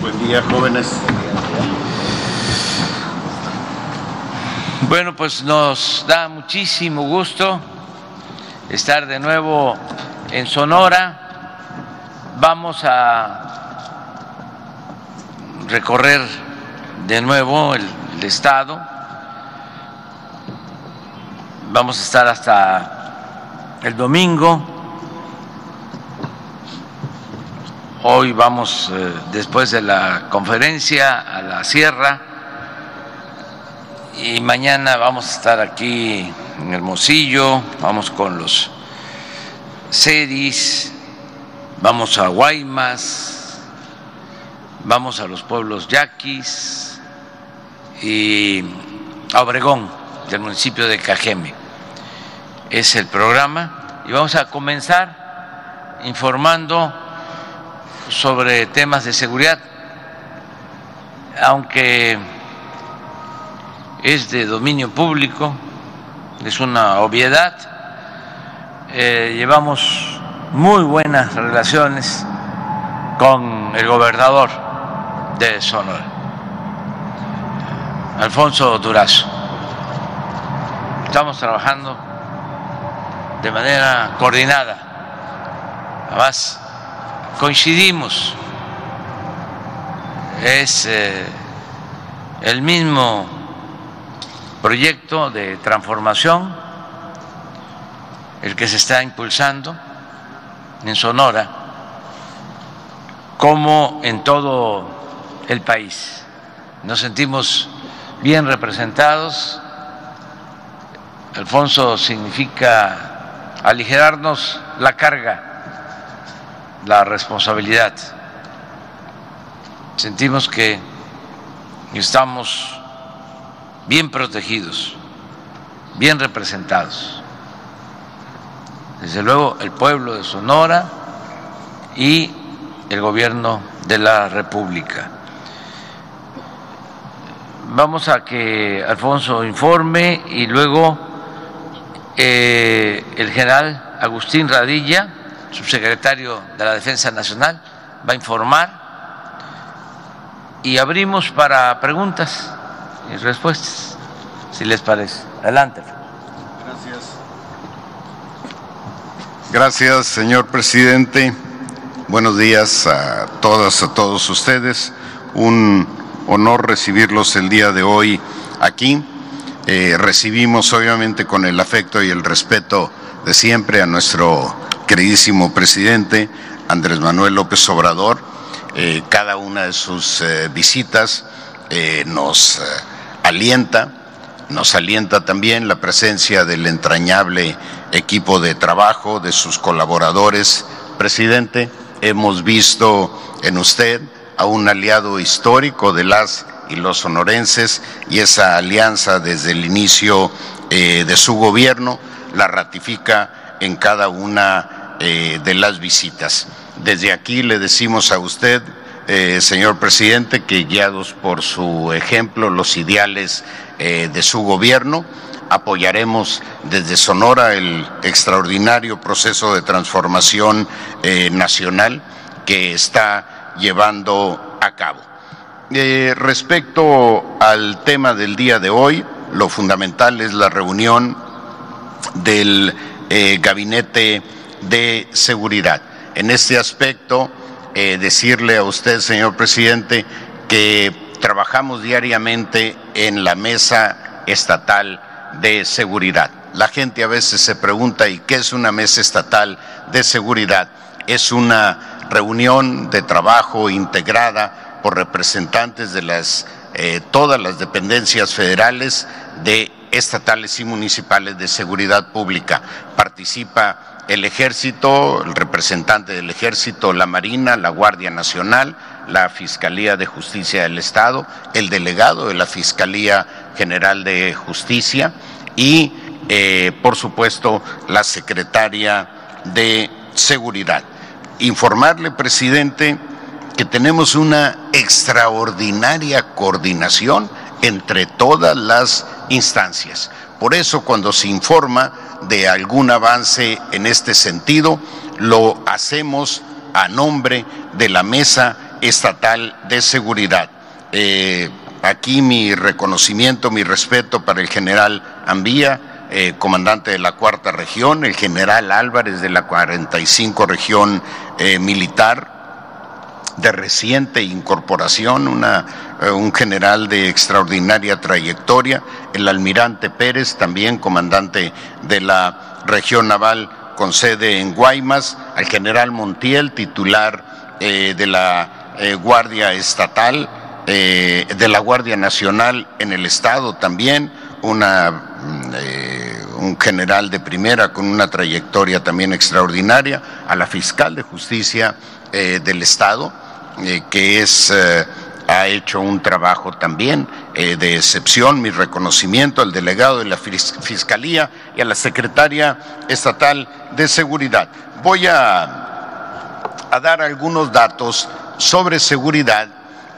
Buen día, jóvenes. Bueno, pues nos da muchísimo gusto estar de nuevo en Sonora. Vamos a recorrer de nuevo el, estado. Vamos a estar hasta el domingo. Hoy vamos, eh, después de la conferencia, a la sierra y mañana vamos a estar aquí en Hermosillo, vamos con los CEDIS, vamos a Guaymas, vamos a los pueblos yaquis y a Obregón, del municipio de Cajeme. Es el programa y vamos a comenzar informando sobre temas de seguridad, aunque es de dominio público, es una obviedad, eh, llevamos muy buenas relaciones con el gobernador de Sonora, Alfonso Durazo. Estamos trabajando de manera coordinada. Además, coincidimos, es eh, el mismo proyecto de transformación el que se está impulsando en Sonora como en todo el país. Nos sentimos bien representados. Alfonso significa aligerarnos la carga la responsabilidad. Sentimos que estamos bien protegidos, bien representados. Desde luego el pueblo de Sonora y el gobierno de la República. Vamos a que Alfonso informe y luego eh, el general Agustín Radilla subsecretario de la Defensa Nacional, va a informar y abrimos para preguntas y respuestas, si les parece. Adelante. Gracias. Gracias, señor presidente. Buenos días a todas, a todos ustedes. Un honor recibirlos el día de hoy aquí. Eh, recibimos obviamente con el afecto y el respeto de siempre a nuestro queridísimo presidente Andrés Manuel López Obrador. Eh, cada una de sus eh, visitas eh, nos alienta, nos alienta también la presencia del entrañable equipo de trabajo, de sus colaboradores. Presidente, hemos visto en usted a un aliado histórico de las y los sonorenses y esa alianza desde el inicio de su gobierno la ratifica en cada una eh, de las visitas. Desde aquí le decimos a usted, eh, señor presidente, que guiados por su ejemplo, los ideales eh, de su gobierno, apoyaremos desde Sonora el extraordinario proceso de transformación nacional que está llevando a cabo. respecto al tema del día de hoy, lo fundamental es la reunión del gabinete de seguridad. En este aspecto, eh, decirle a usted, señor presidente, que trabajamos diariamente en la mesa estatal de seguridad. La gente a veces se pregunta, ¿y qué es una mesa estatal de seguridad? Es una reunión de trabajo integrada por representantes de las, eh, todas las dependencias federales, de estatales y municipales de seguridad pública. Participa el ejército, el representante del ejército, la Marina, la Guardia Nacional, la Fiscalía de Justicia del Estado, el delegado de la Fiscalía General de Justicia y, eh, por supuesto, la secretaria de Seguridad. Informarle, presidente, que tenemos una extraordinaria coordinación entre todas las instancias. Por eso, cuando se informa de algún avance en este sentido, lo hacemos a nombre de la Mesa Estatal de Seguridad. Eh, aquí mi reconocimiento, mi respeto para el general Ambía, eh, comandante de la cuarta región, el general Álvarez de la 45 región eh, militar, de reciente incorporación, una, un general de extraordinaria trayectoria, el almirante Pérez, también comandante de la región naval con sede en Guaymas, al general Montiel, titular de la eh, Guardia Estatal, eh, de la Guardia Nacional en el Estado también, una, mm, eh, un general de primera con una trayectoria también extraordinaria, a la fiscal de justicia del Estado, que es ha hecho un trabajo también de excepción, mi reconocimiento al delegado de la Fiscalía y a la secretaria estatal de Seguridad. Voy a, a dar algunos datos sobre seguridad,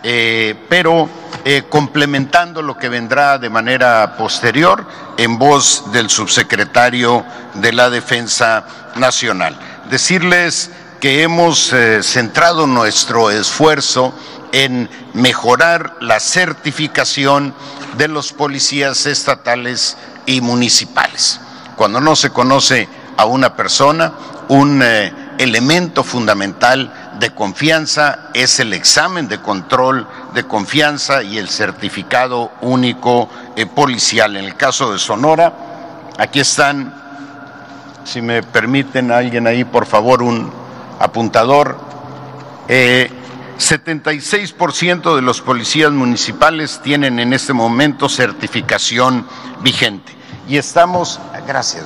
eh, pero eh, complementando lo que vendrá de manera posterior en voz del subsecretario de la Defensa Nacional. Decirles que hemos eh, centrado nuestro esfuerzo en mejorar la certificación de los policías estatales y municipales. Cuando no se conoce a una persona, un elemento fundamental de confianza es el examen de control de confianza y el certificado único eh, policial. En el caso de Sonora, aquí están, si me permiten alguien ahí, por favor, un apuntador. 76% eh, de los policías municipales tienen en este momento certificación vigente. Y estamos, gracias,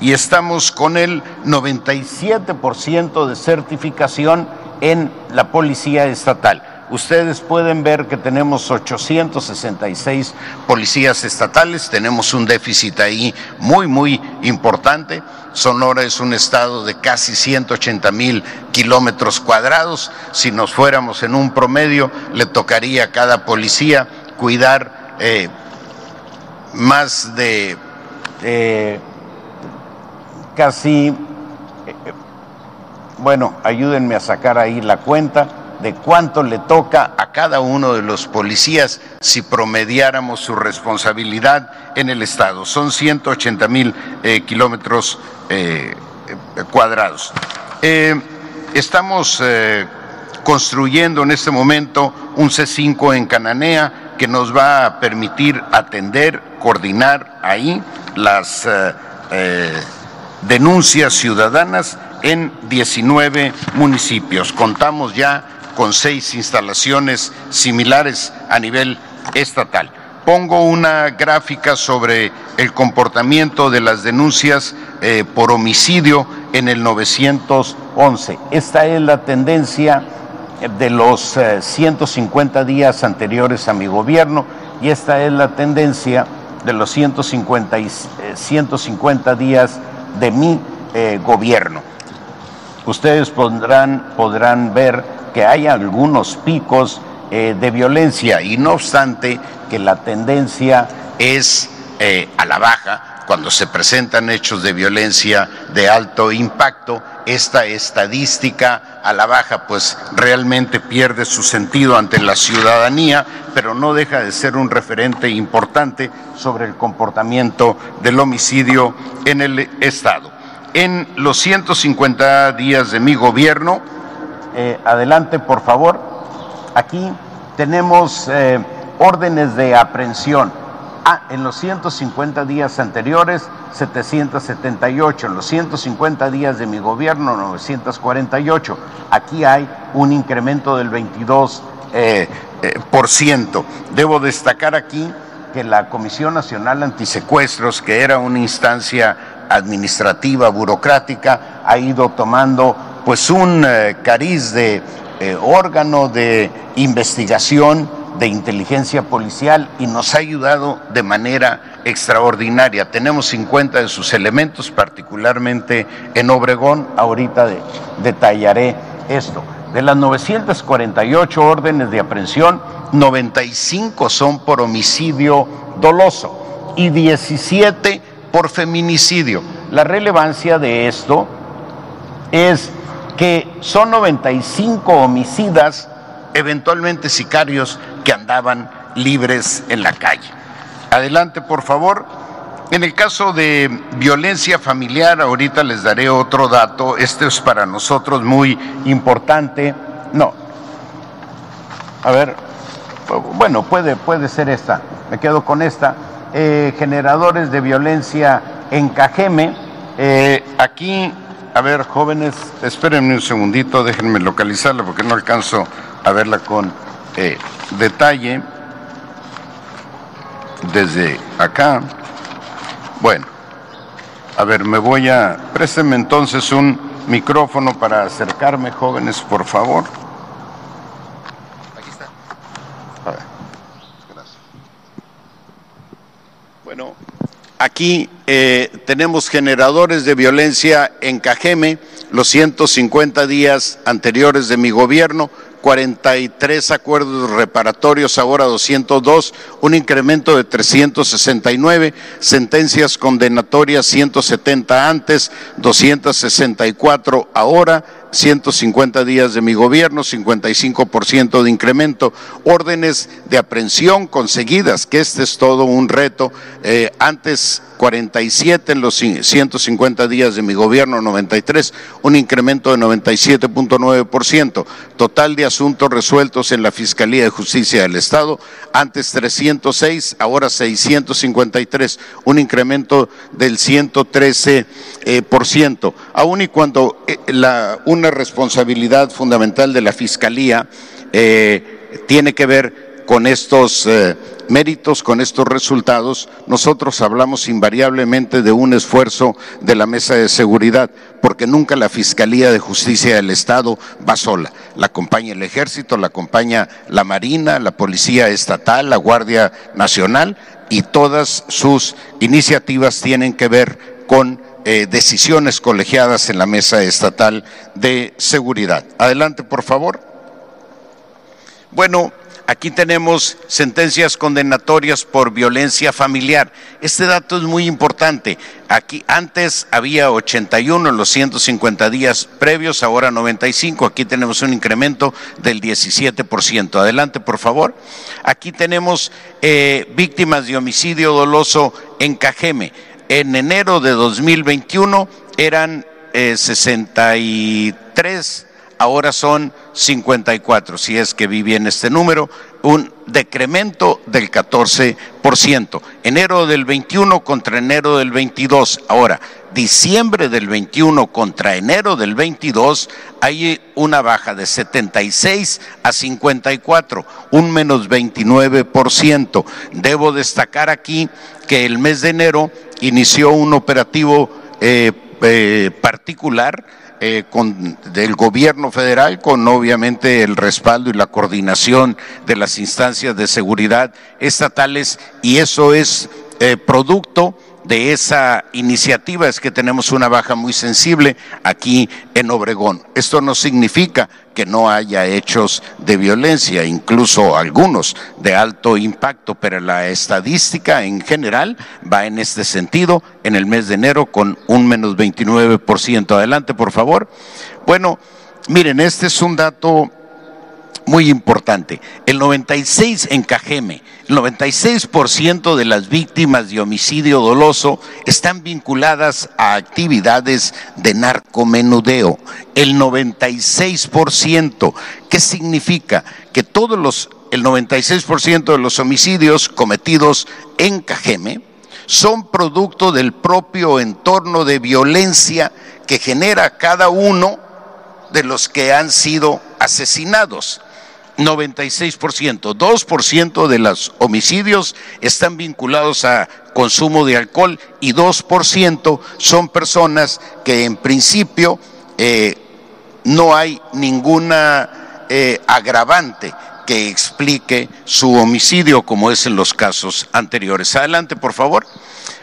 y estamos con el 97% de certificación en la Policía Estatal. Ustedes pueden ver que tenemos 866 policías estatales, tenemos un déficit ahí muy, muy importante. Sonora es un estado de casi 180 mil kilómetros cuadrados. Si nos fuéramos en un promedio, le tocaría a cada policía cuidar eh, más de eh, casi, eh, bueno, ayúdenme a sacar ahí la cuenta de cuánto le toca a cada uno de los policías si promediáramos su responsabilidad en el Estado. Son 180 mil eh, kilómetros eh, cuadrados. estamos construyendo en este momento un C5 en Cananea que nos va a permitir atender, coordinar ahí las denuncias ciudadanas en 19 municipios. Contamos ya con seis instalaciones similares a nivel estatal. Pongo una gráfica sobre el comportamiento de las denuncias eh, por homicidio en el 911. Esta es la tendencia de los 150 eh, días anteriores a mi gobierno y esta es la tendencia de los 150, 150 eh, días de mi gobierno. Ustedes podrán, podrán ver que hay algunos picos eh, de violencia y no obstante que la tendencia es eh, a la baja cuando se presentan hechos de violencia de alto impacto, esta estadística a la baja pues realmente pierde su sentido ante la ciudadanía, pero no deja de ser un referente importante sobre el comportamiento del homicidio en el Estado. En los 150 días de mi gobierno, eh, adelante por favor, aquí tenemos eh, órdenes de aprehensión Ah, en los 150 días anteriores, 778. En los 150 días de mi gobierno, 948. Aquí hay un incremento del 22%. Eh. Debo destacar aquí que la Comisión Nacional Antisecuestros, que era una instancia administrativa, burocrática, ha ido tomando pues un eh, cariz de órgano de investigación de inteligencia policial y nos ha ayudado de manera extraordinaria. Tenemos 50 de sus elementos, particularmente en Obregón. Ahorita detallaré esto. De las 948 órdenes de aprehensión, 95 son por homicidio doloso y 17 por feminicidio. La relevancia de esto es que son 95 homicidas, eventualmente sicarios que andaban libres en la calle. Adelante, por favor. En el caso de violencia familiar, ahorita les daré otro dato, este es para nosotros muy importante. No. A ver, bueno, puede, puede ser esta, me quedo con esta. Eh, generadores de violencia en Cajeme. Eh, aquí, a ver, jóvenes, espérenme un segundito, déjenme localizarla porque no alcanzo a verla con eh, detalle desde acá. Bueno, a ver, me voy a... Préstenme entonces un micrófono para acercarme, jóvenes, por favor. Aquí está. A ver, gracias. Bueno, aquí eh, tenemos generadores de violencia en Cajeme, los 150 días anteriores de mi gobierno, 43 acuerdos reparatorios, ahora 202, un incremento de 369, sentencias condenatorias 170 antes, 264 ahora, 150 días de mi gobierno, 55% de incremento, órdenes de aprehensión conseguidas, que este es todo un reto. Eh, antes 47 en los 150 días de mi gobierno, 93, un incremento de 97.9%. Total de asuntos resueltos en la Fiscalía de Justicia del Estado, antes 306, ahora 653, un incremento del 113%. Eh, por ciento. Aún y cuando eh, la, una responsabilidad fundamental de la Fiscalía eh, tiene que ver con estos méritos con estos resultados, nosotros hablamos invariablemente de un esfuerzo de la Mesa de Seguridad, porque nunca la Fiscalía de Justicia del Estado va sola. La acompaña el Ejército, la acompaña la Marina, la Policía Estatal, la Guardia Nacional, y todas sus iniciativas tienen que ver con eh, decisiones colegiadas en la Mesa Estatal de Seguridad. Adelante, por favor. Bueno, Aquí tenemos sentencias condenatorias por violencia familiar. Este dato es muy importante. Aquí antes había 81 en los 150 días previos, ahora 95. Aquí tenemos un incremento del 17%. Adelante, por favor. Aquí tenemos eh, víctimas de homicidio doloso en Cajeme. En enero de 2021 eran 63 eh, ahora son 54, si es que vi bien este número, un decremento del 14%. Enero del 21 contra enero del 22. Ahora, diciembre del 21 contra enero del 22 hay una baja de 76 a 54, un menos 29%. Debo destacar aquí que el mes de enero inició un operativo eh, eh, particular eh, con, del gobierno federal, con obviamente el respaldo y la coordinación de las instancias de seguridad estatales, y eso es eh, producto de esa iniciativa es que tenemos una baja muy sensible aquí en Obregón. Esto no significa que no haya hechos de violencia, incluso algunos de alto impacto, pero la estadística en general va en este sentido en el mes de enero con un menos 29%. Adelante, por favor. Bueno, miren, este es un dato muy importante. El 96 en Cajeme, el 96% de las víctimas de homicidio doloso están vinculadas a actividades de narcomenudeo. El 96%. ¿Qué significa? Que todos los, el 96% de los homicidios cometidos en Cajeme son producto del propio entorno de violencia que genera cada uno de los que han sido asesinados. 96%. 2% de los homicidios están vinculados a consumo de alcohol y 2% son personas que en principio eh, no hay ninguna eh, agravante que explique su homicidio como es en los casos anteriores. Adelante, por favor.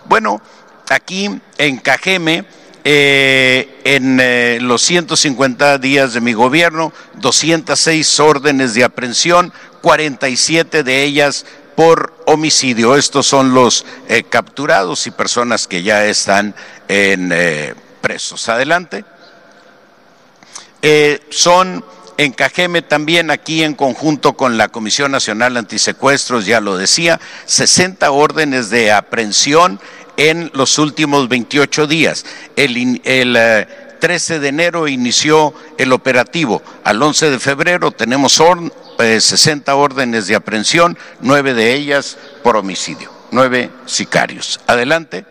Bueno, aquí en Cajeme eh, en eh, los 150 días de mi gobierno, 206 órdenes de aprehensión, 47 de ellas por homicidio. Estos son los eh, capturados y personas que ya están presos. Adelante. Son en Cajeme también aquí en conjunto con la Comisión Nacional Antisecuestros, ya lo decía, 60 órdenes de aprehensión en los últimos 28 días. El, 13 eh, de enero inició el operativo. Al 11 de febrero tenemos 60 eh, órdenes de aprehensión, nueve de ellas por homicidio, nueve sicarios. Adelante.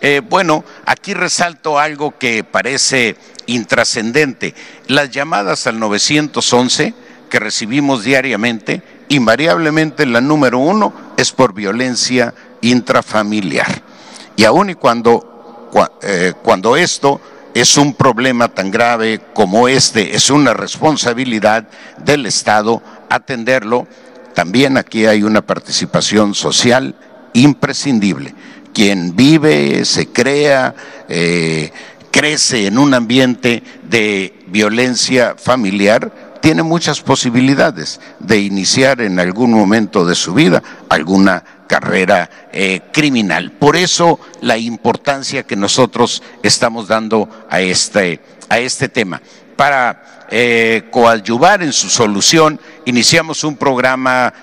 Eh, bueno, aquí resalto algo que parece intrascendente. Las llamadas al 911 que recibimos diariamente, invariablemente la número uno es por violencia intrafamiliar. Y aun y cuando, eh, cuando esto es un problema tan grave como este, es una responsabilidad del Estado atenderlo, también aquí hay una participación social imprescindible. Quien vive, se crea, eh, crece en un ambiente de violencia familiar, tiene muchas posibilidades de iniciar en algún momento de su vida alguna carrera eh, criminal. Por eso la importancia que nosotros estamos dando a este, a este tema. Para eh, coadyuvar en su solución, iniciamos un programa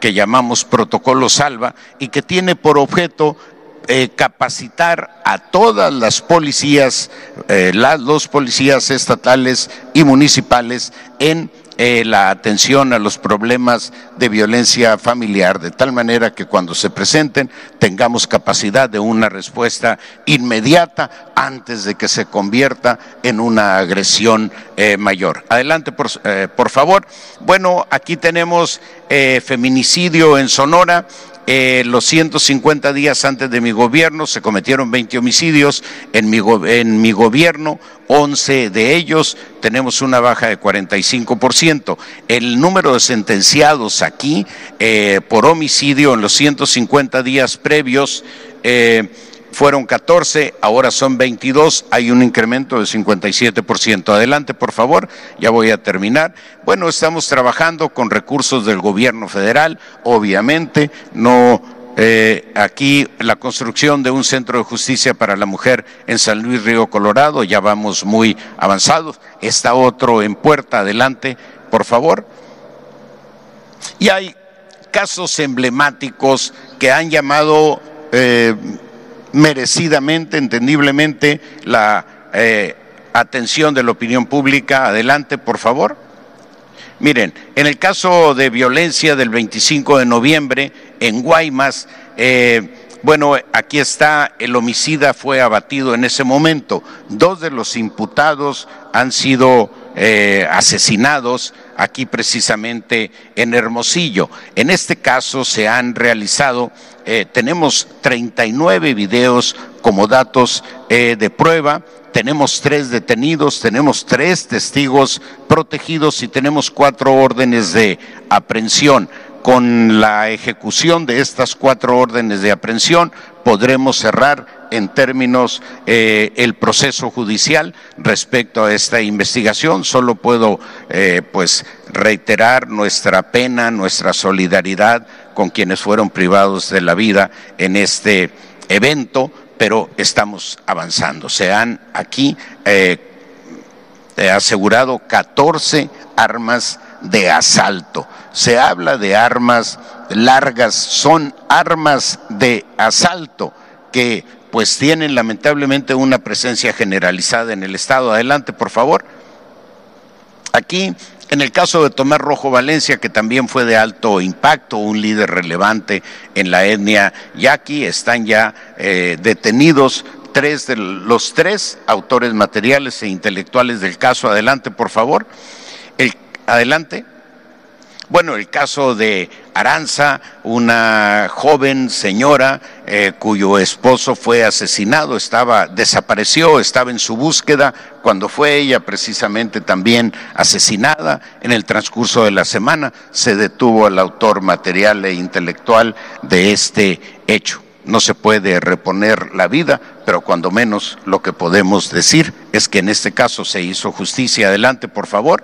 que llamamos Protocolo Salva y que tiene por objeto eh, capacitar a todas las policías, eh, los policías estatales y municipales en eh, la atención a los problemas de violencia familiar, de tal manera que cuando se presenten tengamos capacidad de una respuesta inmediata antes de que se convierta en una agresión mayor. Adelante, por, por, favor. Bueno, aquí tenemos feminicidio en Sonora. Eh, los 150 días antes de mi gobierno se cometieron 20 homicidios, en mi, gobierno 11 de ellos tenemos una baja de 45%. El número de sentenciados aquí eh, por homicidio en los 150 días previos eh, fueron 14, ahora son 22, hay un incremento de 57%. Adelante, por favor, ya voy a terminar. Bueno, estamos trabajando con recursos del gobierno federal, obviamente, no eh, aquí la construcción de un centro de justicia para la mujer en San Luis Río Colorado, ya vamos muy avanzados. Está otro en puerta, adelante, por favor. Y hay casos emblemáticos que han llamado eh, merecidamente, entendiblemente, la eh, atención de la opinión pública. Adelante, por favor. Miren, en el caso de violencia del 25 de noviembre en Guaymas, eh, bueno, aquí está, el homicida fue abatido en ese momento. Dos de los imputados han sido eh, asesinados aquí precisamente en Hermosillo. En este caso se han realizado eh, tenemos 39 videos como datos eh, de prueba, tenemos tres detenidos, tenemos tres testigos protegidos y tenemos cuatro órdenes de aprehensión. Con la ejecución de estas cuatro órdenes de aprehensión podremos cerrar en términos eh, el proceso judicial respecto a esta investigación. Solo puedo pues reiterar nuestra pena, nuestra solidaridad con quienes fueron privados de la vida en este evento, pero estamos avanzando. Se han aquí eh, eh, asegurado 14 armas de asalto. Se habla de armas largas, son armas de asalto que pues tienen lamentablemente una presencia generalizada en el Estado. Adelante, por favor. Aquí en el caso de Tomás Rojo Valencia, que también fue de alto impacto, un líder relevante en la etnia yaqui, están ya eh, detenidos tres de los tres autores materiales e intelectuales del caso. Adelante, por favor. El, adelante. Bueno, el caso de Aranza, una joven señora eh, cuyo esposo fue asesinado, estaba, desapareció, estaba en su búsqueda cuando fue ella precisamente también asesinada. En el transcurso de la semana se detuvo al autor material e intelectual de este hecho. No se puede reponer la vida, pero cuando menos lo que podemos decir es que en este caso se hizo justicia. Adelante, por favor.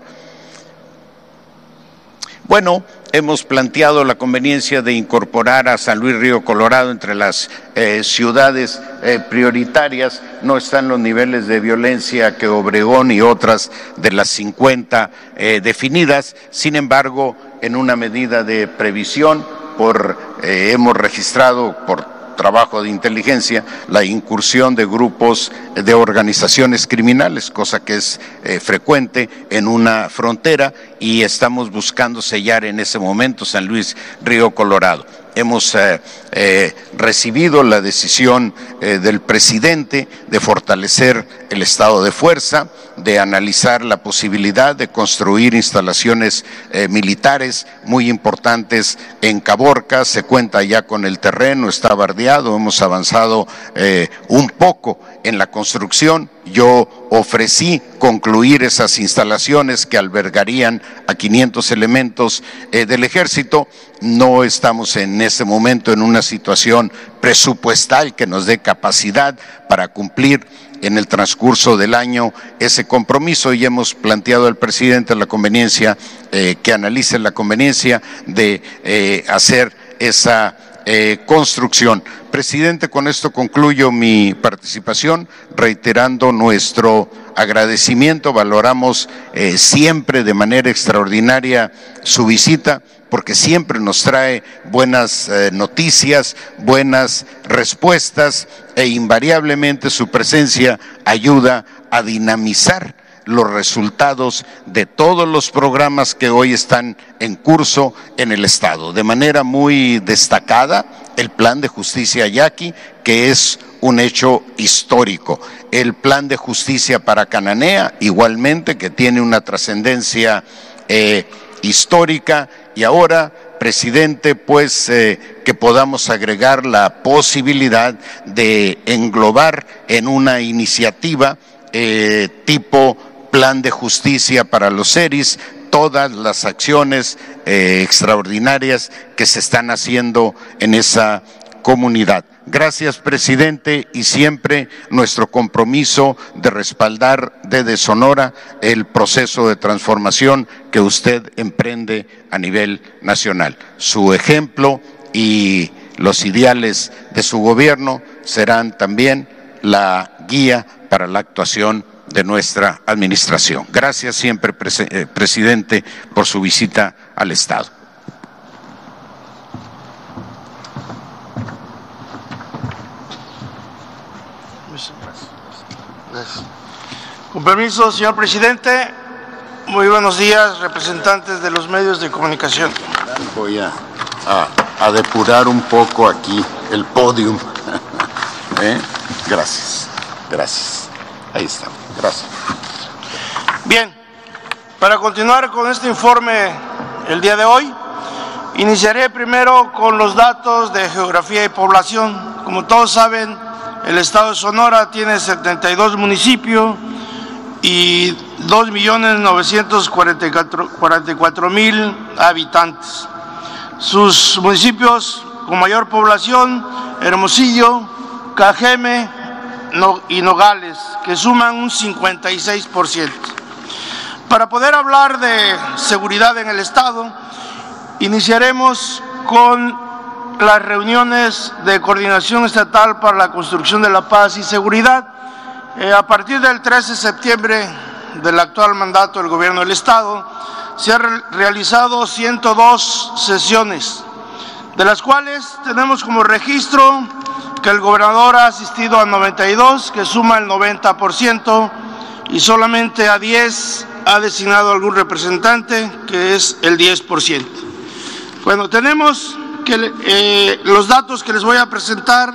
Bueno, hemos planteado la conveniencia de incorporar a San Luis Río Colorado entre las eh, ciudades eh, prioritarias. No están los niveles de violencia que Obregón y otras de las 50 eh, definidas. Sin embargo, en una medida de previsión, por, hemos registrado por trabajo de inteligencia la incursión de grupos de organizaciones criminales, cosa que es eh, frecuente en una frontera y estamos buscando sellar en ese momento San Luis Río Colorado hemos eh, eh, recibido la decisión del presidente de fortalecer el estado de fuerza, de analizar la posibilidad de construir instalaciones eh, militares muy importantes en Caborca. Se cuenta ya con el terreno, está bardeado, hemos avanzado eh, un poco en la construcción. Yo ofrecí concluir esas instalaciones que albergarían a 500 elementos eh, del ejército. No estamos en ese momento en una situación presupuestal que nos dé capacidad para cumplir en el transcurso del año ese compromiso y hemos planteado al presidente la conveniencia, eh, que analice la conveniencia de eh, hacer esa eh, construcción. Presidente, con esto concluyo mi participación, reiterando nuestro agradecimiento. Valoramos siempre de manera extraordinaria su visita porque siempre nos trae buenas eh, noticias, buenas respuestas e invariablemente su presencia ayuda a dinamizar los resultados de todos los programas que hoy están en curso en el Estado. De manera muy destacada, el Plan de Justicia Yaqui, que es un hecho histórico. El Plan de Justicia para Cananea, igualmente, que tiene una trascendencia eh, histórica y ahora, presidente, pues eh, que podamos agregar la posibilidad de englobar en una iniciativa eh, tipo plan de justicia para los seres todas las acciones eh, extraordinarias que se están haciendo en esa comunidad. Gracias, presidente, y siempre nuestro compromiso de respaldar desde Sonora el proceso de transformación que usted emprende a nivel nacional. Su ejemplo y los ideales de su gobierno serán también la guía para la actuación de nuestra administración. Gracias siempre, eh, presidente, por su visita al Estado. Con permiso, señor presidente. Muy buenos días, representantes de los medios de comunicación. Voy a, depurar un poco aquí el podium. ¿Eh? Gracias, gracias. Ahí está, gracias. Bien, para continuar con este informe el día de hoy, iniciaré primero con los datos de geografía y población. Como todos saben, el estado de Sonora tiene 72 municipios y 2.944.000 habitantes. Sus municipios con mayor población, Hermosillo, Cajeme y Nogales, que suman un 56%. Para poder hablar de seguridad en el Estado, iniciaremos con las reuniones de coordinación estatal para la construcción de la paz y seguridad. Eh, a partir del 13 de septiembre del actual mandato del gobierno del Estado, se han realizado 102 sesiones, de las cuales tenemos como registro que el gobernador ha asistido a 92, que suma el 90%, y solamente a 10 ha designado algún representante, que es el 10%. Bueno, tenemos que eh, los datos que les voy a presentar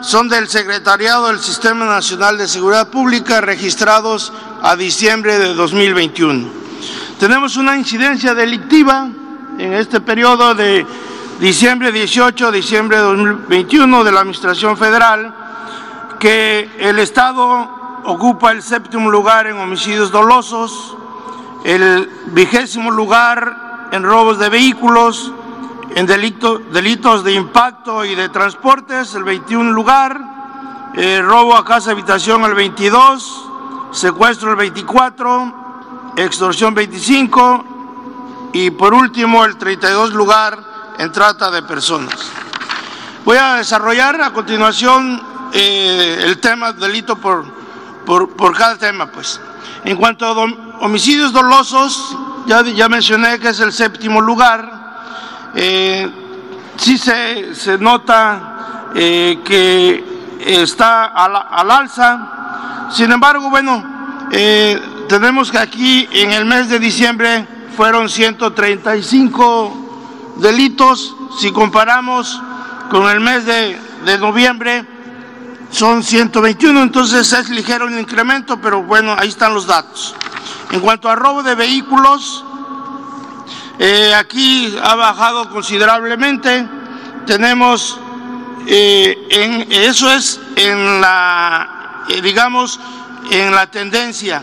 son del Secretariado del Sistema Nacional de Seguridad Pública registrados a diciembre de 2021. Tenemos una incidencia delictiva en este periodo de diciembre 18 diciembre de 2021 de la Administración Federal que el Estado ocupa el séptimo lugar en homicidios dolosos, el vigésimo lugar en robos de vehículos, en delitos de impacto y de transportes, el 21 lugar, eh, robo a casa habitación el 22, secuestro el 24, extorsión 25, y por último el 32 lugar en trata de personas. Voy a desarrollar a continuación eh, el tema delito por, por, cada tema. pues. En cuanto a homicidios dolosos, ya, mencioné que es el séptimo lugar. Eh, sí se, se nota eh, que está al, al, alza. Sin embargo, bueno, eh, tenemos que aquí en el mes de diciembre fueron 135 delitos. Si comparamos con el mes de, de noviembre, son 121, entonces es ligero el incremento, pero bueno, ahí están los datos. En cuanto a robo de vehículos, eh, aquí ha bajado considerablemente. Tenemos, eh, en, eso es en la, eh, digamos, en la tendencia.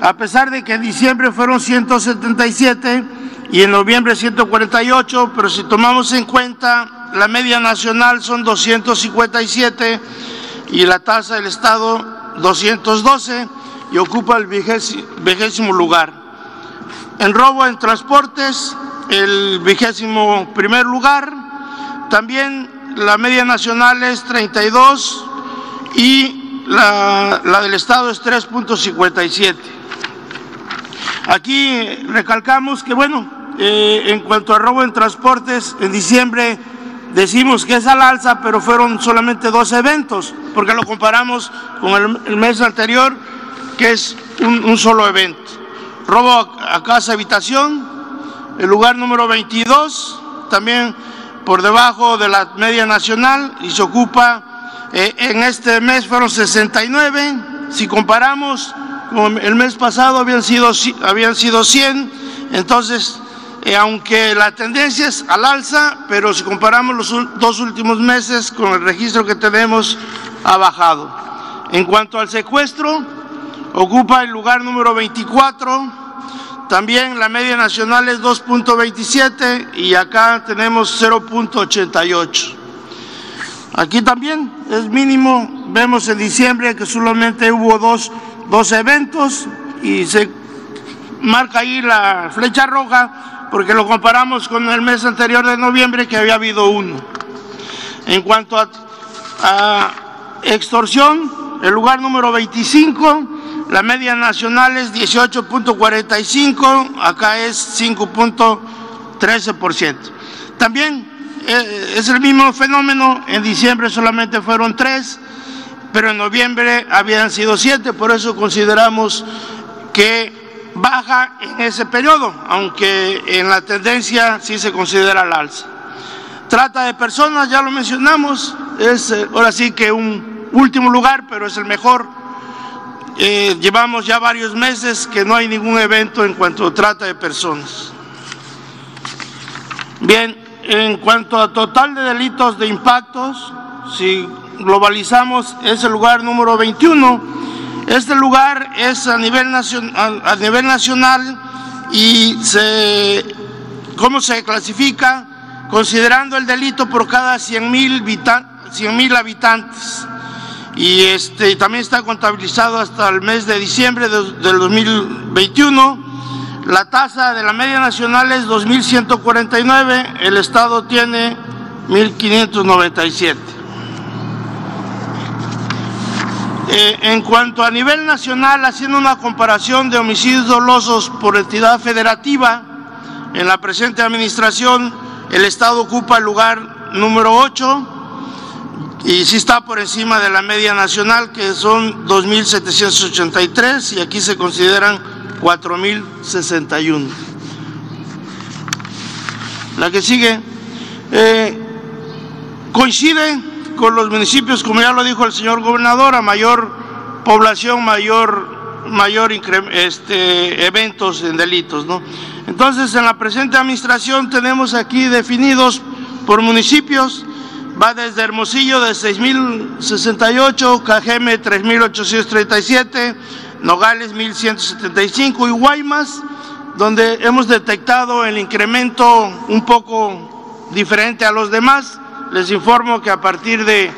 A pesar de que en diciembre fueron 177 y en noviembre 148, pero si tomamos en cuenta la media nacional son 257 y la tasa del Estado 212 y ocupa el vigésimo lugar. En robo en transportes, el vigésimo primer lugar. También la media nacional es 32 y la, la del Estado es 3.57. Aquí recalcamos que, bueno, eh, en cuanto a robo en transportes, en diciembre decimos que es al alza, pero fueron solamente dos eventos, porque lo comparamos con el, mes anterior, que es un, solo evento. Robo a, casa habitación, el lugar número 22, también por debajo de la media nacional y se ocupa, eh, en este mes fueron 69, si comparamos con el mes pasado habían sido, habían sido 100, entonces eh, aunque la tendencia es al alza, pero si comparamos los dos últimos meses con el registro que tenemos, ha bajado. En cuanto al secuestro, ocupa el lugar número 24, también la media nacional es 2.27 y acá tenemos 0.88. Aquí también es mínimo, vemos en diciembre que solamente hubo dos, dos eventos y se marca ahí la flecha roja porque lo comparamos con el mes anterior de noviembre que había habido uno. En cuanto a, extorsión, el lugar número 25, la media nacional es 18.45, acá es 5.13%. También eh, es el mismo fenómeno, en diciembre solamente fueron tres, pero en noviembre habían sido siete, por eso consideramos que baja en ese periodo, aunque en la tendencia sí se considera el alza. Trata de personas, ya lo mencionamos, es eh, ahora sí que un último lugar, pero es el mejor. Eh, llevamos ya varios meses que no hay ningún evento en cuanto a trata de personas. Bien, en cuanto a total de delitos de impactos, si globalizamos es el lugar número 21 este lugar es a nivel, nacional, y se, ¿cómo se clasifica? Considerando el delito por cada 100 mil habitantes. Y este, también está contabilizado hasta el mes de diciembre del 2021. La tasa de la media nacional es 2.149, el Estado tiene 1.597. Eh, en cuanto a nivel nacional, haciendo una comparación de homicidios dolosos por entidad federativa, en la presente administración el Estado ocupa el lugar número 8 y sí está por encima de la media nacional, que son 2.783 y aquí se consideran 4.061. La que sigue eh, coincide con los municipios, como ya lo dijo el señor gobernador, a mayor población, mayor, mayor este, eventos en delitos. ¿no? Entonces, en la presente administración tenemos aquí definidos por municipios, va desde Hermosillo de 6.068, Cajeme 3.837, Nogales 1.175 y Guaymas, donde hemos detectado el incremento un poco diferente a los demás, les informo que a partir de,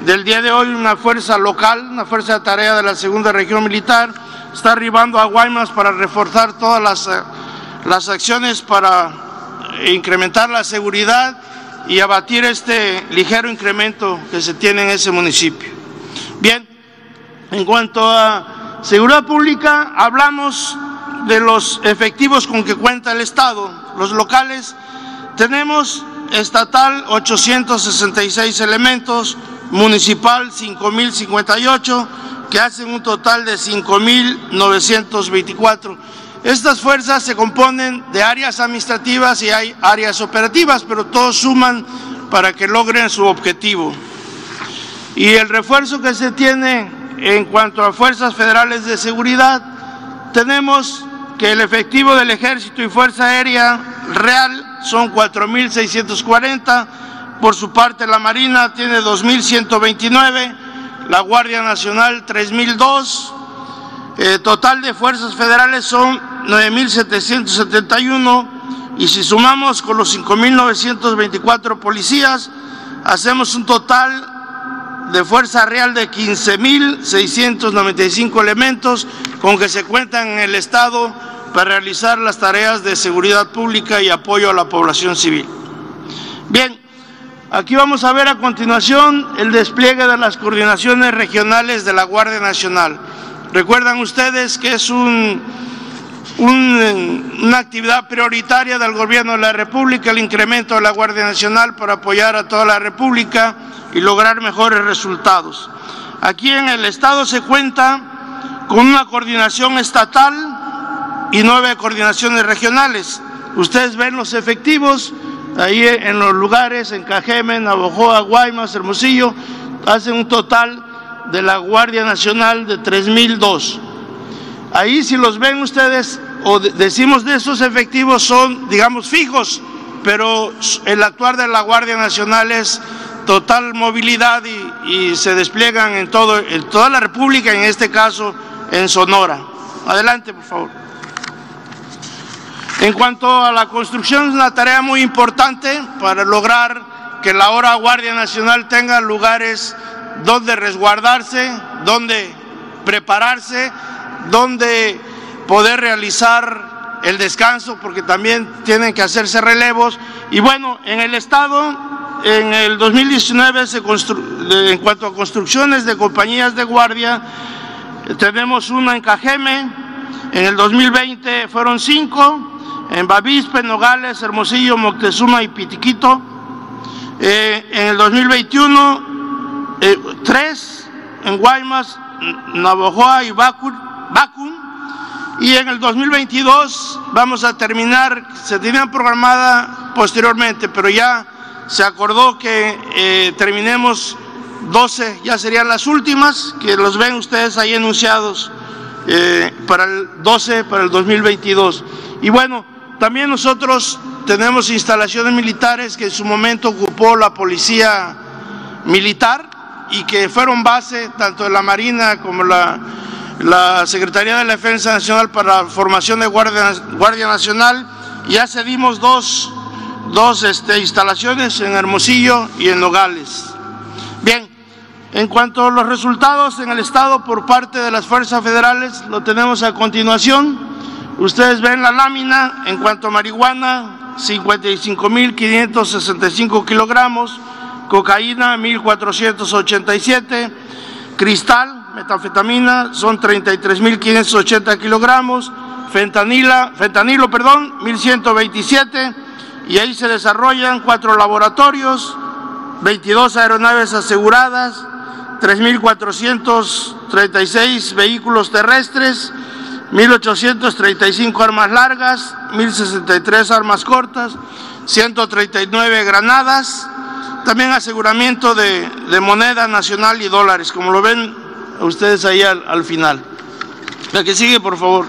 del día de hoy una fuerza local, una fuerza de tarea de la segunda región militar, está arribando a Guaymas para reforzar todas las, eh, las acciones para incrementar la seguridad y abatir este ligero incremento que se tiene en ese municipio. Bien, en cuanto a seguridad pública, hablamos de los efectivos con que cuenta el Estado. Los locales tenemos estatal 866 elementos, municipal 5.058, que hacen un total de 5.924. Estas fuerzas se componen de áreas administrativas y hay áreas operativas, pero todos suman para que logren su objetivo. Y el refuerzo que se tiene en cuanto a fuerzas federales de seguridad, tenemos que el efectivo del Ejército y Fuerza Aérea Real son 4.640, por su parte la Marina tiene 2.129, la Guardia Nacional 3.002, eh, total de fuerzas federales son 9.771 y si sumamos con los 5.924 policías, hacemos un total de fuerza real de 15.695 elementos con que se cuentan en el Estado para realizar las tareas de seguridad pública y apoyo a la población civil. Bien, aquí vamos a ver a continuación el despliegue de las coordinaciones regionales de la Guardia Nacional. Recuerdan ustedes que es un, una actividad prioritaria del Gobierno de la República el incremento de la Guardia Nacional para apoyar a toda la República y lograr mejores resultados. Aquí en el Estado se cuenta con una coordinación estatal y nueve coordinaciones regionales. Ustedes ven los efectivos ahí en los lugares, en Cajeme, Navojoa, Guaymas, Hermosillo, hacen un total de la Guardia Nacional de 3002. Ahí si los ven ustedes o decimos de esos efectivos son, digamos, fijos, pero el actuar de la Guardia Nacional es total movilidad y, se despliegan en, todo, en toda la República, en este caso en Sonora. Adelante, por favor. En cuanto a la construcción, es una tarea muy importante para lograr que la hora Guardia Nacional tenga lugares donde resguardarse, donde prepararse, donde poder realizar el descanso, porque también tienen que hacerse relevos. Y bueno, en el Estado, en el 2019, se en cuanto a construcciones de compañías de guardia, tenemos una en Cajeme, en el 2020 fueron cinco, en Bavispe, Nogales, Hermosillo, Moctezuma y Pitiquito. Eh, en el 2021 eh, tres en Guaymas, Navojoa y Bacum. Y en el 2022 vamos a terminar, se tenían programada posteriormente, pero ya se acordó que eh, terminemos 12, ya serían las últimas, que los ven ustedes ahí enunciados eh, para el 12, para el 2022. Y bueno, también nosotros tenemos instalaciones militares que en su momento ocupó la policía militar y que fueron base tanto de la Marina como la, la Secretaría de la Defensa Nacional para la formación de Guardia, Guardia Nacional. Ya cedimos dos, dos este, instalaciones en Hermosillo y en Nogales. Bien, en cuanto a los resultados en el Estado por parte de las fuerzas federales, lo tenemos a continuación. Ustedes ven la lámina en cuanto a marihuana, 55.565 kilogramos, cocaína 1487, cristal, metanfetamina son 33.580 kilogramos, fentanila, fentanilo, perdón, 1127 y ahí se desarrollan cuatro laboratorios, 22 aeronaves aseguradas, 3.436 vehículos terrestres, 1.835 armas largas, 1.063 armas cortas, 139 granadas, también aseguramiento de, moneda nacional y dólares, como lo ven ustedes ahí al, final. La que sigue, por favor.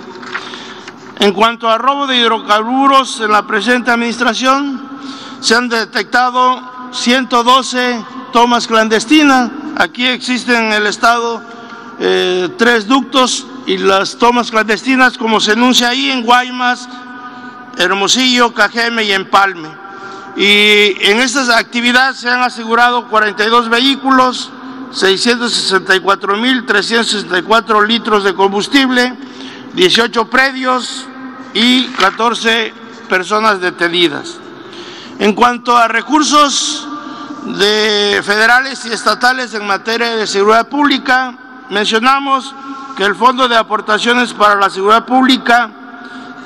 En cuanto a robo de hidrocarburos en la presente administración, se han detectado 112 tomas clandestinas. Aquí existen en el Estado eh, tres ductos y las tomas clandestinas, como se enuncia ahí en Guaymas, Hermosillo, Cajeme y Empalme. Y en esta actividad se han asegurado 42 vehículos, 664.364 litros de combustible, 18 predios, y 14 personas detenidas. En cuanto a recursos de federales y estatales en materia de seguridad pública, mencionamos que el Fondo de Aportaciones para la Seguridad Pública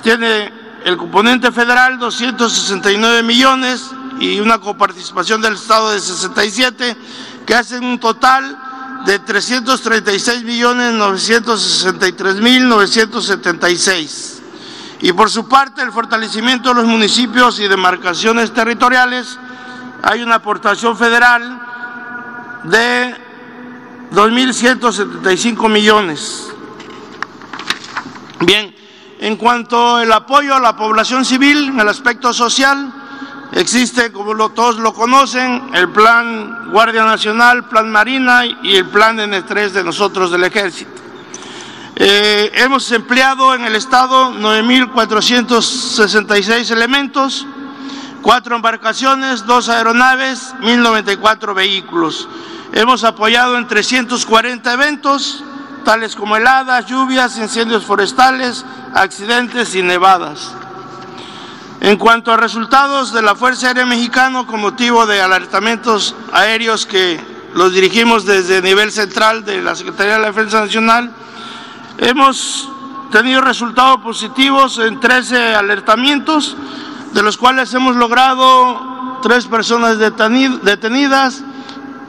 tiene el componente federal 269 millones y una coparticipación del Estado de 67, que hacen un total de 336 millones 963 mil 976. Y por su parte, el fortalecimiento de los municipios y demarcaciones territoriales, hay una aportación federal de 2.175 millones. Bien, en cuanto al apoyo a la población civil en el aspecto social, existe, como todos lo conocen, el Plan Guardia Nacional, Plan Marina y el Plan N3 de nosotros del Ejército. Eh, hemos empleado en el Estado 9.466 elementos, cuatro embarcaciones, dos aeronaves, 1.094 vehículos. Hemos apoyado en 340 eventos, tales como heladas, lluvias, incendios forestales, accidentes y nevadas. En cuanto a resultados de la Fuerza Aérea Mexicana con motivo de alertamientos aéreos que los dirigimos desde nivel central de la Secretaría de la Defensa Nacional, hemos tenido resultados positivos en 13 alertamientos, de los cuales hemos logrado tres personas detenidas,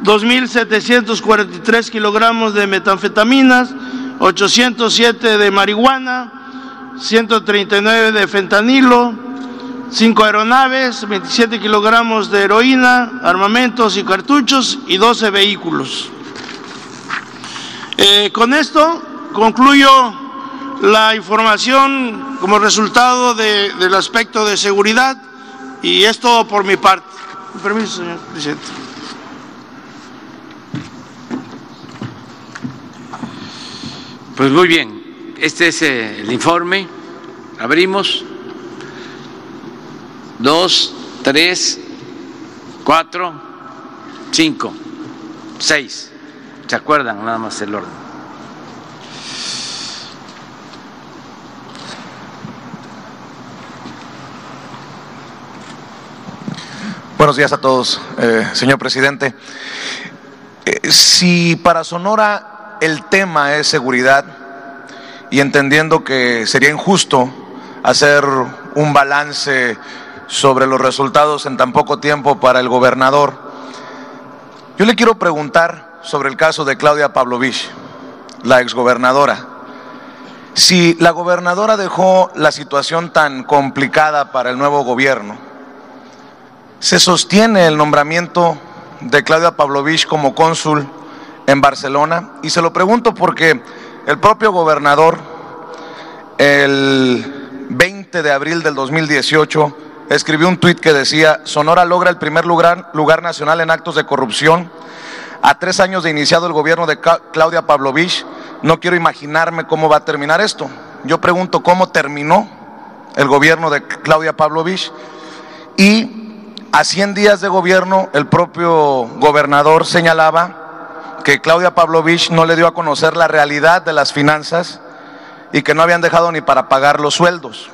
2.743 kilogramos de metanfetaminas, 807 de marihuana, 139 de fentanilo, 5 aeronaves, 27 kilogramos de heroína, armamentos y cartuchos y 12 vehículos. Eh, con esto concluyo la información como resultado del aspecto de seguridad y es todo por mi parte. permiso, señor presidente. Pues muy bien, este es eh, el informe. Abrimos. Dos, tres, cuatro, cinco, seis. ¿Se acuerdan nada más el orden? Buenos días a todos, eh, señor presidente. Eh, si para Sonora el tema es seguridad y entendiendo que sería injusto hacer un balance sobre los resultados en tan poco tiempo para el gobernador, yo le quiero preguntar sobre el caso de Claudia Pavlovich, la exgobernadora. Si la gobernadora dejó la situación tan complicada para el nuevo gobierno, se sostiene el nombramiento de Claudia Pavlovich como cónsul en Barcelona. Y se lo pregunto porque el propio gobernador, el 20 de abril del 2018, escribió un tuit que decía, Sonora logra el primer lugar, lugar nacional en actos de corrupción. A tres años de iniciado el gobierno de Claudia Pavlovich, no quiero imaginarme cómo va a terminar esto. Yo pregunto cómo terminó el gobierno de Claudia Pavlovich y a 100 días de gobierno el propio gobernador señalaba que Claudia Pavlovich no le dio a conocer la realidad de las finanzas y que no habían dejado ni para pagar los sueldos.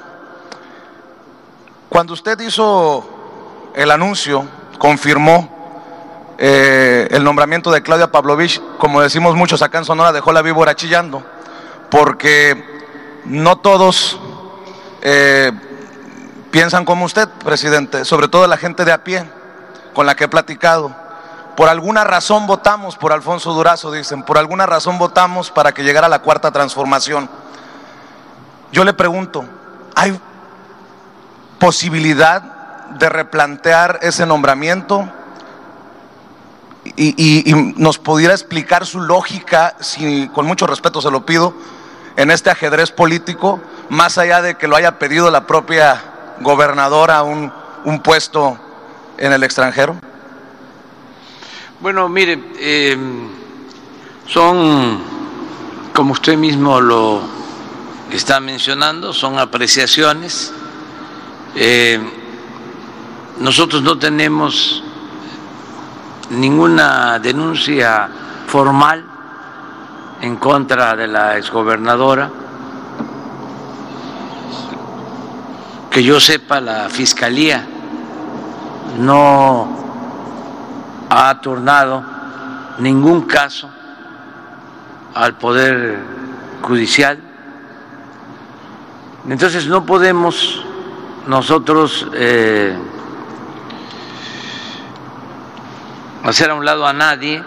Cuando usted hizo el anuncio, confirmó eh, el nombramiento de Claudia Pavlovich, como decimos muchos acá en Sonora, dejó la víbora chillando, porque no todos eh, piensan como usted, presidente, sobre todo la gente de a pie con la que he platicado. Por alguna razón votamos por Alfonso Durazo, dicen, por alguna razón votamos para que llegara la cuarta transformación. Yo le pregunto, ¿hay posibilidad de replantear ese nombramiento? Y, nos pudiera explicar su lógica, si con mucho respeto se lo pido, en este ajedrez político, más allá de que lo haya pedido la propia gobernadora un, un puesto en el extranjero? Bueno, mire, em, son, como usted mismo lo está mencionando, son apreciaciones. Em, nosotros no tenemos ninguna denuncia formal en contra de la exgobernadora. Que yo sepa, la Fiscalía no ha turnado ningún caso al Poder Judicial. Entonces no podemos nosotros eh, hacer a un lado a nadie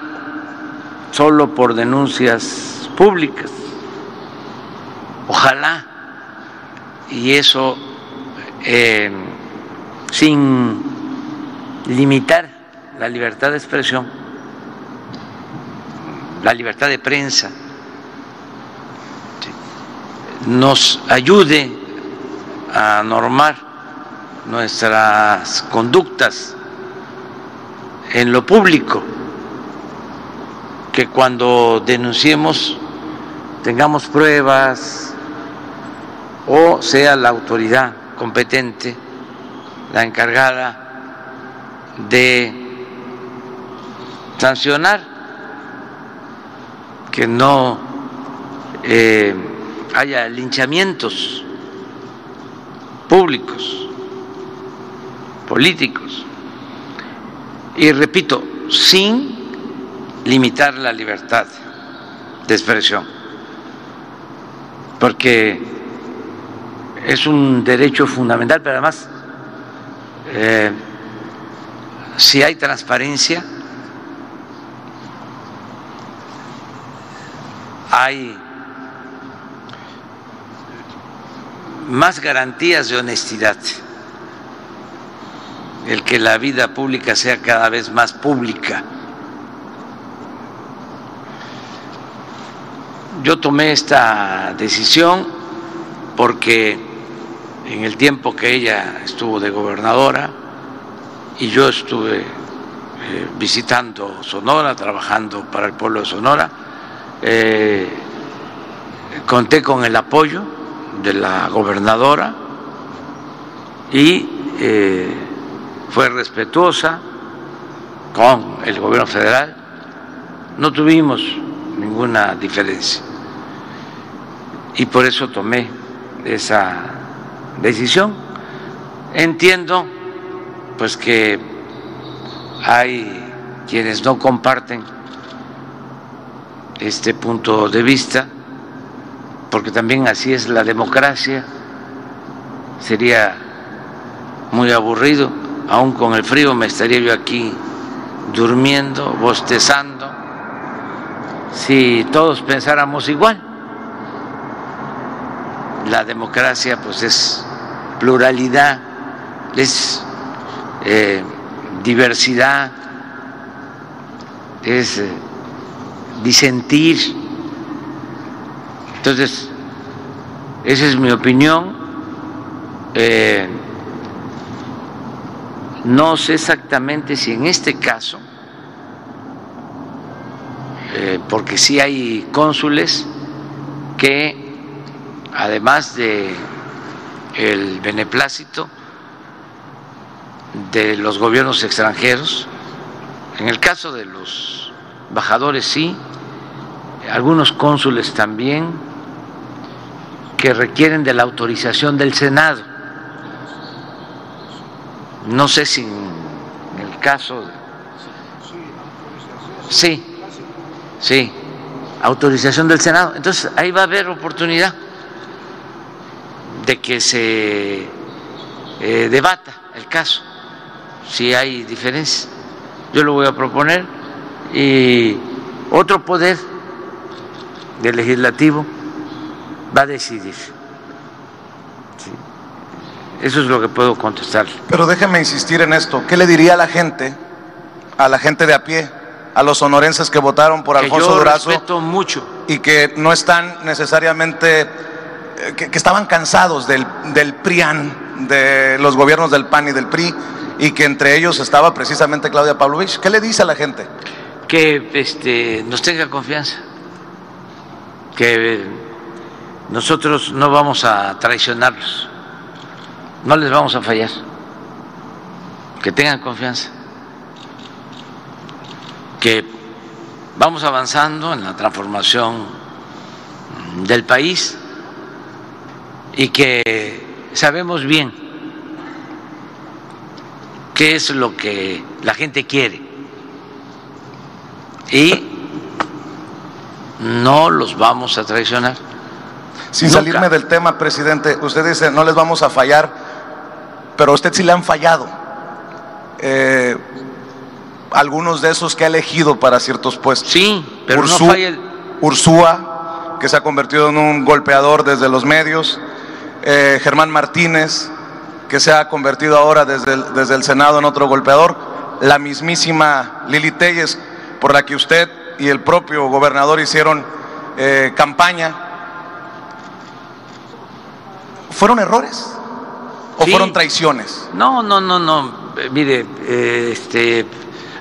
solo por denuncias públicas. Ojalá, y eso eh, sin limitar la libertad de expresión, la libertad de prensa, nos ayude a normar nuestras conductas en lo público, que cuando denunciemos tengamos pruebas o sea la autoridad competente la encargada de sancionar que no eh, haya linchamientos públicos, políticos. Y repito, sin limitar la libertad de expresión, porque es un derecho fundamental, pero además, eh, si hay transparencia, hay más garantías de honestidad, el que la vida pública sea cada vez más pública. Yo tomé esta decisión porque en el tiempo que ella estuvo de gobernadora y yo estuve eh, visitando Sonora, trabajando para el pueblo de Sonora, eh, conté con el apoyo de la gobernadora y eh, fue respetuosa con el gobierno federal. No tuvimos ninguna diferencia y por eso tomé esa decisión. Entiendo pues que hay quienes no comparten este punto de vista porque también así es la democracia. Sería muy aburrido, aún con el frío me estaría yo aquí durmiendo, bostezando, si todos pensáramos igual. La democracia pues es pluralidad, es eh, diversidad, es eh, disentir entonces, esa es mi opinión. Eh, no sé exactamente si en este caso, porque sí hay cónsules que, además de el beneplácito de los gobiernos extranjeros, en el caso de los embajadores sí, algunos cónsules también, que requieren de la autorización del Senado. No sé si en el caso... Sí, sí, autorización del Senado. Entonces ahí va a haber oportunidad de que se eh, debata el caso, si hay diferencia. Yo lo voy a proponer y otro poder del legislativo va a decidir. Eso es lo que puedo contestar. Pero déjeme insistir en esto. ¿Qué le diría a la gente, a la gente de a pie, a los sonorenses que votaron por Alfonso yo Durazo? Respeto mucho. Y que no están necesariamente, que, estaban cansados del, del PRIAN, de los gobiernos del PAN y del PRI, y que entre ellos estaba precisamente Claudia Pavlovich. ¿Qué le dice a la gente? Que este, nos tenga confianza, que nosotros no vamos a traicionarlos, no les vamos a fallar, que tengan confianza, que vamos avanzando en la transformación del país y que sabemos bien qué es lo que la gente quiere. Y no los vamos a traicionar. Sin Nunca. salirme del tema, presidente, usted dice, no les vamos a fallar, pero a usted sí le han fallado. Eh, algunos de esos que ha elegido para ciertos puestos. Sí, pero Ursú- no falla el... Ursúa, que se ha convertido en un golpeador desde los medios. Eh, Germán Martínez, que se ha convertido ahora desde el, desde el Senado en otro golpeador. La mismísima Lili Telles, por la que usted y el propio gobernador hicieron eh, campaña. ¿Fueron errores? ¿O Sí. fueron traiciones? No, no, no, no. Mire, eh, este,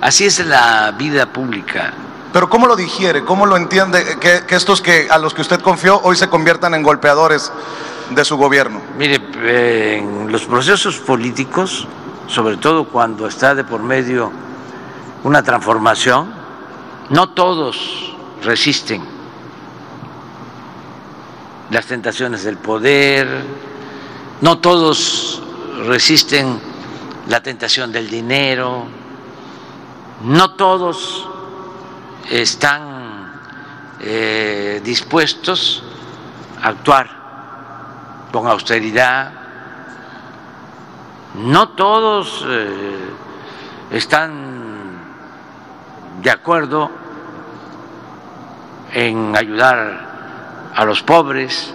así es la vida pública. Pero ¿cómo lo digiere? ¿Cómo lo entiende que, que estos que a los que usted confió hoy se conviertan en golpeadores de su gobierno? Mire, en los procesos políticos, sobre todo cuando está de por medio una transformación, no todos resisten las tentaciones del poder, no todos resisten la tentación del dinero, no todos están eh, dispuestos a actuar con austeridad. No todos eh, están de acuerdo en ayudar a los pobres,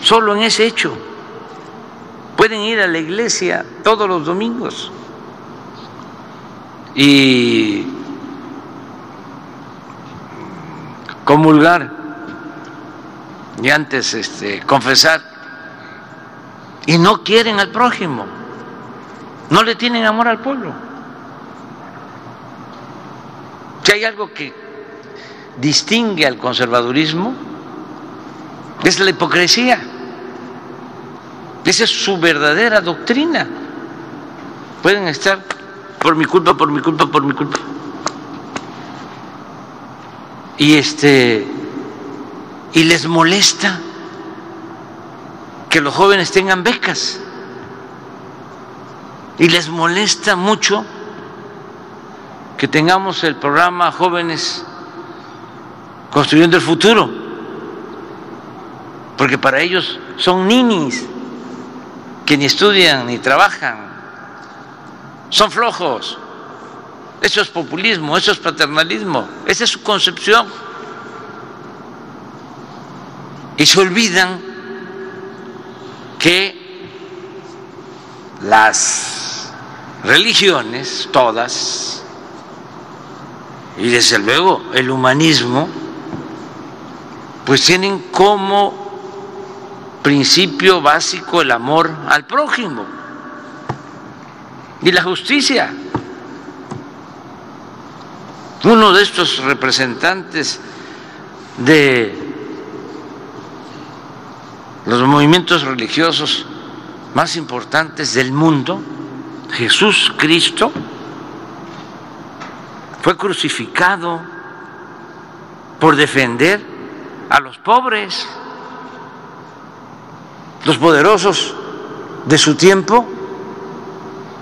solo en ese hecho. Pueden ir a la iglesia todos los domingos y comulgar y antes este, confesar y no quieren al prójimo, no le tienen amor al pueblo. Si hay algo que distingue al conservadurismo, es la hipocresía. Esa es su verdadera doctrina. Pueden estar por mi culpa, por mi culpa, por mi culpa. Y este y les molesta que los jóvenes tengan becas. Y les molesta mucho que tengamos el programa Jóvenes Construyendo el Futuro, porque para ellos son ninis que ni estudian ni trabajan, son flojos. Eso es populismo, eso es paternalismo, esa es su concepción. Y se olvidan que las religiones, todas, y desde luego el humanismo, pues tienen como principio básico el amor al prójimo y la justicia. Uno de estos representantes de los movimientos religiosos más importantes del mundo, Jesús Cristo, fue crucificado por defender a los pobres. Los poderosos de su tiempo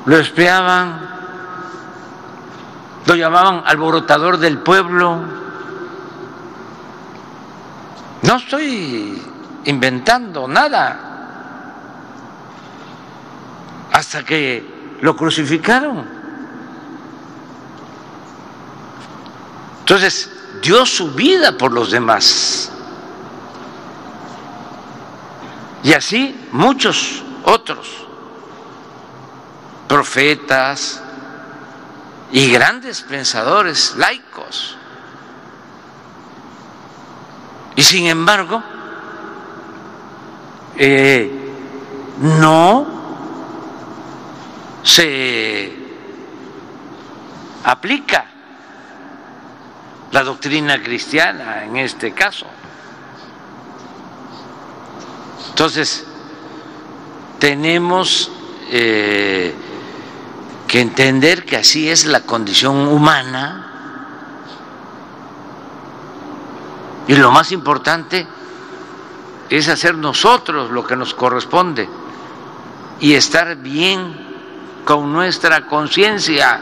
lo espiaban, lo llamaban alborotador del pueblo. No estoy inventando nada. Hasta que lo crucificaron. Entonces, dio su vida por los demás. Y así muchos otros profetas y grandes pensadores laicos. Y sin embargo, eh, no se aplica la doctrina cristiana en este caso. Entonces, tenemos eh, que entender que así es la condición humana y lo más importante es hacer nosotros lo que nos corresponde y estar bien con nuestra conciencia.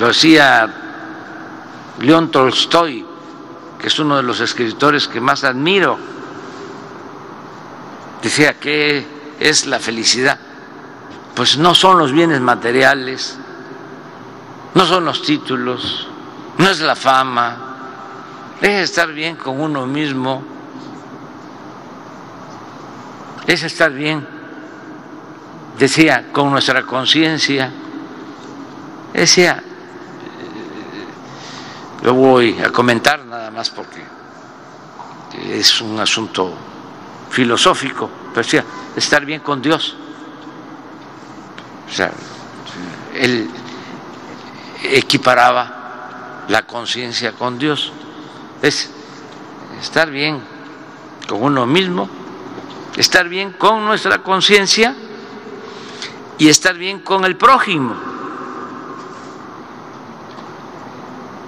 Lo decía León Tolstoy, que es uno de los escritores que más admiro. Decía, ¿qué es la felicidad? Pues no son los bienes materiales, no son los títulos, no es la fama, es estar bien con uno mismo, es estar bien, decía, con nuestra conciencia, decía, lo voy a comentar nada más porque es un asunto filosófico, pero decía, estar bien con Dios. O sea, él equiparaba la conciencia con Dios. Es estar bien con uno mismo, estar bien con nuestra conciencia y estar bien con el prójimo.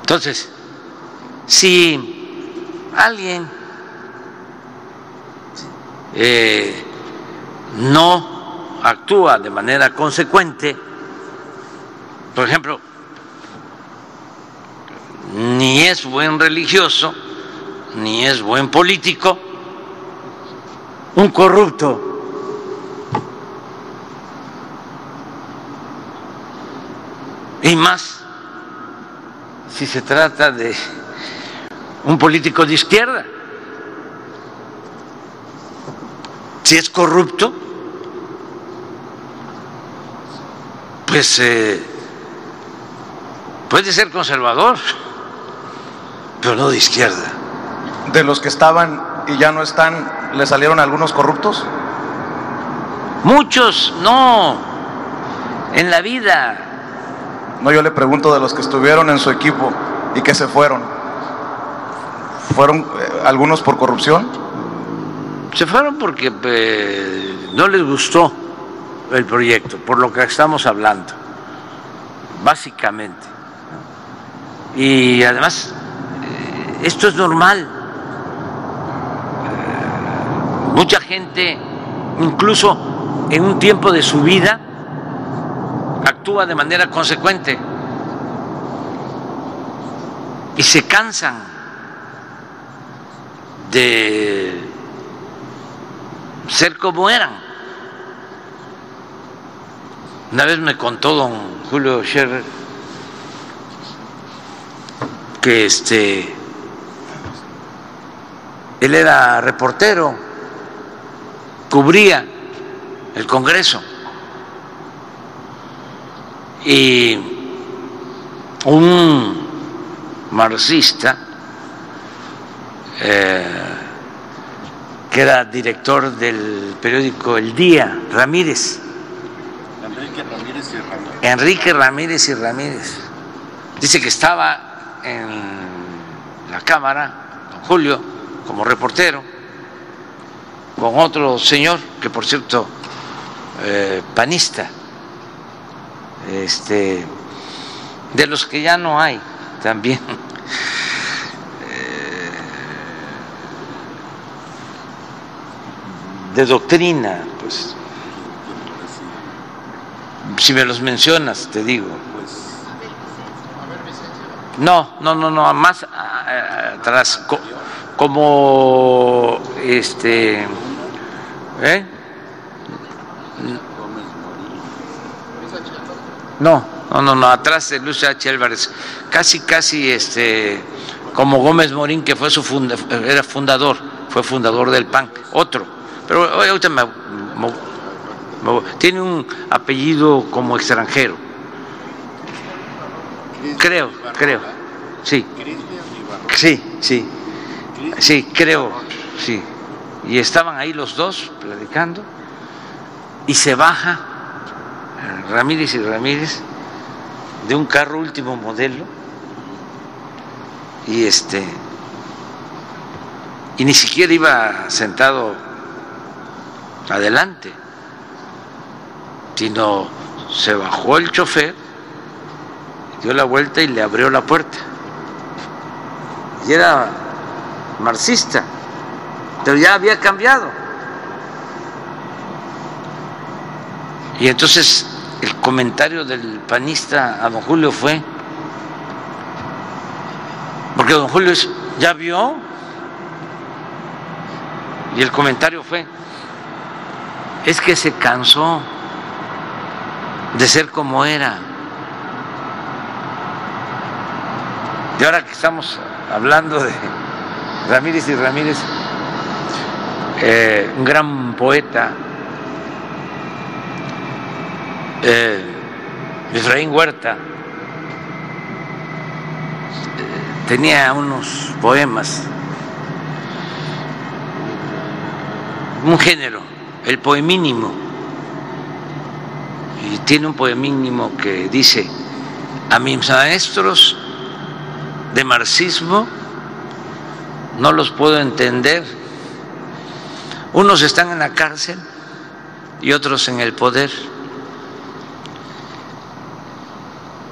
Entonces, si alguien eh, no actúa de manera consecuente, por ejemplo, ni es buen religioso, ni es buen político, un corrupto. Y más si se trata de un político de izquierda. Si es corrupto, pues eh, puede ser conservador pero no de izquierda. De los que estaban y ya no están, ¿le salieron algunos corruptos? Muchos, no, en la vida. No, yo le pregunto de los que estuvieron en su equipo y que se fueron. ¿Fueron eh, algunos por corrupción? Se fueron porque eh, no les gustó el proyecto, por lo que estamos hablando, básicamente. Y además esto es normal. Mucha gente, incluso en un tiempo de su vida, actúa de manera consecuente y se cansan de ser como eran. Una vez me contó don Julio Scherer que este él era reportero, cubría el Congreso y un marxista eh, que era director del periódico El Día, Ramírez. Enrique Ramírez y Ramírez. Enrique Ramírez y Ramírez. Dice que estaba en la Cámara, don Julio, como reportero, con otro señor, que por cierto, eh, panista, este, de los que ya no hay también. Eh, de doctrina, pues si me los mencionas, te digo. No, no, no, no, más atrás como este ¿eh? no no no no atrás de Luis H. Álvarez. Casi casi este como Gómez Morín que fue su funda, era fundador fue fundador del PAN otro. Pero ahorita me, tiene un apellido como extranjero. Creo creo. Sí. Sí sí Sí, creo, sí. Y estaban ahí los dos platicando y se baja eh, Ramírez y Ramírez de un carro último modelo y este y ni siquiera iba sentado adelante, sino se bajó el chofer, dio la vuelta y le abrió la puerta. Y era marxista, pero ya había cambiado. Y entonces el comentario del panista a don Julio fue, porque don Julio ya vio, y el comentario fue, es que se cansó de ser como era. Y ahora que estamos hablando de Ramírez y Ramírez, eh, un gran poeta, eh, Efraín Huerta, eh, tenía unos poemas, un género, el poemínimo, y tiene un poemínimo que dice, a mis maestros de marxismo no los puedo entender, unos están en la cárcel y otros en el poder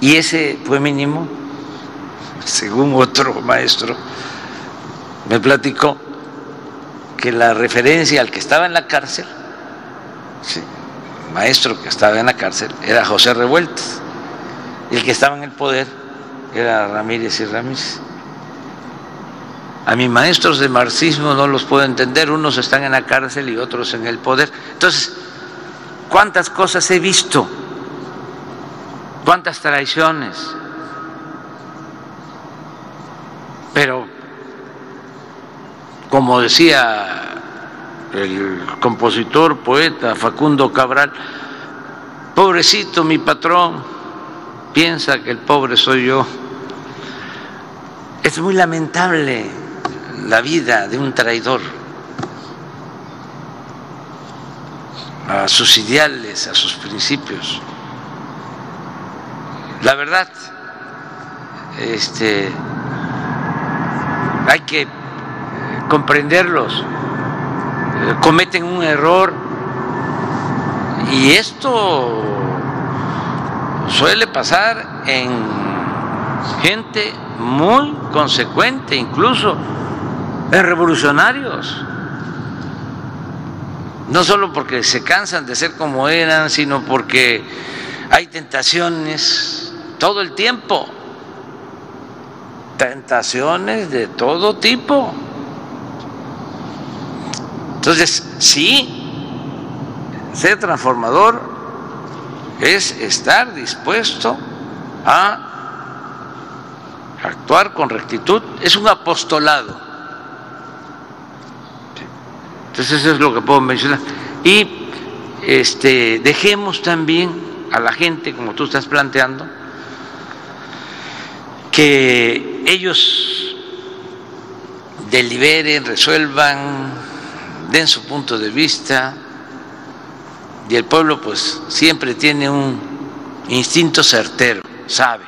Y ese fue mínimo, según otro maestro, me platicó que la referencia al que estaba en la cárcel, sí, maestro que estaba en la cárcel, era José Revueltas, y el que estaba en el poder era Ramírez y Ramírez. A mis maestros de marxismo no los puedo entender, unos están en la cárcel y otros en el poder. Entonces, ¿cuántas cosas he visto? cuántas traiciones. Pero, como decía el compositor, poeta Facundo Cabral, pobrecito mi patrón, piensa que el pobre soy yo. Es muy lamentable la vida de un traidor a sus ideales, a sus principios. La verdad, este, hay que comprenderlos. Cometen un error y esto suele pasar en gente muy consecuente, incluso en revolucionarios. No solo porque se cansan de ser como eran, sino porque hay tentaciones todo el tiempo. Tentaciones de todo tipo. Entonces, sí, ser transformador es estar dispuesto a actuar con rectitud, es un apostolado. Entonces eso es lo que puedo mencionar. Y este, dejemos también a la gente, como tú estás planteando, que ellos deliberen, resuelvan, den su punto de vista y el pueblo pues siempre tiene un instinto certero, sabe,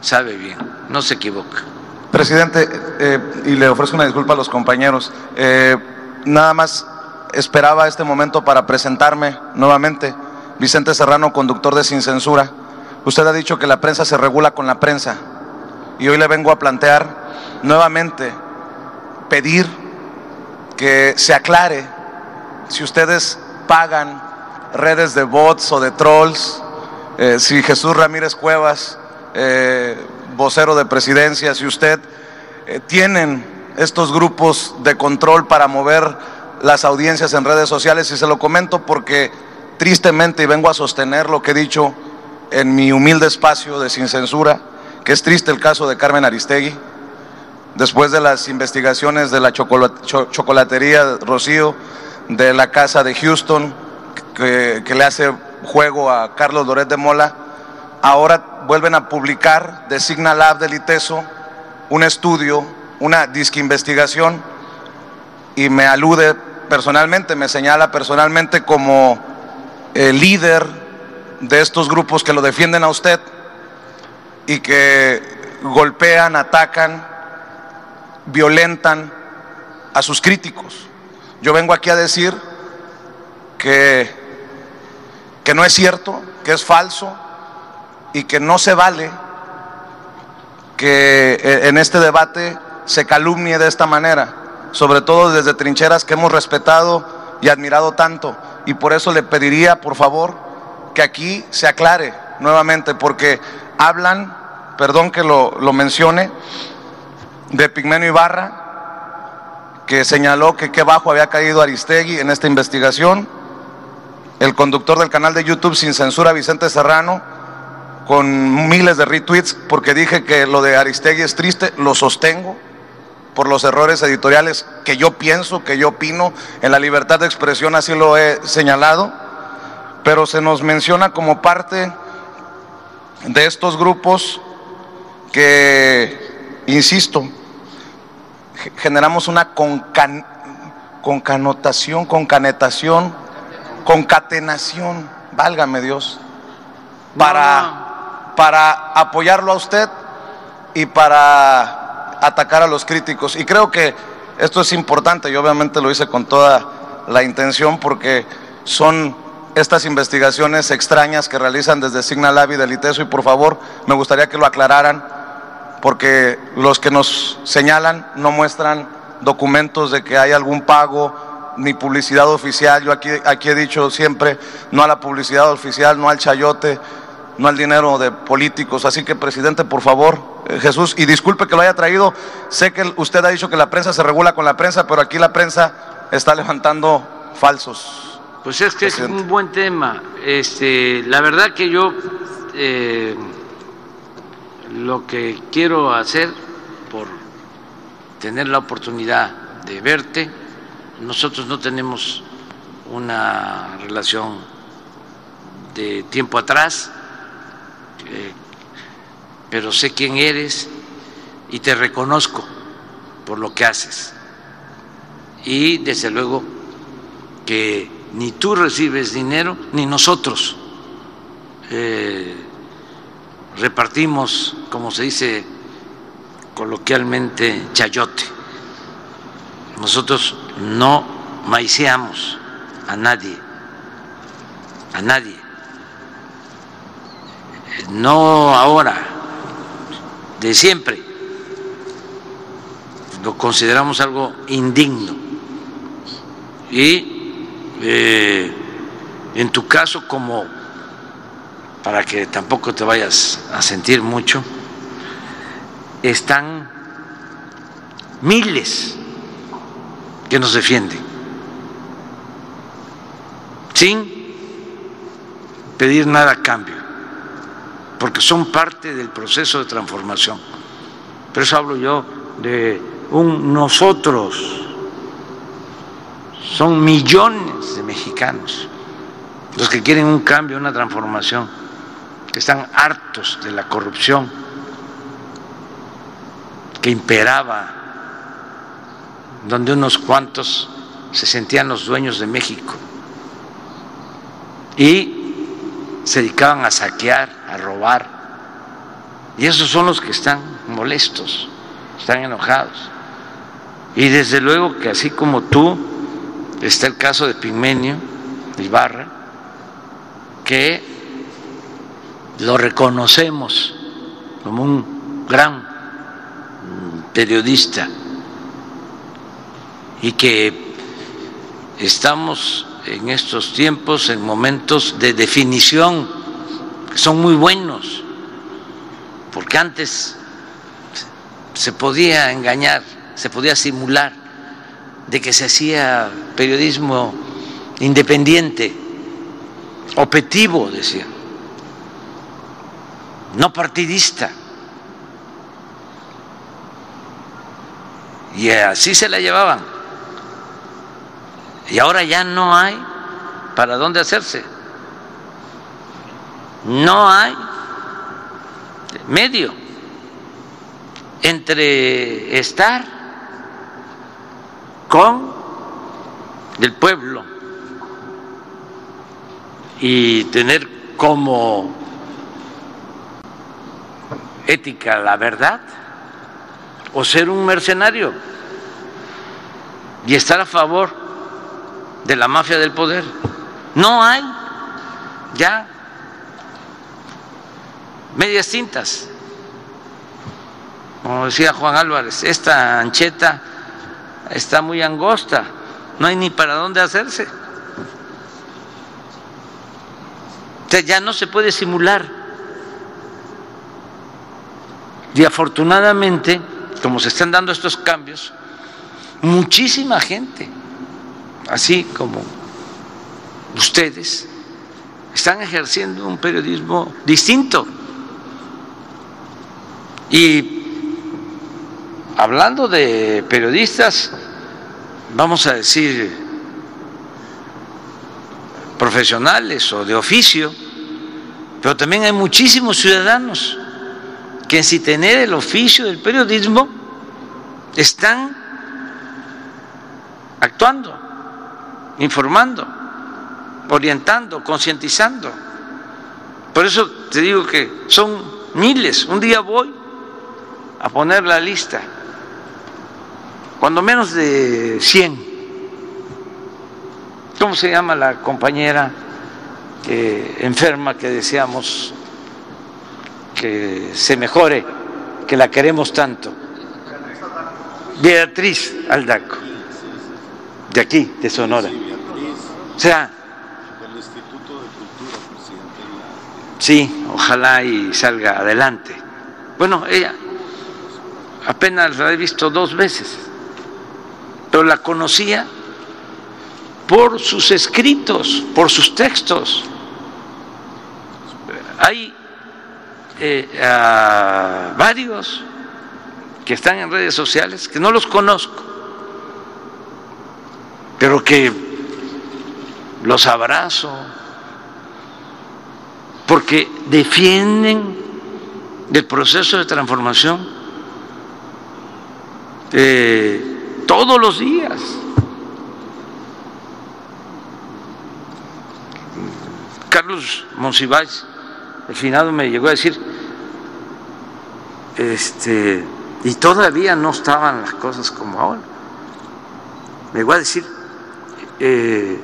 sabe bien, no se equivoca. Presidente, eh, y le ofrezco una disculpa a los compañeros, eh, nada más esperaba este momento para presentarme nuevamente. Vicente Serrano, conductor de Sin Censura. Usted ha dicho que la prensa se regula con la prensa y hoy le vengo a plantear nuevamente, pedir que se aclare si ustedes pagan redes de bots o de trolls, eh, si Jesús Ramírez Cuevas, vocero de presidencia, si usted eh, tienen estos grupos de control para mover las audiencias en redes sociales y se lo comento porque tristemente y vengo a sostener lo que he dicho en mi humilde espacio de sin censura, que es triste el caso de Carmen Aristegui, después de las investigaciones de la chocolatería Rocío, de la casa de Houston, que, le hace juego a Carlos Loret de Mola, ahora vuelven a publicar de Signal Lab del ITESO un estudio, una disque investigación, y me alude personalmente, me señala personalmente como el líder de estos grupos que lo defienden a usted y que golpean, atacan, violentan a sus críticos. Yo vengo aquí a decir que, que no es cierto, que es falso y que no se vale que eh, en este debate se calumnie de esta manera, sobre todo desde trincheras que hemos respetado y admirado tanto. Y por eso le pediría, por favor, que aquí se aclare nuevamente, porque hablan, perdón que lo, lo mencione, de Pigmenio Ibarra, que señaló que qué bajo había caído Aristegui en esta investigación, el conductor del canal de YouTube Sin Censura, Vicente Serrano, con miles de retweets, porque dije que lo de Aristegui es triste, lo sostengo por los errores editoriales que yo pienso, que yo opino, en la libertad de expresión así lo he señalado, pero se nos menciona como parte de estos grupos que, insisto, generamos una concan, concanotación, concanetación, concatenación, válgame Dios, para, para apoyarlo a usted y para atacar a los críticos. Y creo que esto es importante, yo obviamente lo hice con toda la intención porque son estas investigaciones extrañas que realizan desde Signal Labi del ITESO y por favor me gustaría que lo aclararan porque los que nos señalan no muestran documentos de que hay algún pago ni publicidad oficial. Yo aquí, aquí he dicho siempre no a la publicidad oficial, no al chayote, no al dinero de políticos. Así que, presidente, por favor, eh, Jesús, y disculpe que lo haya traído. Sé que usted ha dicho que la prensa se regula con la prensa, pero aquí la prensa está levantando falsos. Pues es que es un buen tema. Este, la verdad que yo eh, lo que quiero hacer por tener la oportunidad de verte, nosotros no tenemos una relación de tiempo atrás, pero sé quién eres y te reconozco por lo que haces. Y desde luego que ni tú recibes dinero ni nosotros. Eh, repartimos, como se dice coloquialmente, chayote. Nosotros no maiceamos a nadie, a nadie. No ahora, de siempre. Lo consideramos algo indigno. Y eh, en tu caso, como para que tampoco te vayas a sentir mucho, están miles que nos defienden, sin pedir nada a cambio, porque son parte del proceso de transformación. Por eso hablo yo de un nosotros, son millones de mexicanos los que quieren un cambio, una transformación que están hartos de la corrupción que imperaba, donde unos cuantos se sentían los dueños de México y se dedicaban a saquear, a robar. Y esos son los que están molestos, están enojados. Y desde luego que así como tú, está el caso de Pigmenio Ibarra, que lo reconocemos como un gran periodista y que estamos en estos tiempos en momentos de definición que son muy buenos, porque antes se podía engañar, se podía simular de que se hacía periodismo independiente, objetivo, decía no partidista. Y así se la llevaban. Y ahora ya no hay para dónde hacerse. No hay medio entre estar con el pueblo y tener como ética la verdad o ser un mercenario y estar a favor de la mafia del poder. No hay ya medias tintas. Como decía Juan Álvarez, esta ancheta está muy angosta no hay ni para dónde hacerse. Ya no se puede simular. Y afortunadamente, como se están dando estos cambios, muchísima gente, así como ustedes, están ejerciendo un periodismo distinto. Y hablando de periodistas, vamos a decir, profesionales o de oficio, pero también hay muchísimos ciudadanos que sin tener el oficio del periodismo están actuando, informando, orientando, concientizando. Por eso te digo que son miles. Un día voy a poner la lista cuando menos de 100. ¿Cómo se llama la compañera enferma que deseamos que se mejore, que la queremos tanto? Beatriz Aldaco, de aquí, de Sonora. O sea, sí, ojalá y salga adelante. Bueno, ella apenas la he visto dos veces pero la conocía por sus escritos, por sus textos. Hay eh, varios que están en redes sociales que no los conozco, pero que los abrazo, porque defienden el proceso de transformación. Eh, todos los días. Carlos Monsiváis, el finado me llegó a decir, este, y todavía no estaban las cosas como ahora. Me llegó a decir, eh,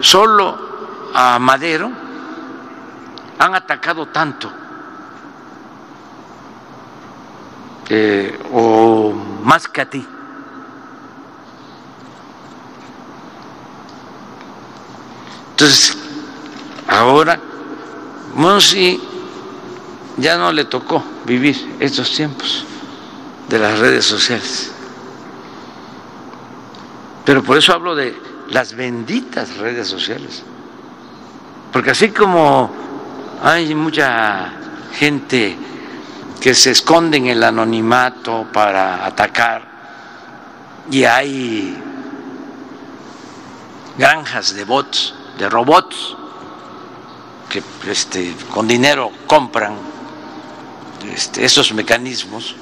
solo a Madero han atacado tanto, eh, o más que a ti. Entonces, ahora, Monsi ya no le tocó vivir estos tiempos de las redes sociales. Pero por eso hablo de las benditas redes sociales. Porque así como hay mucha gente que se esconden en el anonimato para atacar y hay granjas de bots, de robots que este, con dinero compran este, esos mecanismos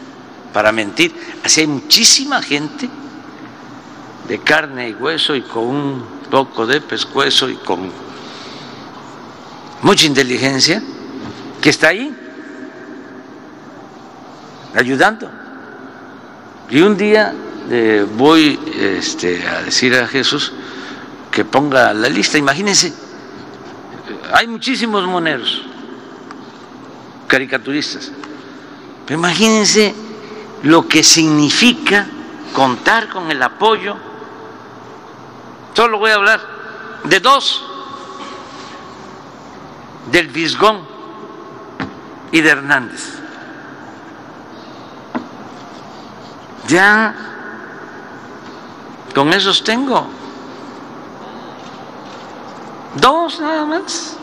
para mentir. Así hay muchísima gente de carne y hueso y con un poco de pescuezo y con mucha inteligencia que está ahí ayudando. Y un día eh, voy este, a decir a Jesús que ponga la lista. Imagínense, hay muchísimos moneros, caricaturistas. Pero imagínense lo que significa contar con el apoyo. Solo voy a hablar de dos, del Visgón y de Hernández. Ya con esos tengo. Dos nada más.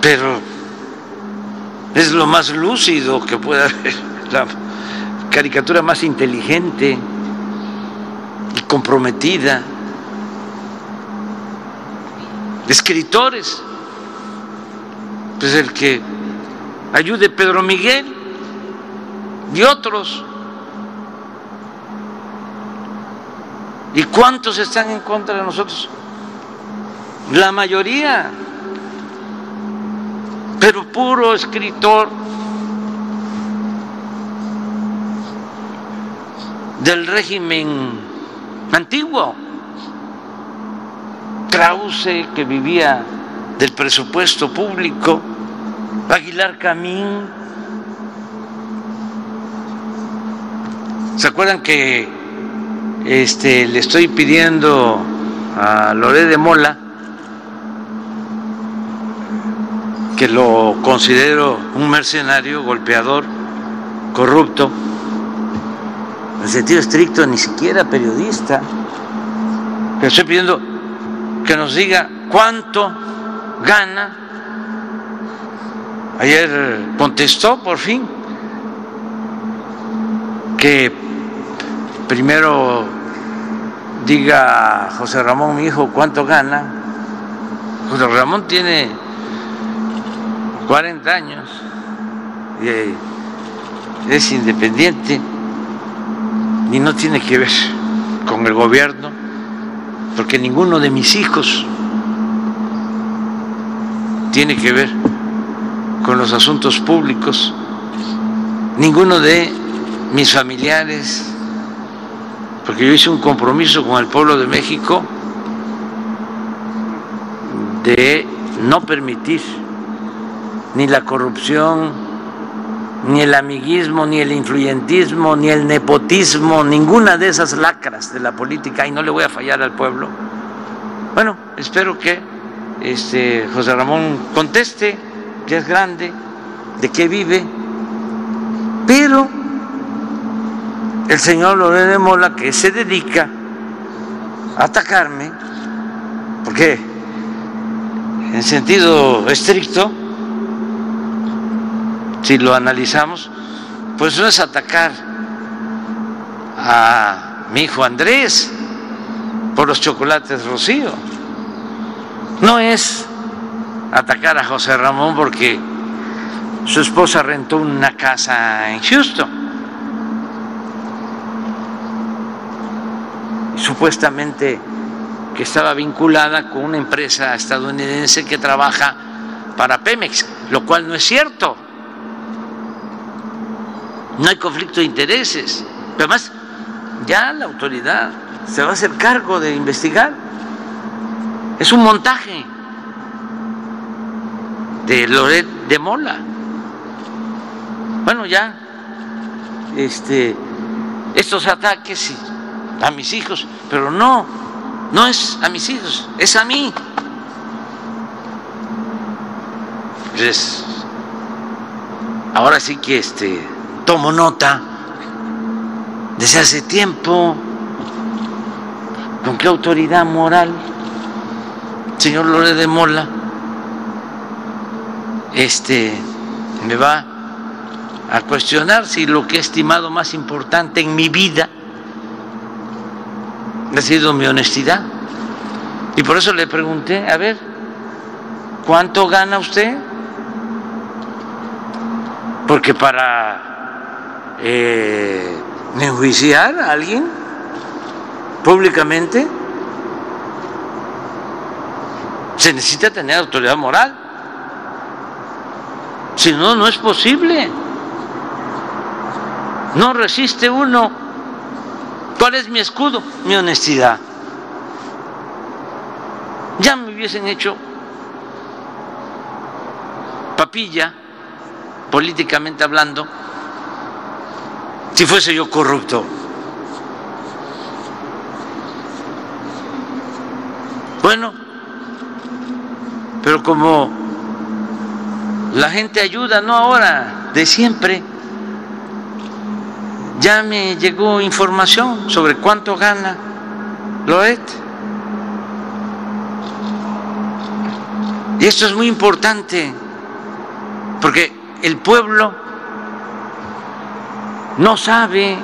Pero es lo más lúcido que puede haber, la caricatura más inteligente y comprometida. Escritores, pues el que ayude Pedro Miguel y otros. ¿Y cuántos están en contra de nosotros? La mayoría, pero puro escritor del régimen antiguo. Krause, que vivía del presupuesto público, Aguilar Camín, ¿Se acuerdan que este, le estoy pidiendo a Loré de Mola que lo considero un mercenario, golpeador, corrupto, en sentido estricto, ni siquiera periodista. Le estoy pidiendo que nos diga cuánto gana. Ayer contestó por fin que primero diga José Ramón, mi hijo, cuánto gana. José Ramón tiene 40 años y es independiente y no tiene que ver con el gobierno, porque ninguno de mis hijos tiene que ver con los asuntos públicos, ninguno de mis familiares, porque yo hice un compromiso con el pueblo de México de no permitir ni la corrupción, ni el amiguismo, ni el influyentismo, ni el nepotismo, ninguna de esas lacras de la política y no le voy a fallar al pueblo. Bueno, espero que este José Ramón conteste, que es grande, de qué vive, pero el señor Lorenzo de Mola, que se dedica a atacarme, porque en sentido estricto, si lo analizamos, pues no es atacar a mi hijo Andrés por los chocolates Rocío, no es atacar a José Ramón porque su esposa rentó una casa en Houston. Supuestamente que estaba vinculada con una empresa estadounidense que trabaja para Pemex, lo cual no es cierto no hay conflicto de intereses. Pero además, ya la autoridad se va a hacer cargo de investigar. Es un montaje de Loret de Mola. Bueno, ya este estos ataques a mis hijos, pero no, no es a mis hijos, es a mí. Entonces, ahora sí que este tomo nota desde hace tiempo. ¿Con qué autoridad moral, señor Lore de Mola, este, me va a cuestionar si lo que he estimado más importante en mi vida ha sido mi honestidad? Y por eso le pregunté, a ver, ¿cuánto gana usted? Porque para eh, enjuiciar a alguien públicamente, se necesita tener autoridad moral. Si no, no es posible. No resiste uno. ¿Cuál es mi escudo? Mi honestidad. Ya me hubiesen hecho papilla, políticamente hablando, si fuese yo corrupto. Bueno, pero como la gente ayuda, no ahora, de siempre, ya me llegó información sobre cuánto gana Loet. Y esto es muy importante, porque el pueblo no sabe,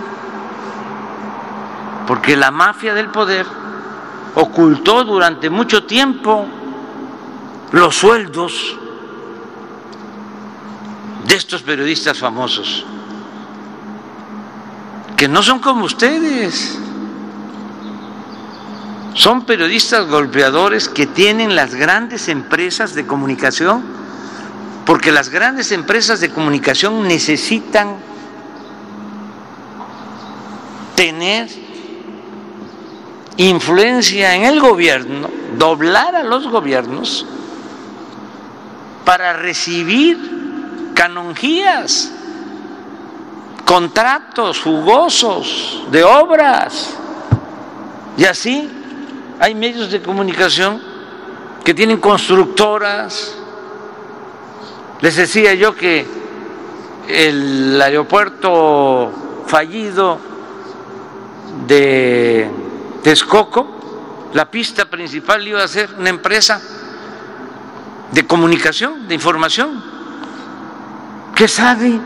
porque la mafia del poder ocultó durante mucho tiempo los sueldos de estos periodistas famosos, que no son como ustedes, son periodistas golpeadores que tienen las grandes empresas de comunicación, porque las grandes empresas de comunicación necesitan tener influencia en el gobierno, doblar a los gobiernos para recibir canonjías, contratos jugosos de obras. Y así hay medios de comunicación que tienen constructoras. Les decía yo que el aeropuerto fallido de Texcoco, la pista principal iba a ser una empresa de comunicación, de información. ¿Qué saben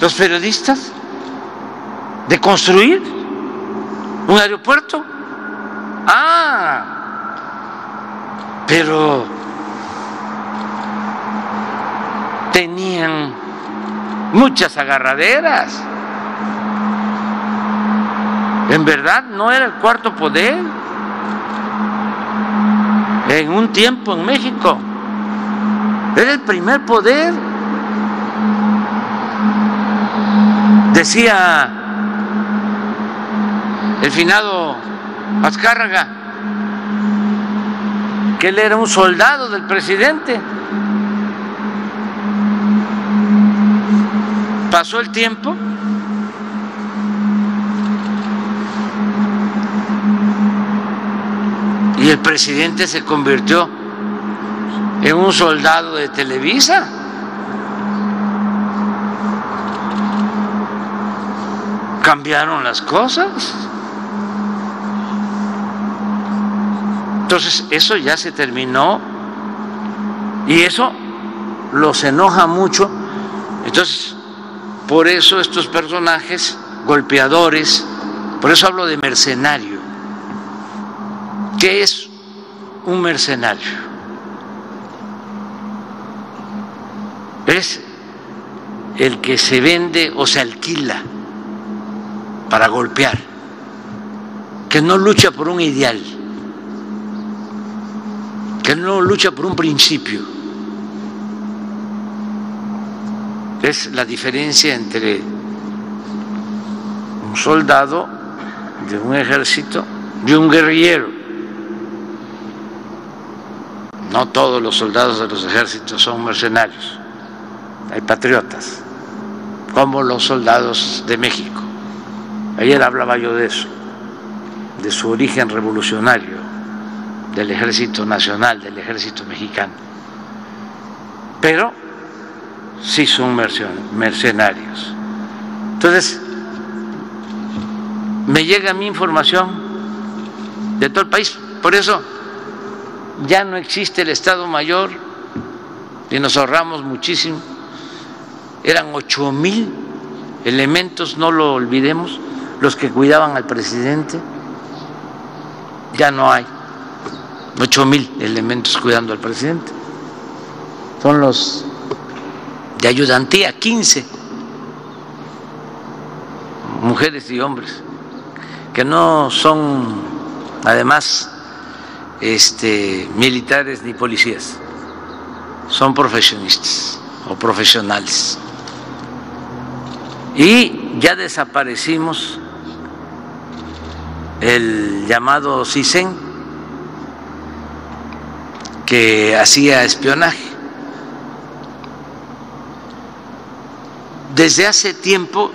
los periodistas de construir un aeropuerto? Ah, pero tenían muchas agarraderas. En verdad no era el cuarto poder. En un tiempo en México era el primer poder. Decía el finado Azcárraga que él era un soldado del presidente. Pasó el tiempo y el presidente se convirtió en un soldado de Televisa. Cambiaron las cosas. Entonces, eso ya se terminó y eso los enoja mucho. Entonces, por eso estos personajes golpeadores, por eso hablo de mercenario. ¿Qué es un mercenario? Es el que se vende o se alquila para golpear, que no lucha por un ideal que no lucha por un principio. Es la diferencia entre un soldado de un ejército y un guerrillero. No todos los soldados de los ejércitos son mercenarios, hay patriotas, como los soldados de México. Ayer hablaba yo de eso, de su origen revolucionario del Ejército Nacional, del Ejército Mexicano. Pero sí son mercenarios. Entonces, me llega mi información de todo el país. Por eso ya no existe el Estado Mayor y nos ahorramos muchísimo. Eran ocho mil elementos, no lo olvidemos, los que cuidaban al presidente. Ya no hay. 8 mil elementos cuidando al presidente. Son los de ayudantía, 15 mujeres y hombres, que no son además este, militares ni policías, son profesionistas o profesionales. Y ya desaparecimos el llamado CISEN, que hacía espionaje. Desde hace tiempo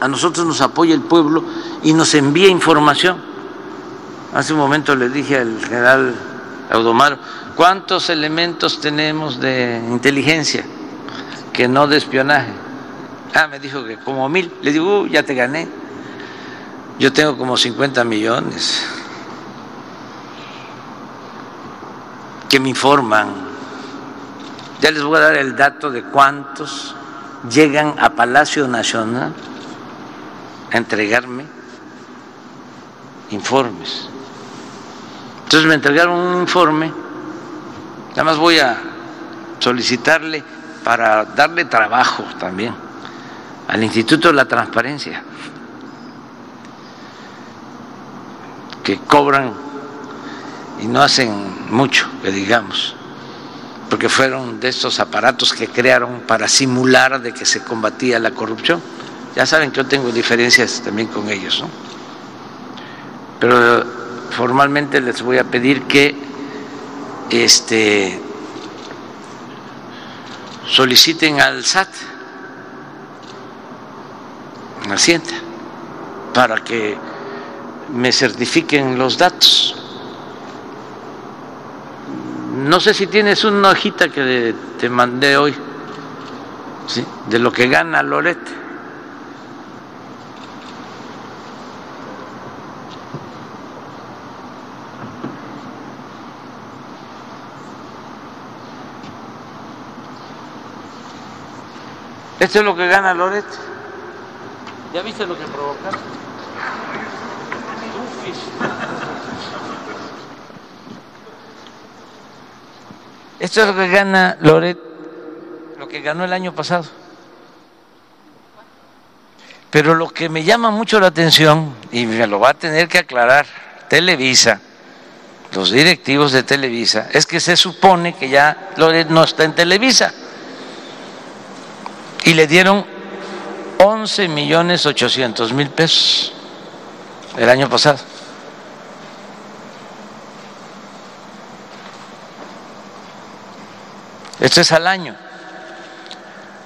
a nosotros nos apoya el pueblo y nos envía información. Hace un momento le dije al general Audomaro, ¿cuántos elementos tenemos de inteligencia que no de espionaje? Ah, me dijo que como mil. Le digo, ya te gané. Yo tengo como 50 millones. que me informan. Ya les voy a dar el dato de cuántos llegan a Palacio Nacional a entregarme informes. Entonces me entregaron un informe, nada más voy a solicitarle para darle trabajo también al Instituto de la Transparencia, que cobran y no hacen mucho, que digamos, porque fueron de estos aparatos que crearon para simular de que se combatía la corrupción. Ya saben que yo tengo diferencias también con ellos, ¿no? Pero formalmente les voy a pedir que este soliciten al SAT Hacienda para que me certifiquen los datos. No sé si tienes una hojita que te mandé hoy, ¿sí? de lo que gana Lorete. Esto es lo que gana Loret. ¿Ya viste lo que provocaste? Esto es lo que gana Loret, lo que ganó el año pasado. Pero lo que me llama mucho la atención, y me lo va a tener que aclarar Televisa, los directivos de Televisa, es que se supone que ya Loret no está en Televisa y le dieron 11 millones 800 mil pesos el año pasado. Esto es al año.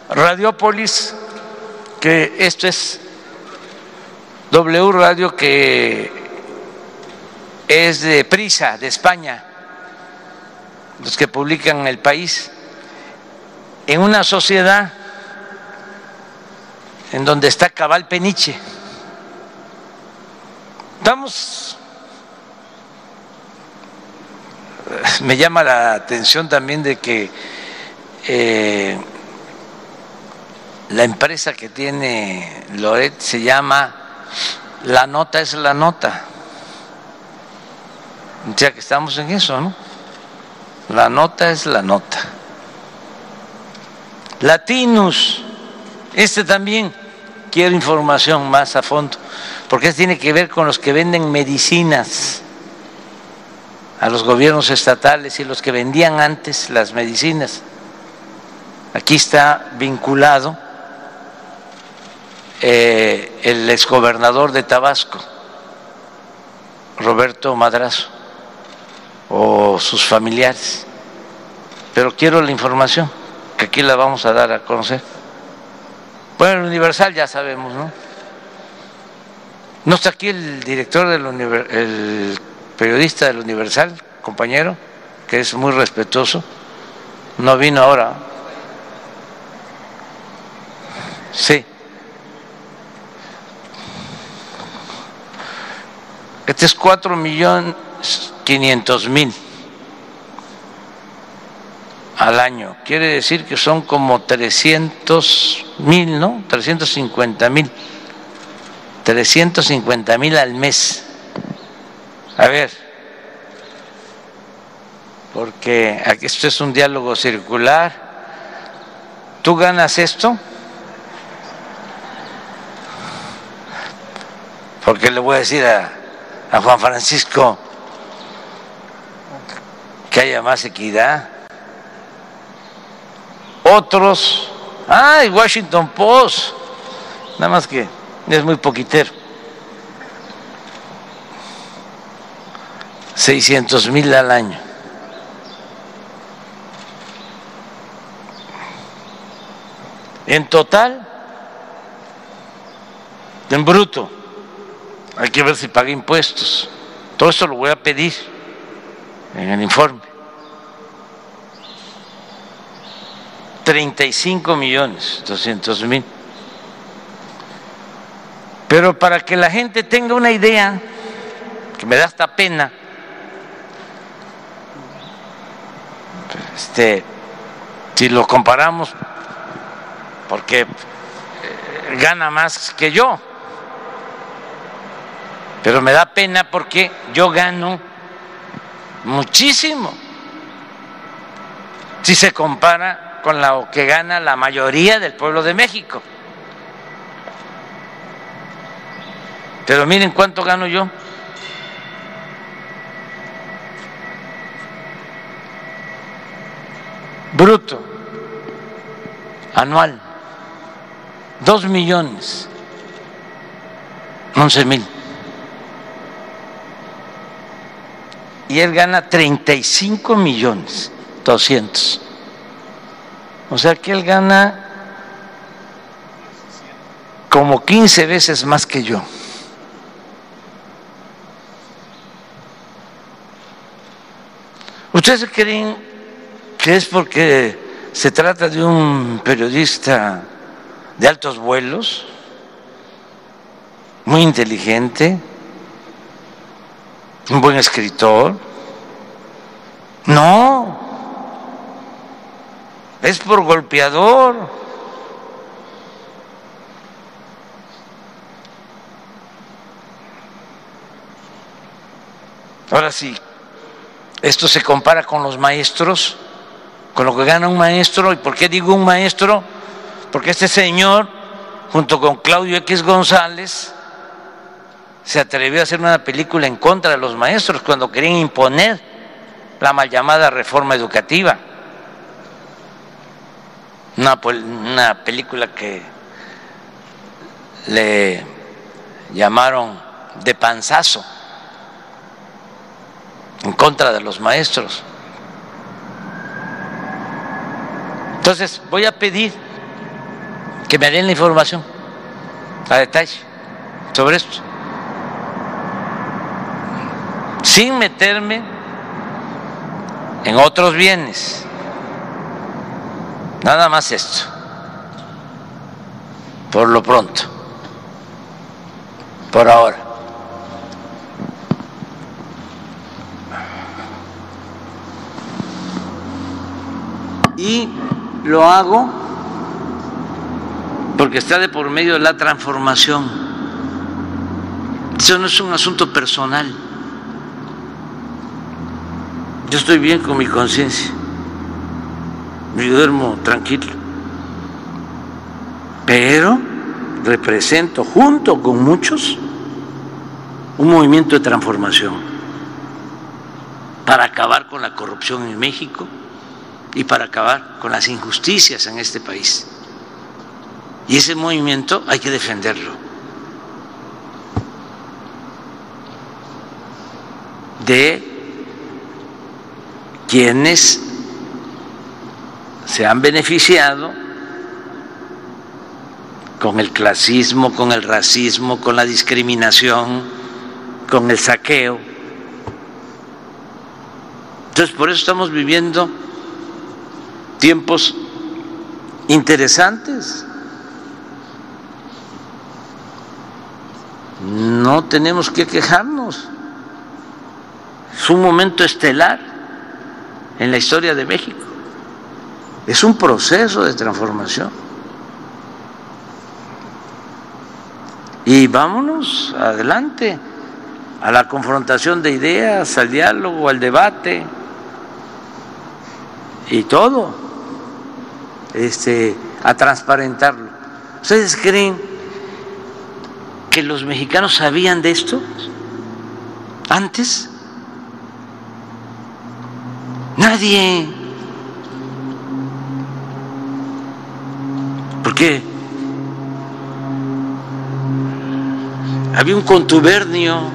Radiopolis, que esto es W Radio, que es de Prisa, de España, los que publican el país, en una sociedad en donde está Cabal Peniche. Vamos, me llama la atención también de que eh, la empresa que tiene Loret se llama La Nota es la Nota. O sea que estamos en eso, ¿no? La nota es la nota. Latinus, este también quiero información más a fondo, porque esto tiene que ver con los que venden medicinas a los gobiernos estatales y los que vendían antes las medicinas. Aquí está vinculado eh, el exgobernador de Tabasco, Roberto Madrazo, o sus familiares. Pero quiero la información, que aquí la vamos a dar a conocer. Bueno, el Universal ya sabemos, ¿no? No está aquí el director del el periodista del Universal, compañero, que es muy respetuoso. No vino ahora. Sí. Este es cuatro millones quinientos mil al año. Quiere decir que son como 300 mil, ¿no? 350 mil. 350 mil al mes. A ver, porque aquí esto es un diálogo circular. ¿Tú ganas esto? Porque le voy a decir a, a Juan Francisco que haya más equidad otros, ay, Washington Post, nada más que es muy poquitero. 600 mil al año. En total, en bruto, hay que ver si paga impuestos. Todo eso lo voy a pedir en el informe. 35 millones 200 mil. Pero para que la gente tenga una idea, que me da hasta pena, este, si lo comparamos, porque eh, gana más que yo, pero me da pena porque yo gano muchísimo si se compara con lo que gana la mayoría del pueblo de México. Pero miren cuánto gano yo. Bruto, anual, dos millones, once mil. Y él gana 35 millones, doscientos. O sea que él gana como 15 veces más que yo. ¿Ustedes creen que es porque se trata de un periodista de altos vuelos, muy inteligente, un buen escritor? No, es por golpeador. Ahora sí, esto se compara con los maestros, con lo que gana un maestro. ¿Y por qué digo un maestro? Porque este señor, junto con Claudio X González, se atrevió a hacer una película en contra de los maestros cuando querían imponer la mal llamada reforma educativa. Una, una película que le llamaron de panzazo en contra de los maestros. Entonces voy a pedir que me den la información a detalle sobre esto, sin meterme en otros bienes. Nada más esto, por lo pronto, por ahora. y lo hago porque está de por medio de la transformación. Eso no es un asunto personal. Yo estoy bien con mi conciencia. Yo duermo tranquilo. Pero represento junto con muchos un movimiento de transformación para acabar con la corrupción en México y para acabar con las injusticias en este país. Y ese movimiento hay que defenderlo. De quienes se han beneficiado con el clasismo, con el racismo, con la discriminación, con el saqueo. Entonces, por eso estamos viviendo tiempos interesantes. No tenemos que quejarnos. Es un momento estelar en la historia de México. Es un proceso de transformación. Y vámonos adelante a la confrontación de ideas, al diálogo, al debate y todo este, a transparentarlo. ¿Ustedes creen que los mexicanos sabían de esto antes? Nadie. ¿Por qué? Había un contubernio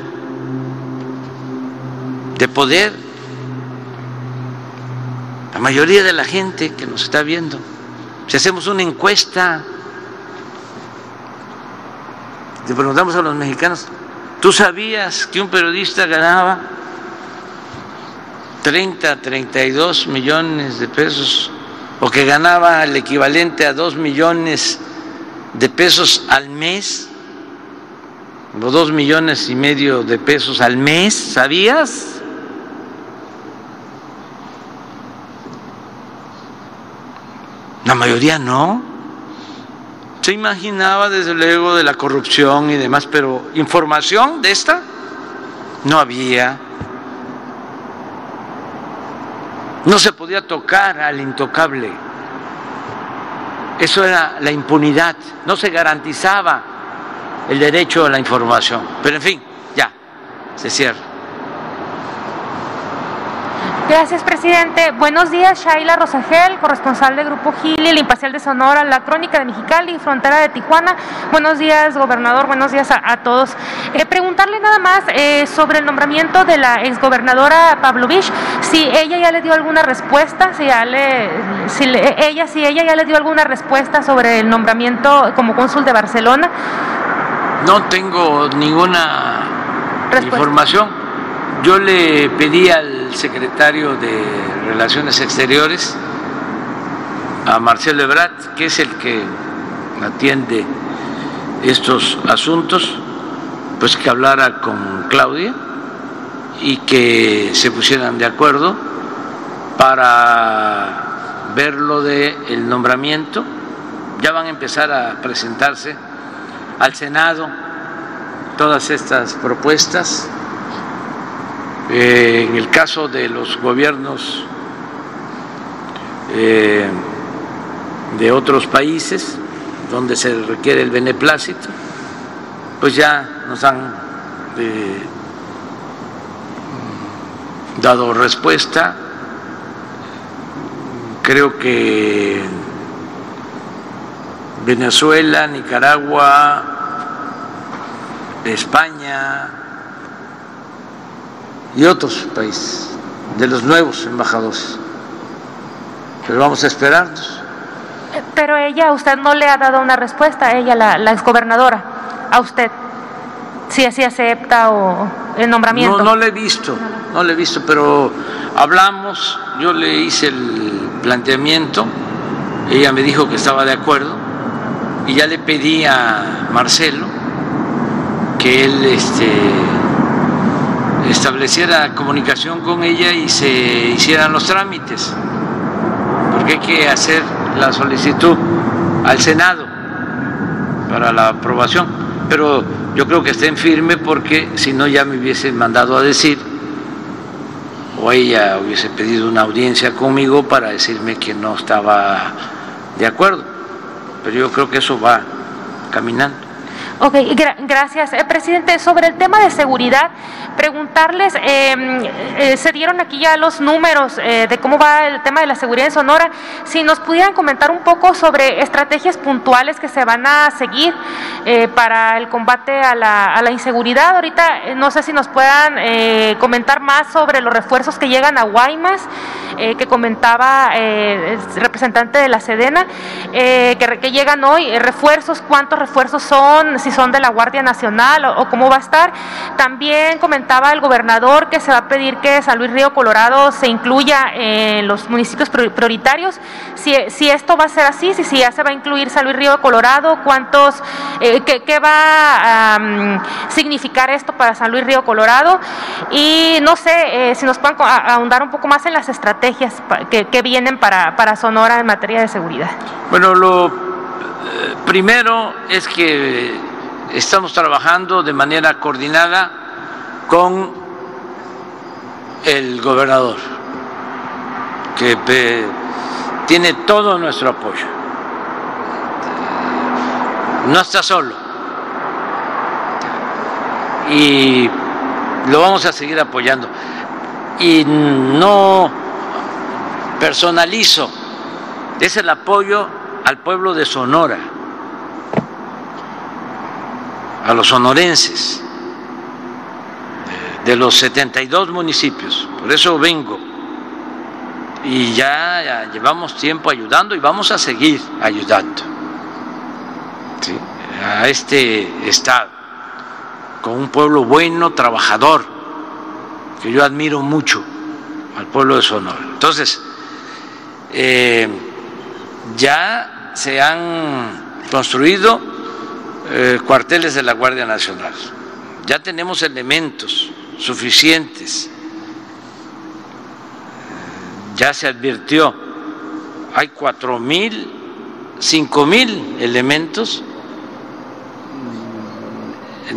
de poder. La mayoría de la gente que nos está viendo si hacemos una encuesta, le preguntamos a los mexicanos, ¿tú sabías que un periodista ganaba 30, 32 millones de pesos o que ganaba el equivalente a 2 millones de pesos al mes? O 2 millones y medio de pesos al mes, ¿sabías? La mayoría no. Se imaginaba desde luego de la corrupción y demás, pero información de esta no había. No se podía tocar al intocable. Eso era la impunidad. No se garantizaba el derecho a la información. Pero en fin, ya, se cierra. Gracias, presidente. Buenos días, Shaila Rosagel, corresponsal del Grupo Gili, el Imparcial de Sonora, la Crónica de Mexicali, Frontera de Tijuana. Buenos días, gobernador. Buenos días a, todos. Eh, preguntarle nada más eh, sobre el nombramiento de la exgobernadora Pavlovich. si ella ya le dio alguna respuesta, si, ya le, si ella, si ella ya le dio alguna respuesta sobre el nombramiento como cónsul de Barcelona. No tengo ninguna información. Yo le pedí al secretario de Relaciones Exteriores, a Marcelo Ebrat, que es el que atiende estos asuntos, pues que hablara con Claudia y que se pusieran de acuerdo para ver lo del nombramiento. Ya van a empezar a presentarse al Senado todas estas propuestas. Eh, en el caso de los gobiernos eh, de otros países donde se requiere el beneplácito, pues ya nos han eh, dado respuesta. Creo que Venezuela, Nicaragua, España y otros países, de los nuevos embajadores. Pero vamos a esperarnos. Pero ella, usted no le ha dado una respuesta, ella, la, la exgobernadora, a usted, si así acepta o el nombramiento. No, no le he visto, no le he visto, pero hablamos, yo le hice el planteamiento, ella me dijo que estaba de acuerdo y ya le pedí a Marcelo que él este, estableciera comunicación con ella y se hicieran los trámites, porque hay que hacer la solicitud al Senado para la aprobación, pero yo creo que estén firme porque si no ya me hubiesen mandado a decir o ella hubiese pedido una audiencia conmigo para decirme que no estaba de acuerdo. Pero yo creo que eso va caminando. Ok, gracias. Eh, presidente, sobre el tema de seguridad, preguntarles, em, eh, se dieron aquí ya los números eh, de cómo va el tema de la seguridad en Sonora, si nos pudieran comentar un poco sobre estrategias puntuales que se van a seguir para el combate a la, inseguridad. Ahorita no sé si nos puedan comentar más sobre los refuerzos que llegan a Guaymas, que comentaba el representante de la Sedena, que, que, llegan hoy, refuerzos, cuántos refuerzos son, son de la Guardia Nacional o, cómo va a estar. También comentaba el gobernador que se va a pedir que San Luis Río Colorado se incluya en los municipios prioritarios. Si, si esto va a ser así, si, si ya se va a incluir San Luis Río Colorado, cuántos, eh, qué, va a significar esto para San Luis Río Colorado. Y no sé eh, si nos pueden ahondar un poco más en las estrategias que, que vienen para, para Sonora en materia de seguridad. Bueno, lo eh, primero es que estamos trabajando de manera coordinada con el gobernador, que tiene todo nuestro apoyo. No está solo. Y lo vamos a seguir apoyando. Y no personalizo, es el apoyo al pueblo de Sonora a los sonorenses de los 72 municipios. Por eso vengo. Y ya, llevamos tiempo ayudando y vamos a seguir ayudando a este Estado, con un pueblo bueno, trabajador, que yo admiro mucho al pueblo de Sonora. Entonces, eh, ya se han construido eh, cuarteles de la Guardia Nacional. Ya tenemos elementos suficientes. Ya se advirtió, hay cuatro mil, cinco mil elementos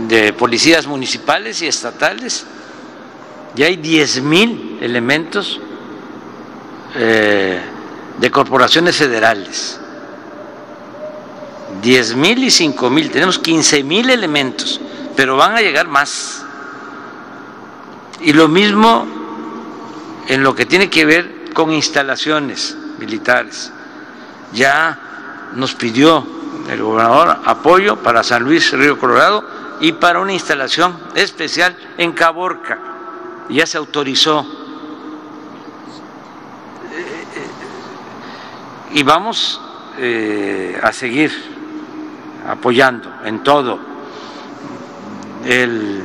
de policías municipales y estatales, ya hay diez mil elementos eh, de corporaciones federales. 10 mil y 5 mil, tenemos 15 mil elementos, pero van a llegar más. Y lo mismo en lo que tiene que ver con instalaciones militares. Ya nos pidió el gobernador apoyo para San Luis Río Colorado y para una instalación especial en Caborca. Ya se autorizó. Eh, eh, eh, y vamos a seguir apoyando en todo. El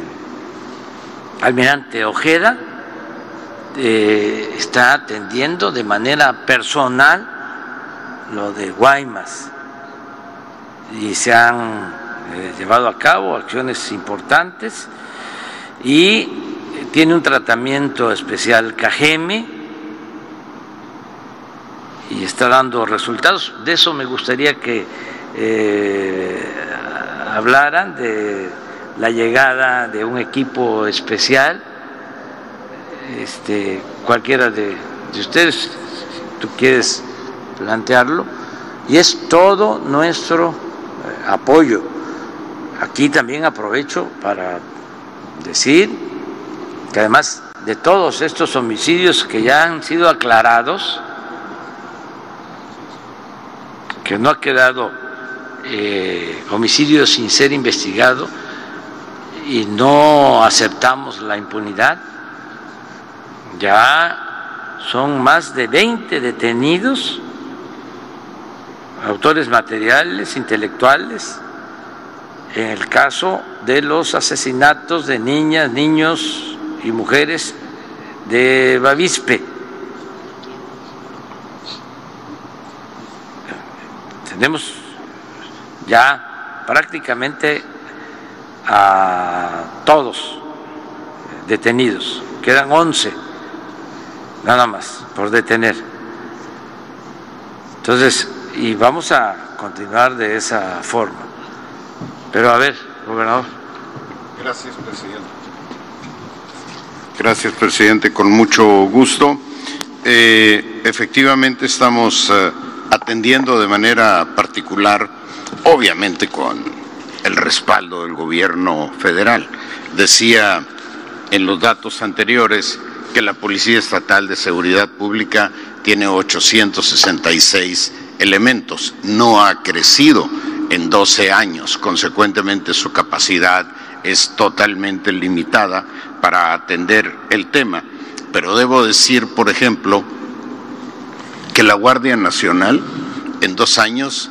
almirante Ojeda eh, está atendiendo de manera personal lo de Guaymas y se han eh, llevado a cabo acciones importantes y tiene un tratamiento especial Cajeme y está dando resultados. De eso me gustaría que eh, hablaran de la llegada de un equipo especial, este, cualquiera de, de ustedes, tú quieres plantearlo, y es todo nuestro eh, apoyo. Aquí también aprovecho para decir que además de todos estos homicidios que ya han sido aclarados, que no ha quedado eh, homicidio sin ser investigado y no aceptamos la impunidad, ya son más de 20 detenidos, autores materiales, intelectuales, en el caso de los asesinatos de niñas, niños y mujeres de Bavispe. Tenemos ya prácticamente a todos detenidos, quedan 11 nada más por detener. Entonces, y vamos a continuar de esa forma. Pero a ver, gobernador. Gracias, presidente. Gracias, presidente, con mucho gusto. Eh, efectivamente estamos eh, atendiendo de manera particular, obviamente con el respaldo del gobierno federal. Decía en los datos anteriores que la Policía Estatal de Seguridad Pública tiene 866 elementos, no ha crecido en 12 años, consecuentemente su capacidad es totalmente limitada para atender el tema. Pero debo decir, por ejemplo, que la Guardia Nacional en dos años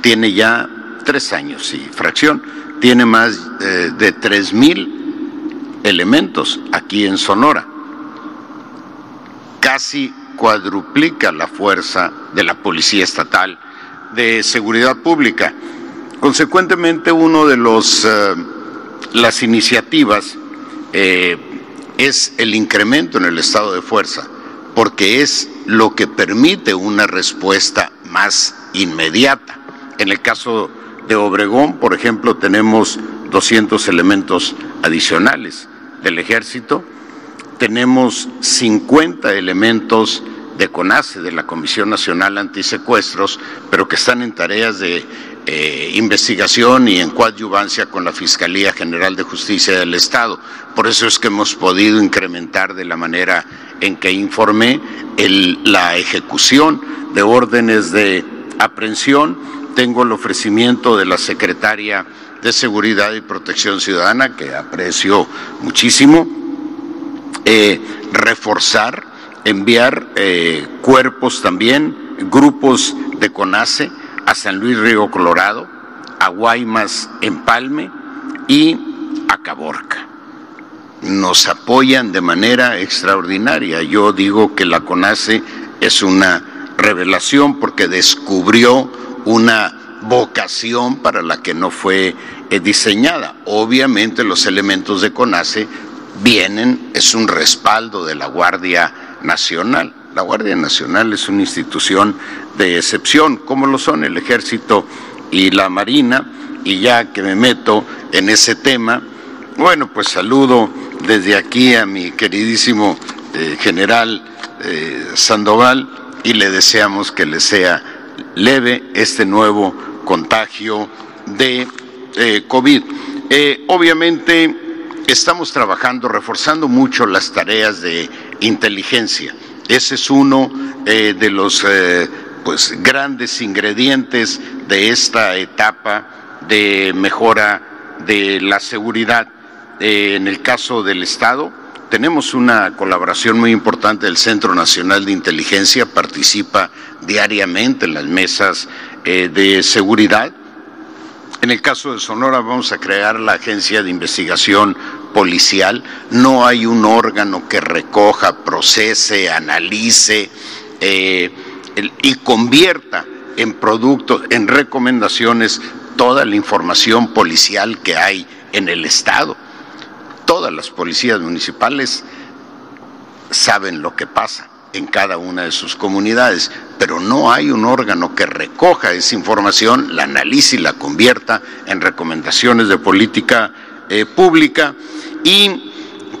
tiene ya tres años y fracción, tiene más eh, de tres mil elementos aquí en Sonora. Casi cuadruplica la fuerza de la Policía Estatal de Seguridad Pública. Consecuentemente, uno de los eh, las iniciativas eh, es el incremento en el estado de fuerza, porque es lo que permite una respuesta más inmediata. En el caso de Obregón, por ejemplo, tenemos 200 elementos adicionales del ejército, tenemos 50 elementos de CONACE, de la Comisión Nacional Antisecuestros, pero que están en tareas de eh, investigación y en coadyuvancia con la Fiscalía General de Justicia del Estado. Por eso es que hemos podido incrementar de la manera en que informé la ejecución de órdenes de aprehensión. Tengo el ofrecimiento de la secretaria de Seguridad y Protección Ciudadana, que aprecio muchísimo, eh, reforzar, enviar eh, cuerpos también, grupos de CONACE a San Luis Río Colorado, a Guaymas Empalme y a Caborca. Nos apoyan de manera extraordinaria. Yo digo que la CONACE es una revelación porque descubrió una vocación para la que no fue eh, diseñada. Obviamente los elementos de CONACE vienen, es un respaldo de la Guardia Nacional. La Guardia Nacional es una institución de excepción, como lo son el Ejército y la Marina, y ya que me meto en ese tema, bueno, pues saludo desde aquí a mi queridísimo eh, general eh, Sandoval y le deseamos que le sea leve este nuevo contagio de eh, COVID. obviamente estamos trabajando, reforzando mucho las tareas de inteligencia. Ese es uno de los pues grandes ingredientes de esta etapa de mejora de la seguridad. Eh, en el caso del Estado, tenemos una colaboración muy importante del Centro Nacional de Inteligencia, participa diariamente en las mesas eh, de seguridad. En el caso de Sonora vamos a crear la Agencia de Investigación Policial. No hay un órgano que recoja, procese, analice eh, y convierta en productos, en recomendaciones, toda la información policial que hay en el Estado todas las policías municipales saben lo que pasa en cada una de sus comunidades, pero no hay un órgano que recoja esa información, la analice y la convierta en recomendaciones de política eh, pública y,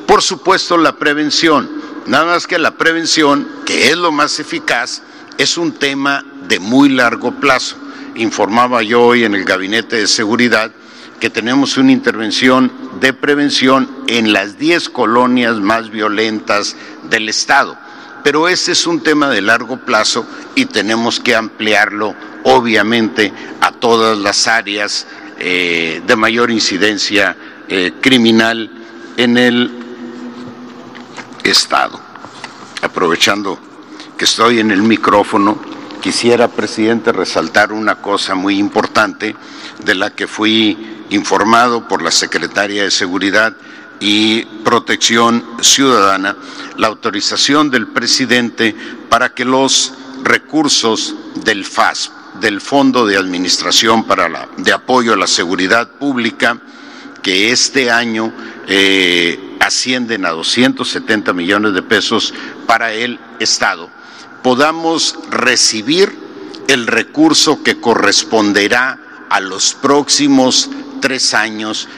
por supuesto, la prevención. Nada más que la prevención, que es lo más eficaz, es un tema de muy largo plazo. Informaba yo hoy en el Gabinete de Seguridad que tenemos una intervención de prevención en las 10 colonias más violentas del Estado. Pero ese es un tema de largo plazo y tenemos que ampliarlo, obviamente, a todas las áreas eh, de mayor incidencia eh, criminal en el Estado. Aprovechando que estoy en el micrófono, quisiera, presidente, resaltar una cosa muy importante de la que fui informado por la Secretaria de Seguridad y Protección Ciudadana la autorización del presidente para que los recursos del FAS, del Fondo de Administración para la, de Apoyo a la Seguridad Pública, que este año eh, ascienden a 270 millones de pesos para el Estado, podamos recibir el recurso que corresponderá a los próximos tres años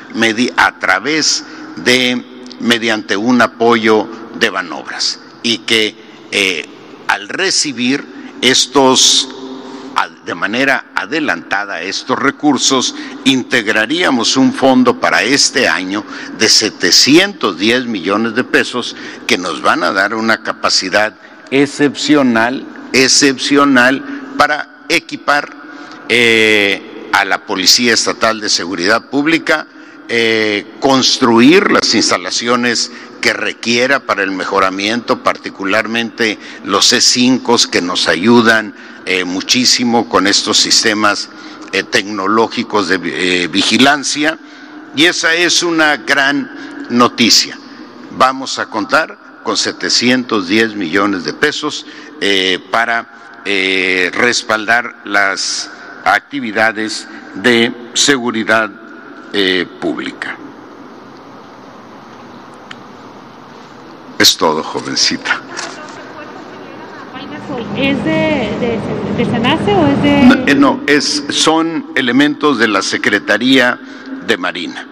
a través de, mediante un apoyo de Banobras y que eh, al recibir estos de manera adelantada estos recursos, integraríamos un fondo para este año de 710 millones de pesos que nos van a dar una capacidad excepcional, excepcional para equipar eh, a la Policía Estatal de Seguridad Pública eh, construir las instalaciones que requiera para el mejoramiento, particularmente los C5 que nos ayudan eh, muchísimo con estos sistemas eh, tecnológicos de vigilancia. Y esa es una gran noticia. Vamos a contar con 710 millones de pesos para respaldar las actividades de seguridad eh, pública. Es todo, jovencita. ¿Es de, de, SENACE o es de.? No, eh, no, es, son elementos de la Secretaría de Marina,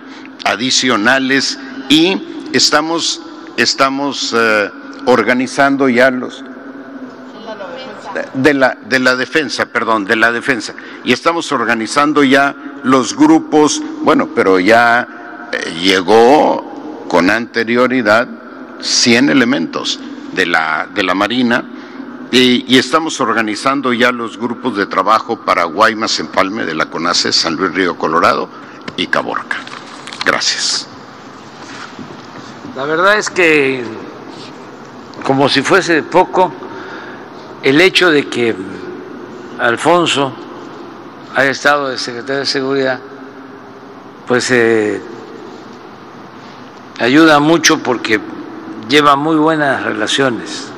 adicionales, y estamos, estamos eh, organizando ya los, de la, de la defensa, perdón, de la defensa. Y estamos organizando ya los grupos, bueno, pero ya eh, llegó con anterioridad 100 elementos de la, de la Marina y, estamos organizando ya los grupos de trabajo para Guaymas, Empalme de la CONACE, San Luis Río Colorado y Caborca. Gracias. La verdad es que, como si fuese poco, el hecho de que Alfonso haya estado de secretario de Seguridad, pues eh, ayuda mucho porque lleva muy buenas relaciones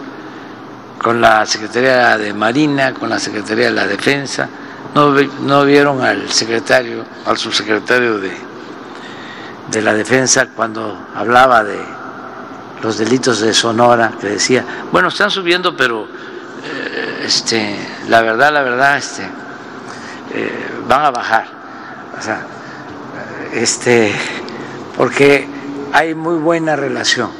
con la Secretaría de Marina, con la Secretaría de la Defensa. No, no vieron al secretario, al subsecretario de, de la Defensa cuando hablaba de los delitos de Sonora, que decía, bueno, están subiendo, pero este, la verdad, la verdad, este, eh, van a bajar. este, porque hay muy buena relación.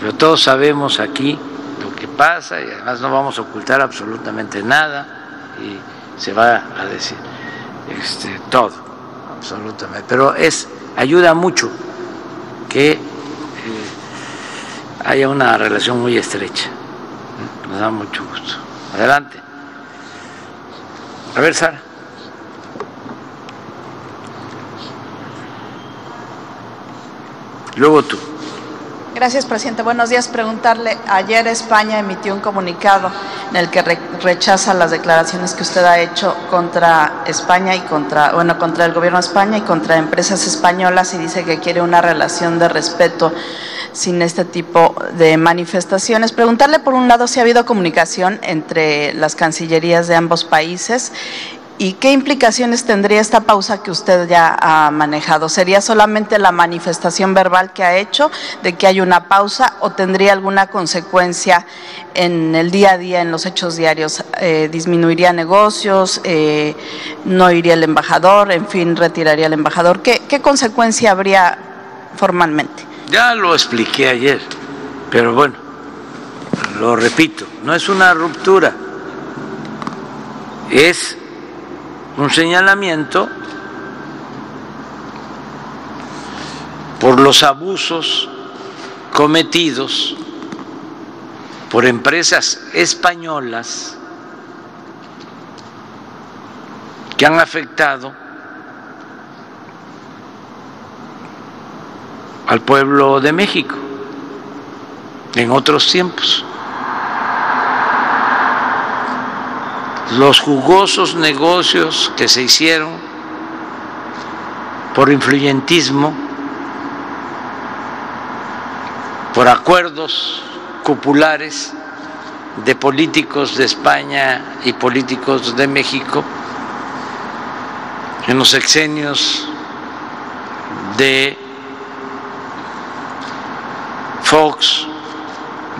pero todos sabemos aquí lo que pasa y además no vamos a ocultar absolutamente nada y se va a decir este, todo, absolutamente. Pero es ayuda mucho que eh, haya una relación muy estrecha. Nos da mucho gusto. Adelante. A ver, Sara. Luego tú. Gracias, presidente. Buenos días. Preguntarle, ayer España emitió un comunicado en el que rechaza las declaraciones que usted ha hecho contra España y contra, bueno, contra el gobierno de España y contra empresas españolas y dice que quiere una relación de respeto sin este tipo de manifestaciones. Preguntarle, por un lado, si ha habido comunicación entre las cancillerías de ambos países ¿Y qué implicaciones tendría esta pausa que usted ya ha manejado? ¿Sería solamente la manifestación verbal que ha hecho de que hay una pausa o tendría alguna consecuencia en el día a día, en los hechos diarios? Eh, ¿Disminuiría negocios? Eh, ¿No iría el embajador? En fin, retiraría el embajador. ¿Qué, ¿Qué consecuencia habría formalmente? Ya lo expliqué ayer, pero bueno, lo repito, no es una ruptura, es un señalamiento por los abusos cometidos por empresas españolas que han afectado al pueblo de México en otros tiempos. los jugosos negocios que se hicieron por influyentismo, por acuerdos cupulares de políticos de España y políticos de México en los exenios de Fox,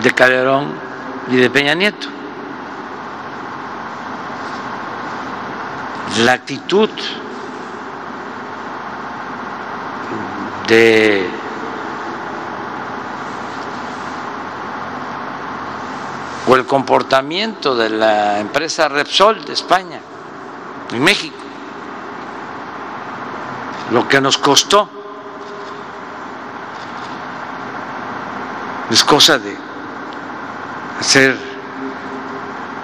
de Calderón y de Peña Nieto. la actitud de o el comportamiento de la empresa Repsol de España en México, lo que nos costó es cosa de hacer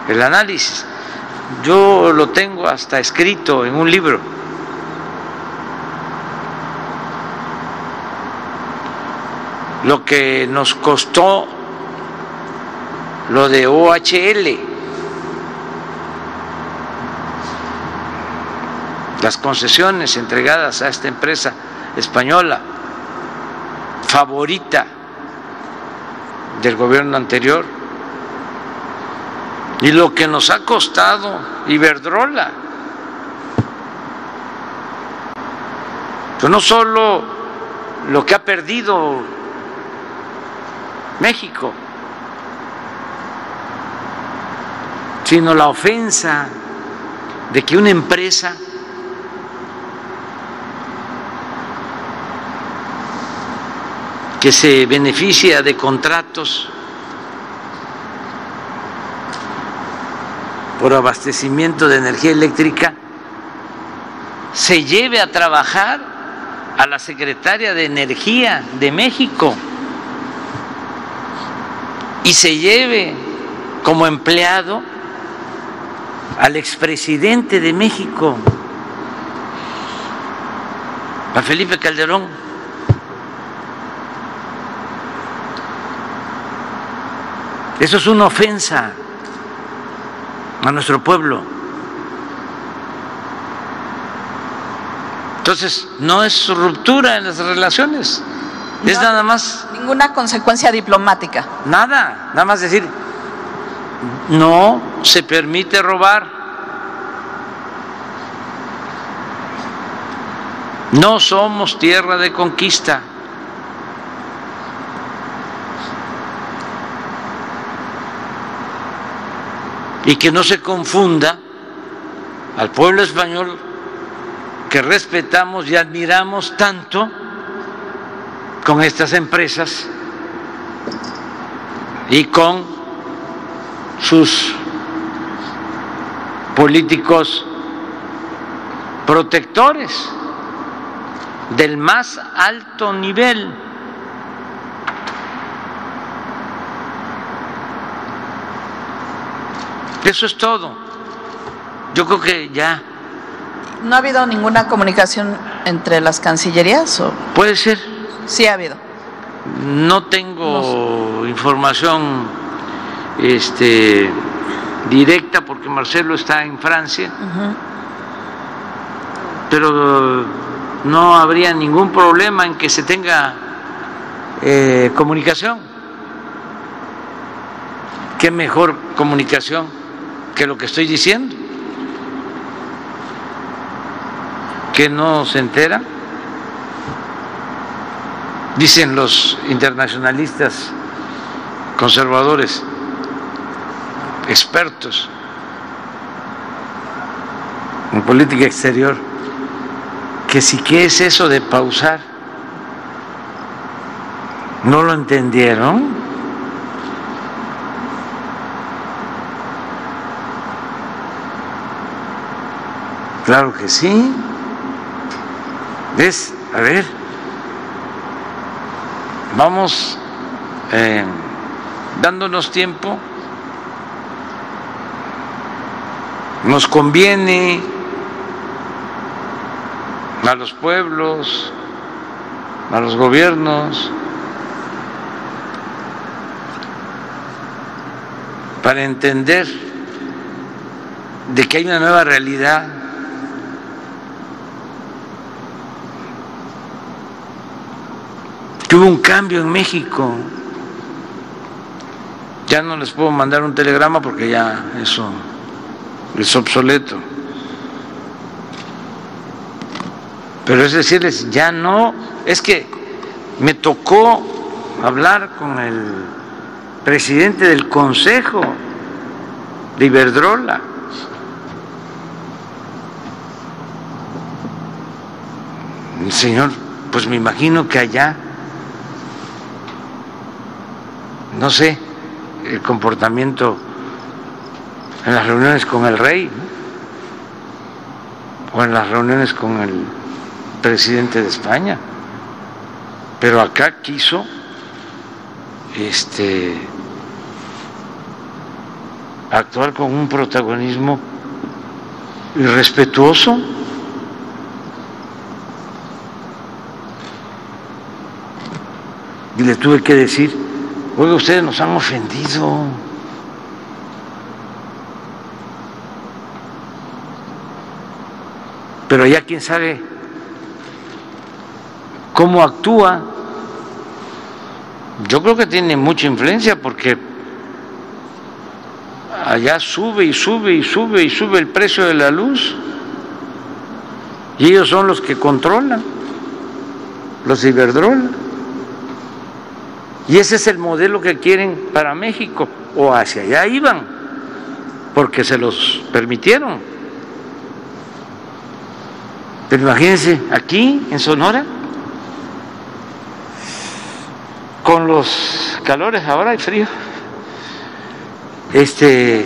el análisis. Yo lo tengo hasta escrito en un libro. Lo que nos costó lo de OHL, las concesiones entregadas a esta empresa española, favorita del gobierno anterior y lo que nos ha costado Iberdrola. Pues no solo lo que ha perdido México, sino la ofensa de que una empresa que se beneficia de contratos por abastecimiento de energía eléctrica se lleve a trabajar a la secretaria de Energía de México y se lleve como empleado al expresidente de México, a Felipe Calderón. Eso es una ofensa a nuestro pueblo. Entonces, no es ruptura en las relaciones, es nada más... Ninguna consecuencia diplomática. Nada, nada más decir, no se permite robar. No somos tierra de conquista. Y que no se confunda al pueblo español que respetamos y admiramos tanto con estas empresas y con sus políticos protectores del más alto nivel. Eso es todo. Yo creo que ya. ¿No ha habido ninguna comunicación entre las cancillerías? O? Puede ser. Sí ha habido. no tengo información este, directa porque Marcelo está en Francia, pero no habría ningún problema en que se tenga eh, comunicación. ¿Qué mejor comunicación que lo que estoy diciendo? ¿Que no se entera? Dicen los internacionalistas conservadores, expertos en política exterior, que si qué es eso de pausar, ¿no lo entendieron? Claro que sí. ¿Ves? A ver vamos eh, dándonos tiempo, nos conviene a los pueblos, a los gobiernos, para entender de que hay una nueva realidad que hubo un cambio en México. Ya no les puedo mandar un telegrama porque ya eso es obsoleto. Pero es decirles, ya no, es que me tocó hablar con el presidente del Consejo de Iberdrola. Señor, pues me imagino que allá no sé, el comportamiento en las reuniones con el rey o en las reuniones con el presidente de España. Pero acá quiso este actuar con un protagonismo irrespetuoso. Y le tuve que decir, Oiga, ustedes nos han ofendido. Pero ya quién sabe cómo actúa. Yo creo que tiene mucha influencia porque allá sube y sube y sube y sube el precio de la luz. Y ellos son los que controlan, los Iberdrola. Y ese es el modelo que quieren para México, o hacia allá iban, porque se los permitieron. Pero imagínense, aquí en Sonora, con los calores ahora hay frío, este,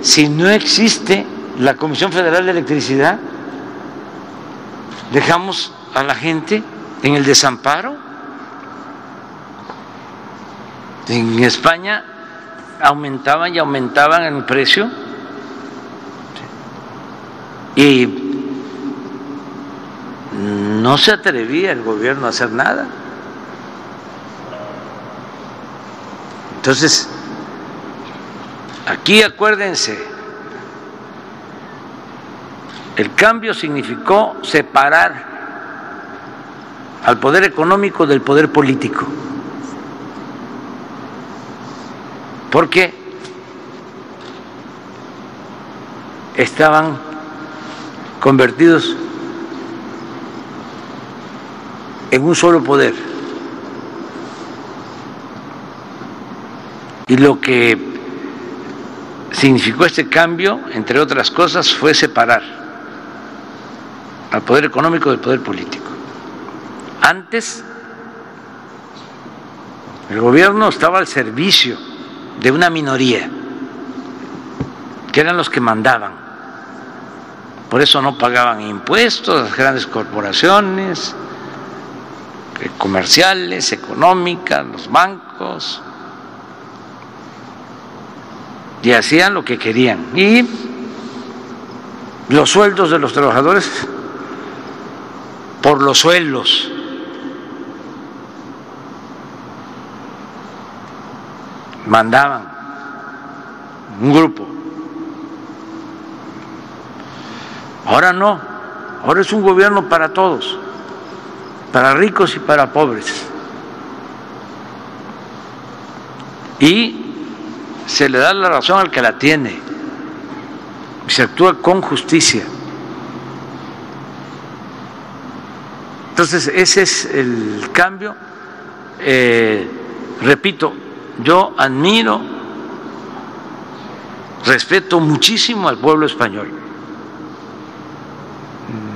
si no existe la Comisión Federal de Electricidad, dejamos a la gente en el desamparo en España aumentaban y aumentaban el precio y no se atrevía el gobierno a hacer nada. Entonces, aquí acuérdense, el cambio significó separar al poder económico del poder político. Porque estaban convertidos en un solo poder. Y lo que significó este cambio, entre otras cosas, fue separar al poder económico del poder político. Antes, el gobierno estaba al servicio de una minoría, que eran los que mandaban. Por eso no pagaban impuestos las grandes corporaciones eh, comerciales, económicas, los bancos, y hacían lo que querían. Y los sueldos de los trabajadores por los sueldos mandaban un grupo. Ahora no, ahora es un gobierno para todos, para ricos y para pobres. Y se le da la razón al que la tiene, y se actúa con justicia. Entonces, ese es el cambio. Eh, repito, yo admiro, respeto muchísimo al pueblo español.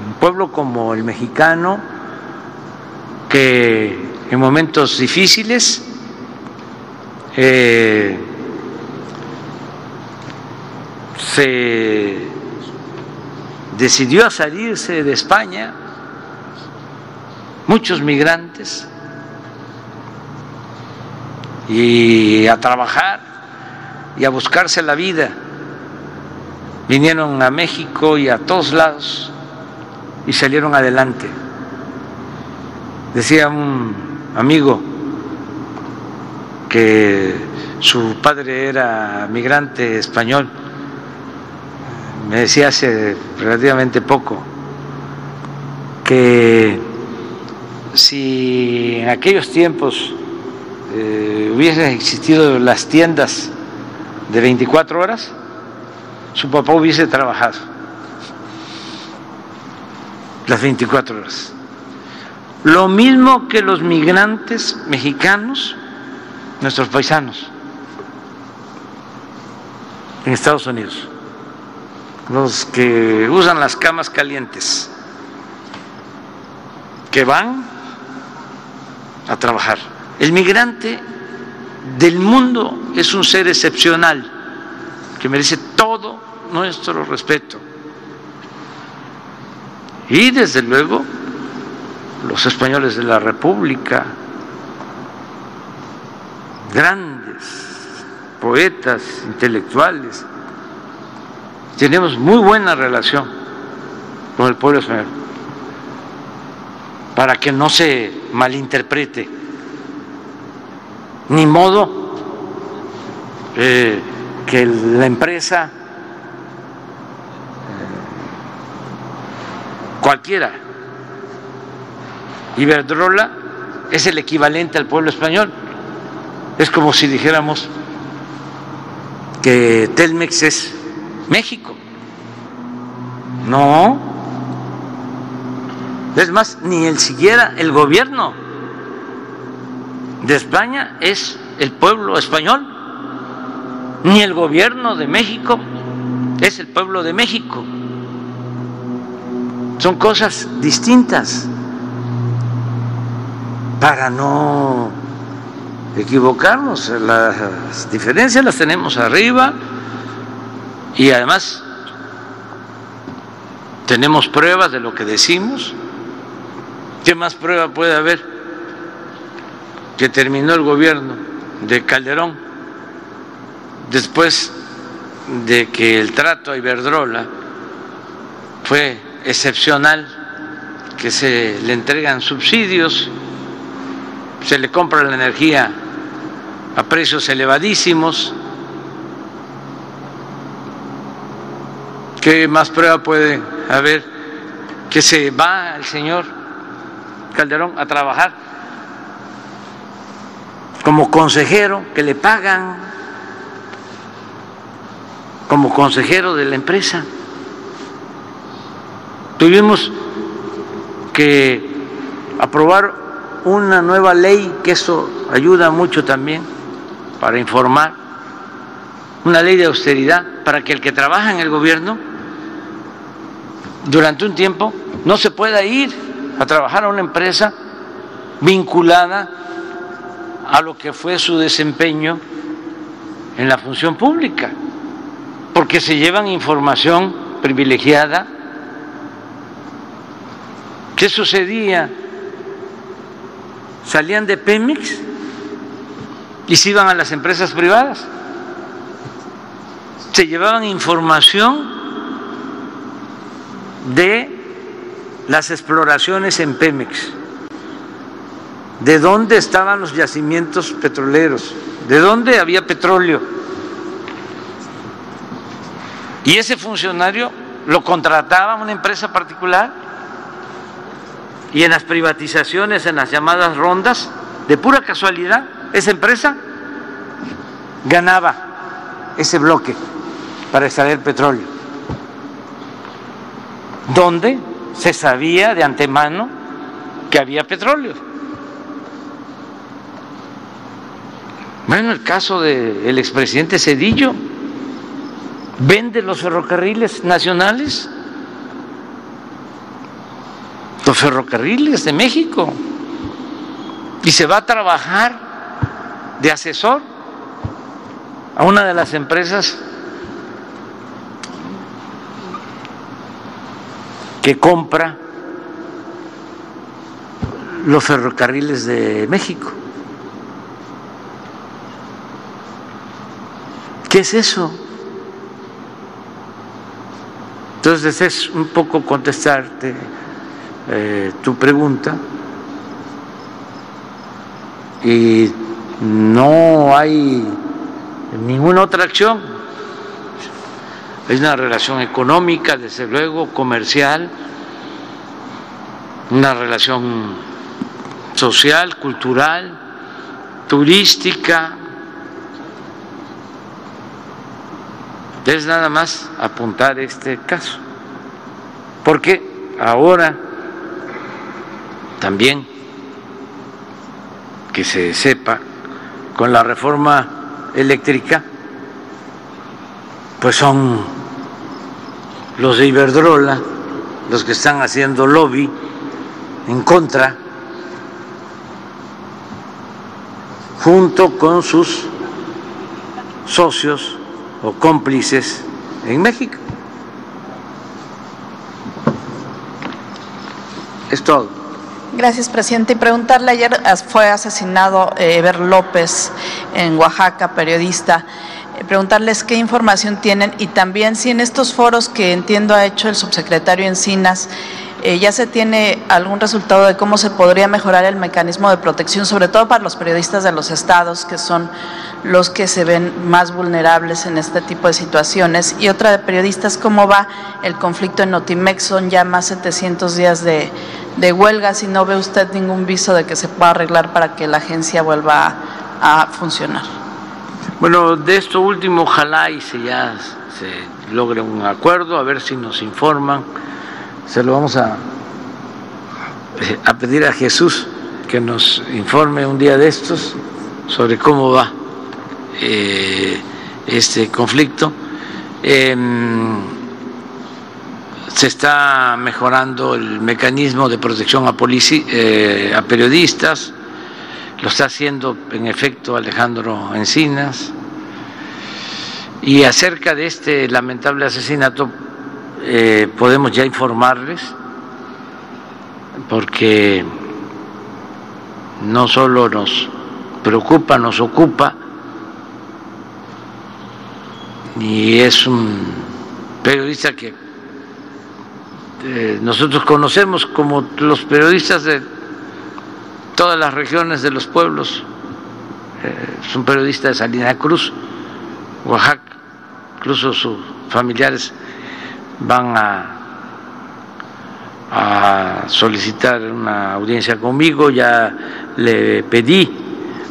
Un pueblo como el mexicano, que en momentos difíciles eh, se decidió a salirse de España, muchos migrantes, y a trabajar y a buscarse la vida. Vinieron a México y a todos lados y salieron adelante. Decía un amigo que su padre era migrante español, me decía hace relativamente poco que si en aquellos tiempos eh, hubiesen existido las tiendas de 24 horas, su papá hubiese trabajado las 24 horas. Lo mismo que los migrantes mexicanos, nuestros paisanos, en Estados Unidos, los que usan las camas calientes, que van a trabajar. El migrante del mundo es un ser excepcional que merece todo nuestro respeto. Y desde luego los españoles de la República, grandes poetas, intelectuales, tenemos muy buena relación con el pueblo español, para que no se malinterprete, ni modo eh, que la empresa cualquiera. Iberdrola es el equivalente al pueblo español. Es como si dijéramos que Telmex es México. No. Es más, ni el siquiera el gobierno de España es el pueblo español, ni el gobierno de México es el pueblo de México. Son cosas distintas para no equivocarnos. Las diferencias las tenemos arriba y además tenemos pruebas de lo que decimos. ¿Qué más prueba puede haber? Que terminó el gobierno de Calderón después de que el trato a Iberdrola fue excepcional, que se le entregan subsidios, se le compra la energía a precios elevadísimos. ¿Qué más prueba puede haber que se va el señor Calderón a trabajar como consejero, que le pagan como consejero de la empresa? Tuvimos que aprobar una nueva ley, que eso ayuda mucho también para informar, una ley de austeridad para que el que trabaja en el gobierno durante un tiempo no se pueda ir a trabajar a una empresa vinculada a lo que fue su desempeño en la función pública, porque se llevan información privilegiada ¿Qué sucedía? Salían de Pemex y se iban a las empresas privadas. Se llevaban información de las exploraciones en Pemex, de dónde estaban los yacimientos petroleros, de dónde había petróleo. Y ese funcionario lo contrataba una empresa particular y en las privatizaciones, en las llamadas rondas, de pura casualidad, esa empresa ganaba ese bloque para extraer petróleo, donde se sabía de antemano que había petróleo. Bueno, el caso del expresidente Cedillo. Vende los ferrocarriles nacionales, los ferrocarriles de México, y se va a trabajar de asesor a una de las empresas que compra los ferrocarriles de México. ¿Qué es eso? Entonces es un poco contestarte eh, tu pregunta y no hay ninguna otra acción. Es una relación económica, desde luego, comercial, una relación social, cultural, turística. Es nada más apuntar este caso, porque ahora también que se sepa, con la reforma eléctrica, pues son los de Iberdrola los que están haciendo lobby en contra junto con sus socios o cómplices en México. Es todo. Gracias, presidente. Y preguntarle, ayer fue asesinado eh, Eber López en Oaxaca, periodista. Eh, preguntarles qué información tienen y también si en estos foros que entiendo ha hecho el subsecretario Encinas, eh, ¿Ya se tiene algún resultado de cómo se podría mejorar el mecanismo de protección, sobre todo para los periodistas de los estados, que son los que se ven más vulnerables en este tipo de situaciones? Y otra de periodistas, ¿cómo va el conflicto en Notimex? Son ya más 700 días de, huelga, si no ve usted ningún viso de que se pueda arreglar para que la agencia vuelva a, funcionar. Bueno, de esto último, ojalá y se ya se logre un acuerdo, a ver si nos informan se lo vamos a, a pedir a Jesús que nos informe un día de estos sobre cómo va eh, este conflicto. Em, se está mejorando el mecanismo de protección a, eh, a periodistas, lo está haciendo en efecto Alejandro Encinas. Y acerca de este lamentable asesinato, eh, podemos ya informarles, porque no solo nos preocupa, nos ocupa, y es un periodista que eh, nosotros conocemos como los periodistas de todas las regiones de los pueblos. Eh, es un periodista de Salina Cruz, Oaxaca, incluso sus familiares van a, solicitar una audiencia conmigo, ya le pedí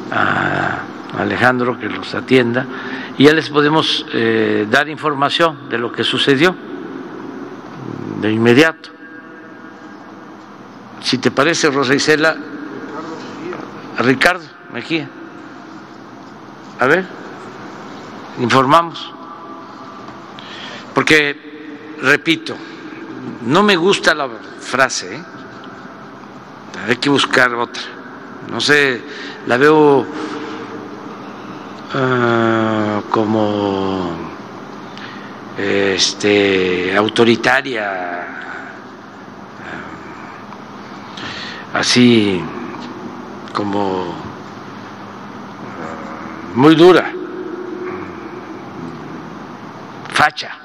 a Alejandro que los atienda y ya les podemos eh, dar información de lo que sucedió de inmediato. Si te parece, Rosa Isela, Ricardo Mejía. A ver, informamos. Porque repito, no me gusta la frase, ¿eh? hay que buscar otra. No sé, la veo ah, como este, autoritaria, ah, así como ah, muy dura, facha.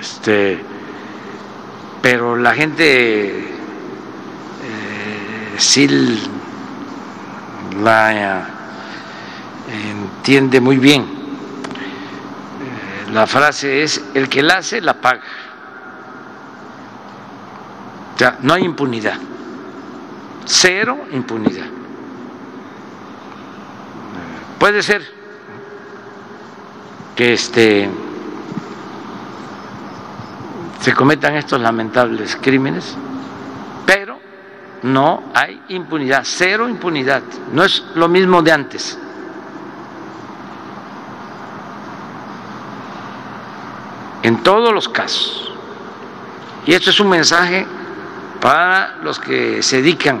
Este, pero la gente eh, sí la entiende muy bien. La frase es, el que la hace, la paga. O sea, no hay impunidad. Cero impunidad. Puede ser que este se cometan estos lamentables crímenes, pero no hay impunidad, cero impunidad. No es lo mismo de antes. En todos los casos. Y esto es un mensaje para los que se dedican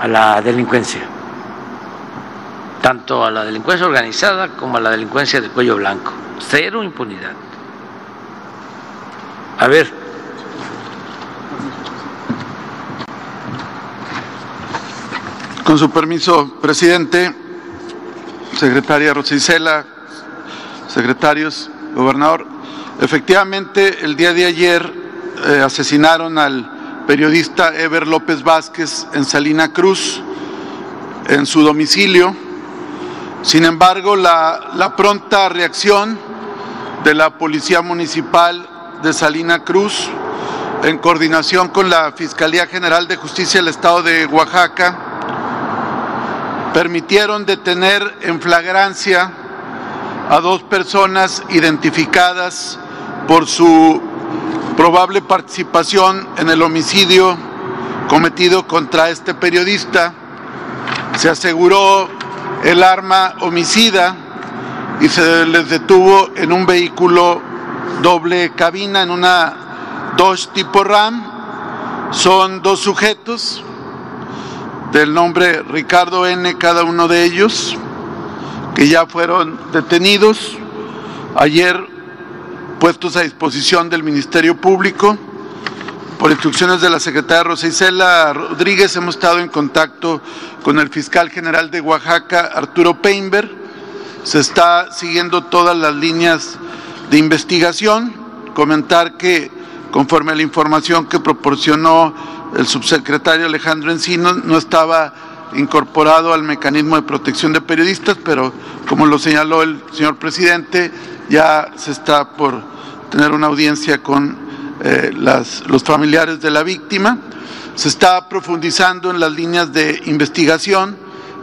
a la delincuencia, tanto a la delincuencia organizada como a la delincuencia de cuello blanco. Cero impunidad. A ver. Con su permiso, presidente, secretaria Rosicela, secretarios, gobernador, efectivamente el día de ayer eh, asesinaron al periodista Ever López Vázquez en Salina Cruz, en su domicilio. Sin embargo, la pronta reacción de la Policía Municipal de Salina Cruz, en coordinación con la Fiscalía General de Justicia del Estado de Oaxaca, permitieron detener en flagrancia a dos personas identificadas por su probable participación en el homicidio cometido contra este periodista. Se aseguró el arma homicida y se les detuvo en un vehículo doble cabina, en una Dodge tipo Ram. Son dos sujetos del nombre Ricardo N. cada uno de ellos, que ya fueron detenidos. Ayer puestos a disposición del Ministerio Público. Por instrucciones de la secretaria Rosa Isela Rodríguez, hemos estado en contacto con el fiscal general de Oaxaca, Arturo Peinberg. Se está siguiendo todas las líneas de investigación. Comentar que, conforme a la información que proporcionó el subsecretario Alejandro Encino, no estaba incorporado al mecanismo de protección de periodistas, pero como lo señaló el señor presidente, ya se está por tener una audiencia con eh, los familiares de la víctima. Se está profundizando en las líneas de investigación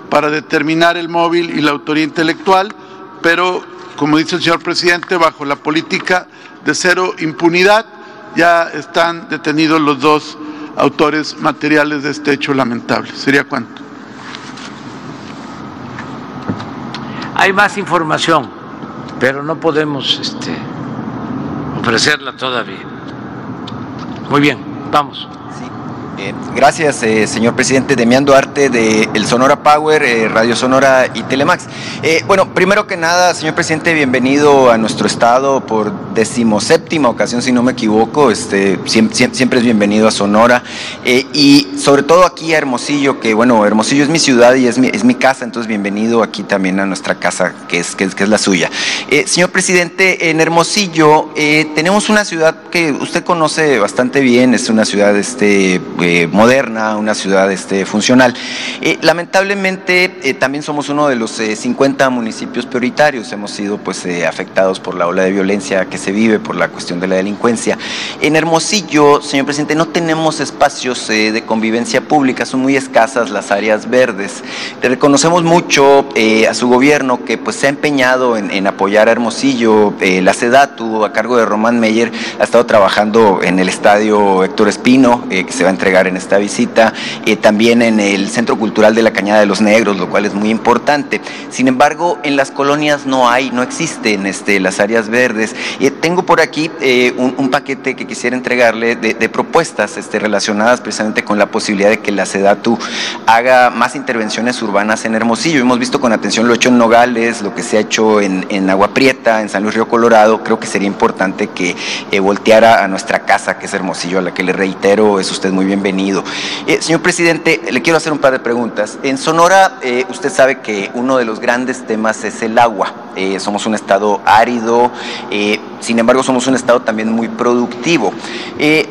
para determinar el móvil y la autoría intelectual, pero, como dice el señor presidente, bajo la política de cero impunidad, ya están detenidos los dos autores materiales de este hecho lamentable. ¿Sería cuánto? Hay más información, pero no podemos este, ofrecerla todavía. Muy bien, vamos. Eh, gracias, eh, señor presidente. Demián Duarte de El Sonora Power, eh, Radio Sonora y Telemax. bueno, primero que nada, señor presidente, bienvenido a nuestro estado por decimoséptima ocasión, si no me equivoco. Este, siempre, es bienvenido a Sonora. y sobre todo aquí a Hermosillo, que bueno, Hermosillo es mi ciudad y es mi, es mi casa, entonces bienvenido aquí también a nuestra casa, que es, que que es la suya. señor presidente, en Hermosillo tenemos una ciudad que usted conoce bastante bien, es una ciudad este, eh, moderna, una ciudad este, funcional. Eh, lamentablemente eh, también somos uno de los 50 municipios prioritarios, hemos sido pues afectados por la ola de violencia que se vive, por la cuestión de la delincuencia. En Hermosillo, señor presidente, no tenemos espacios de convivencia pública, son muy escasas las áreas verdes. Le reconocemos mucho a su gobierno que pues se ha empeñado en, apoyar a Hermosillo, la SEDATU a cargo de Román Meyer ha estado trabajando en el estadio Héctor Espino, que se va a entregar en esta visita, eh, también en el Centro Cultural de la Cañada de los Negros, lo cual es muy importante. Sin embargo, en las colonias no hay, no existen este, las áreas verdes. Eh, tengo por aquí eh, un, paquete que quisiera entregarle de, propuestas este, relacionadas precisamente con la posibilidad de que la SEDATU haga más intervenciones urbanas en Hermosillo. Hemos visto con atención lo hecho en Nogales, lo que se ha hecho en, en Agua Prieta, en San Luis Río Colorado. Creo que sería importante que volteara a nuestra casa, que es Hermosillo, a la que le reitero, es usted muy bienvenido Eh, señor presidente, le quiero hacer un par de preguntas. En Sonora, eh, usted sabe que uno de los grandes temas es el agua. Somos un estado árido, sin embargo somos un estado también muy productivo.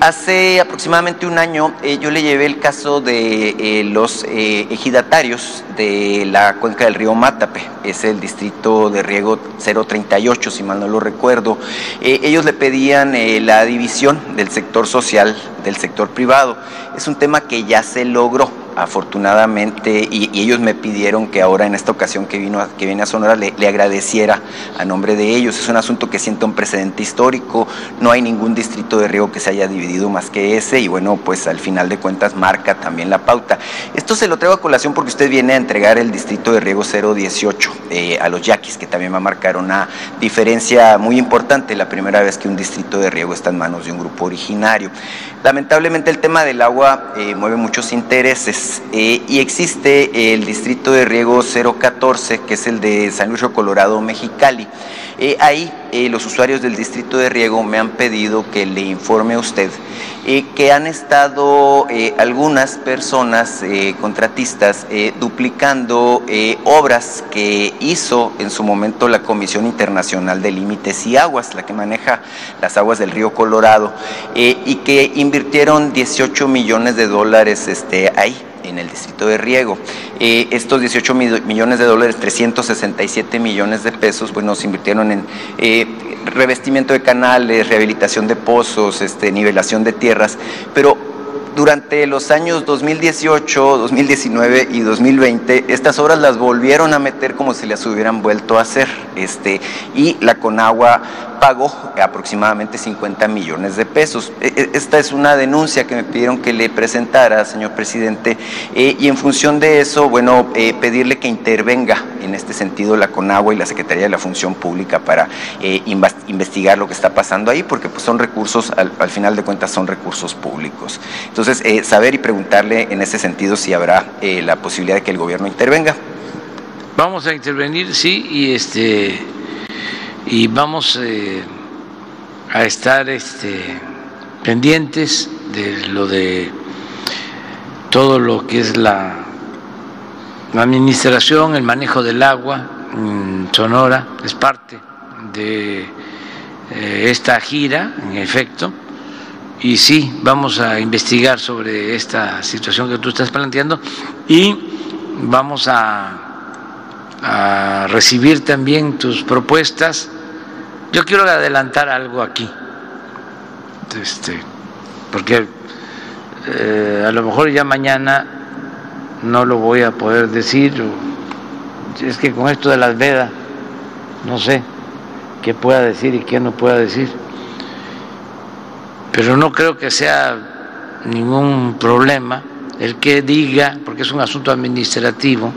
hace aproximadamente un año yo le llevé el caso de los ejidatarios de la cuenca del río Mátape, es el distrito de riego 038, si mal no lo recuerdo. ellos le pedían la división del sector social del sector privado. Es un tema que ya se logró afortunadamente, y, ellos me pidieron que ahora en esta ocasión que vino que viene a Sonora le, agradeciera a nombre de ellos. Es un asunto que siente un precedente histórico, no hay ningún distrito de riego que se haya dividido más que ese, y bueno, pues al final de cuentas marca también la pauta. Esto se lo traigo a colación porque usted viene a entregar el distrito de riego 018 eh, a los yaquis, que también va a marcar una diferencia muy importante, la primera vez que un distrito de riego está en manos de un grupo originario. Lamentablemente el tema del agua eh, mueve muchos intereses eh, y existe el distrito de riego 014, que es el de San Luis Colorado, Mexicali. Eh, ahí los usuarios del distrito de riego me han pedido que le informe a usted que han estado algunas personas contratistas duplicando obras que hizo en su momento la Comisión Internacional de Límites y Aguas, la que maneja las aguas del río Colorado, y que invirtieron 18 millones de dólares este, ahí en el distrito de riego. Eh, estos 18 millones de dólares, 367 millones de pesos, bueno, se invirtieron en eh, revestimiento de canales, rehabilitación de pozos, este, nivelación de tierras, pero durante los años 2018, 2019 y 2020, estas obras las volvieron a meter como si las hubieran vuelto a hacer. Este, y la Conagua pagó aproximadamente 50 millones de pesos. E, e, esta es una denuncia que me pidieron que le presentara, señor presidente, eh, y en función de eso, bueno, eh, pedirle que intervenga en este sentido la CONAGUA y la Secretaría de la Función Pública para eh, investigar lo que está pasando ahí, porque pues, son recursos, al, final de cuentas son recursos públicos. Entonces, saber y preguntarle en ese sentido si habrá la posibilidad de que el gobierno intervenga. Vamos a intervenir, sí, y este y vamos eh, a estar este, pendientes de lo de todo lo que es la, administración, el manejo del agua en Sonora, es parte de eh, esta gira, en efecto, y sí, vamos a investigar sobre esta situación que tú estás planteando y vamos a, a recibir también tus propuestas yo quiero adelantar algo aquí, este, porque eh, a lo mejor ya mañana no lo voy a poder decir, es que con esto de las vedas, no sé qué pueda decir y qué no pueda decir, pero no creo que sea ningún problema el que diga, porque es un asunto administrativo,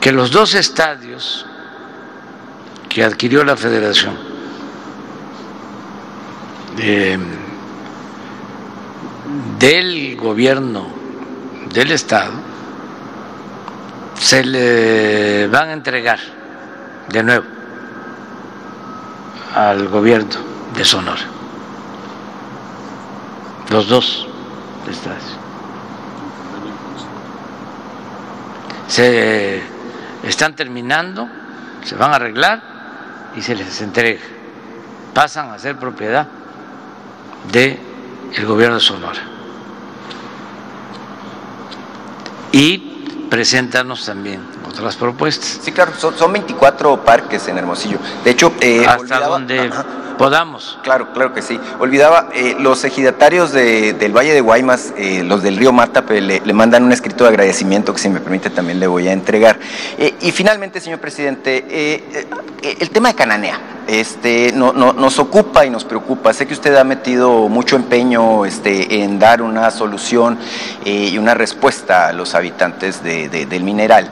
que los dos estadios que adquirió la federación del gobierno del Estado se le van a entregar de nuevo al gobierno de Sonora. Los dos estadios. Se están terminando, se van a arreglar y se les entrega. Pasan a ser propiedad del el gobierno de Sonora. Y preséntanos también otras propuestas. Sí, claro, son, 24 parques en Hermosillo. De hecho, eh, hasta donde podamos. Claro, claro que sí. Olvidaba, eh, los ejidatarios del Valle de Guaymas, eh, los del río Matape, le, le, mandan un escrito de agradecimiento que si me permite también le voy a entregar. Eh, y finalmente, señor presidente, el tema de Cananea este, no, nos ocupa y nos preocupa. Sé que usted ha metido mucho empeño este, en dar una solución y una respuesta a los habitantes del mineral.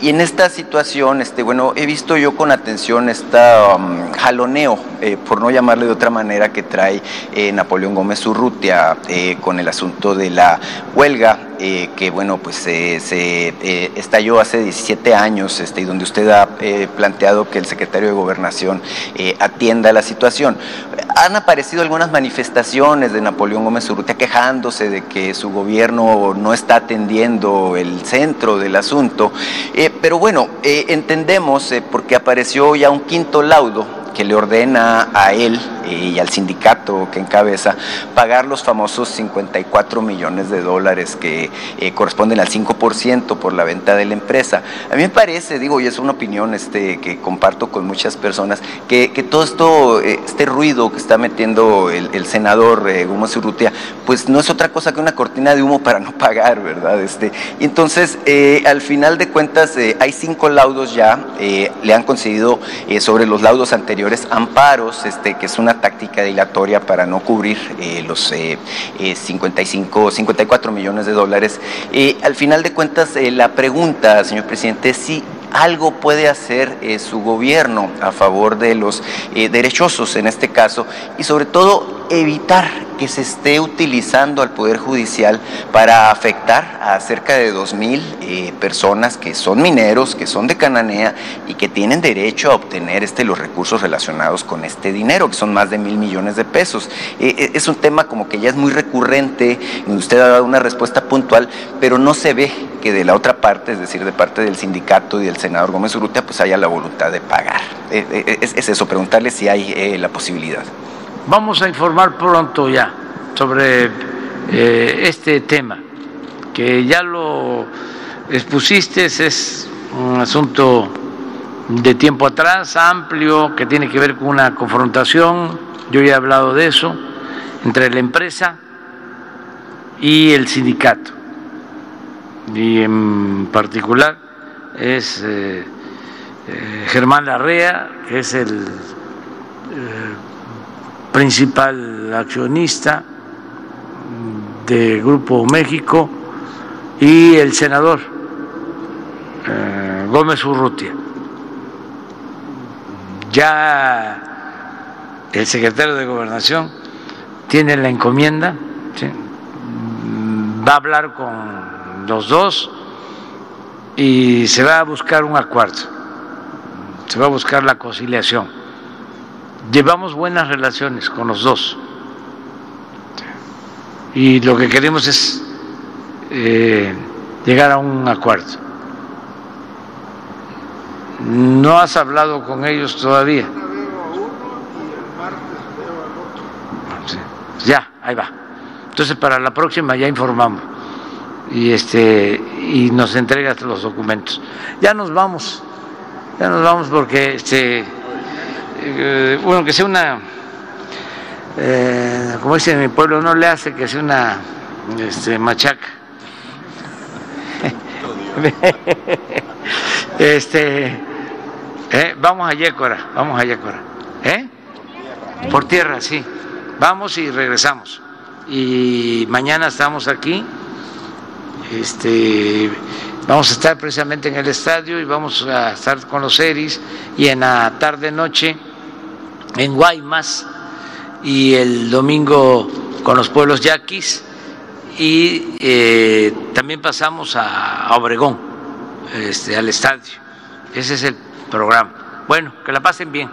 Y en esta situación, este, bueno, he visto yo con atención esta um, jaloneo por no llamarle de otra manera, que trae eh, Napoleón Gómez Urrutia eh, con el asunto de la huelga, eh, que bueno, pues se estalló hace 17 años este, y donde usted ha planteado que el secretario de Gobernación atienda la situación. Han aparecido algunas manifestaciones de Napoleón Gómez Urrutia quejándose de que su gobierno no está atendiendo el centro del asunto, eh, pero bueno, eh, entendemos, porque apareció ya un quinto laudo que le ordena a él y al sindicato que encabeza pagar los famosos 54 millones de dólares que eh, corresponden al 5% por la venta de la empresa. A mí me parece, digo, y es una opinión este, que comparto con muchas personas, que, todo esto, eh, este ruido que está metiendo el, senador eh, Gómez pues no es otra cosa que una cortina de humo para no pagar, ¿verdad? Este, y entonces, al final de cuentas, hay cinco laudos ya, le han concedido sobre los laudos anteriores amparos, este, que es una táctica dilatoria para no cubrir eh, los 55, eh, 54 eh, millones de dólares. al final de cuentas, la pregunta, señor presidente, es si algo puede hacer su gobierno a favor de los derechosos en este caso y sobre todo evitar que se esté utilizando al Poder Judicial para afectar a cerca de 2.000 eh, personas que son mineros, que son de Cananea y que tienen derecho a obtener este, los recursos relacionados con este dinero, que son más de mil millones de pesos. Eh, eh, es un tema como que ya es muy recurrente, usted ha dado una respuesta puntual, pero no se ve que de la otra parte, es decir, de parte del sindicato y del senador Gómez Urrutia, pues haya la voluntad de pagar. es, es, eso, preguntarle si hay la posibilidad. Vamos a informar pronto ya sobre eh, este tema, que ya lo expusiste, es un asunto de tiempo atrás, amplio, que tiene que ver con una confrontación, yo ya he hablado de eso, entre la empresa y el sindicato. Y en particular es eh, eh, Germán Larrea, que es el principal accionista de Grupo México y el senador eh, Gómez Urrutia. Ya el secretario de Gobernación tiene la encomienda, va a hablar con los dos y se va a buscar un acuerdo, se va a buscar la conciliación llevamos buenas relaciones con los dos y lo que queremos es eh, llegar a un acuerdo. ¿No has hablado con ellos todavía? Ya, ahí va. Entonces para la próxima ya informamos y este y nos entregas los documentos. Ya nos vamos, ya nos vamos porque este eh, bueno, que sea una, eh, como dice mi pueblo, no le hace que sea una este, machaca. este, eh, vamos a Yécora, vamos a Yécora. ¿Eh? Por tierra, sí. Vamos y regresamos. Y mañana estamos aquí. Este, vamos a estar precisamente en el estadio y vamos a estar con los ERIs y en la tarde noche en Guaymas y el domingo con los pueblos yaquis y eh, también pasamos a, Obregón, este, al estadio. Ese es el programa. Bueno, que la pasen bien.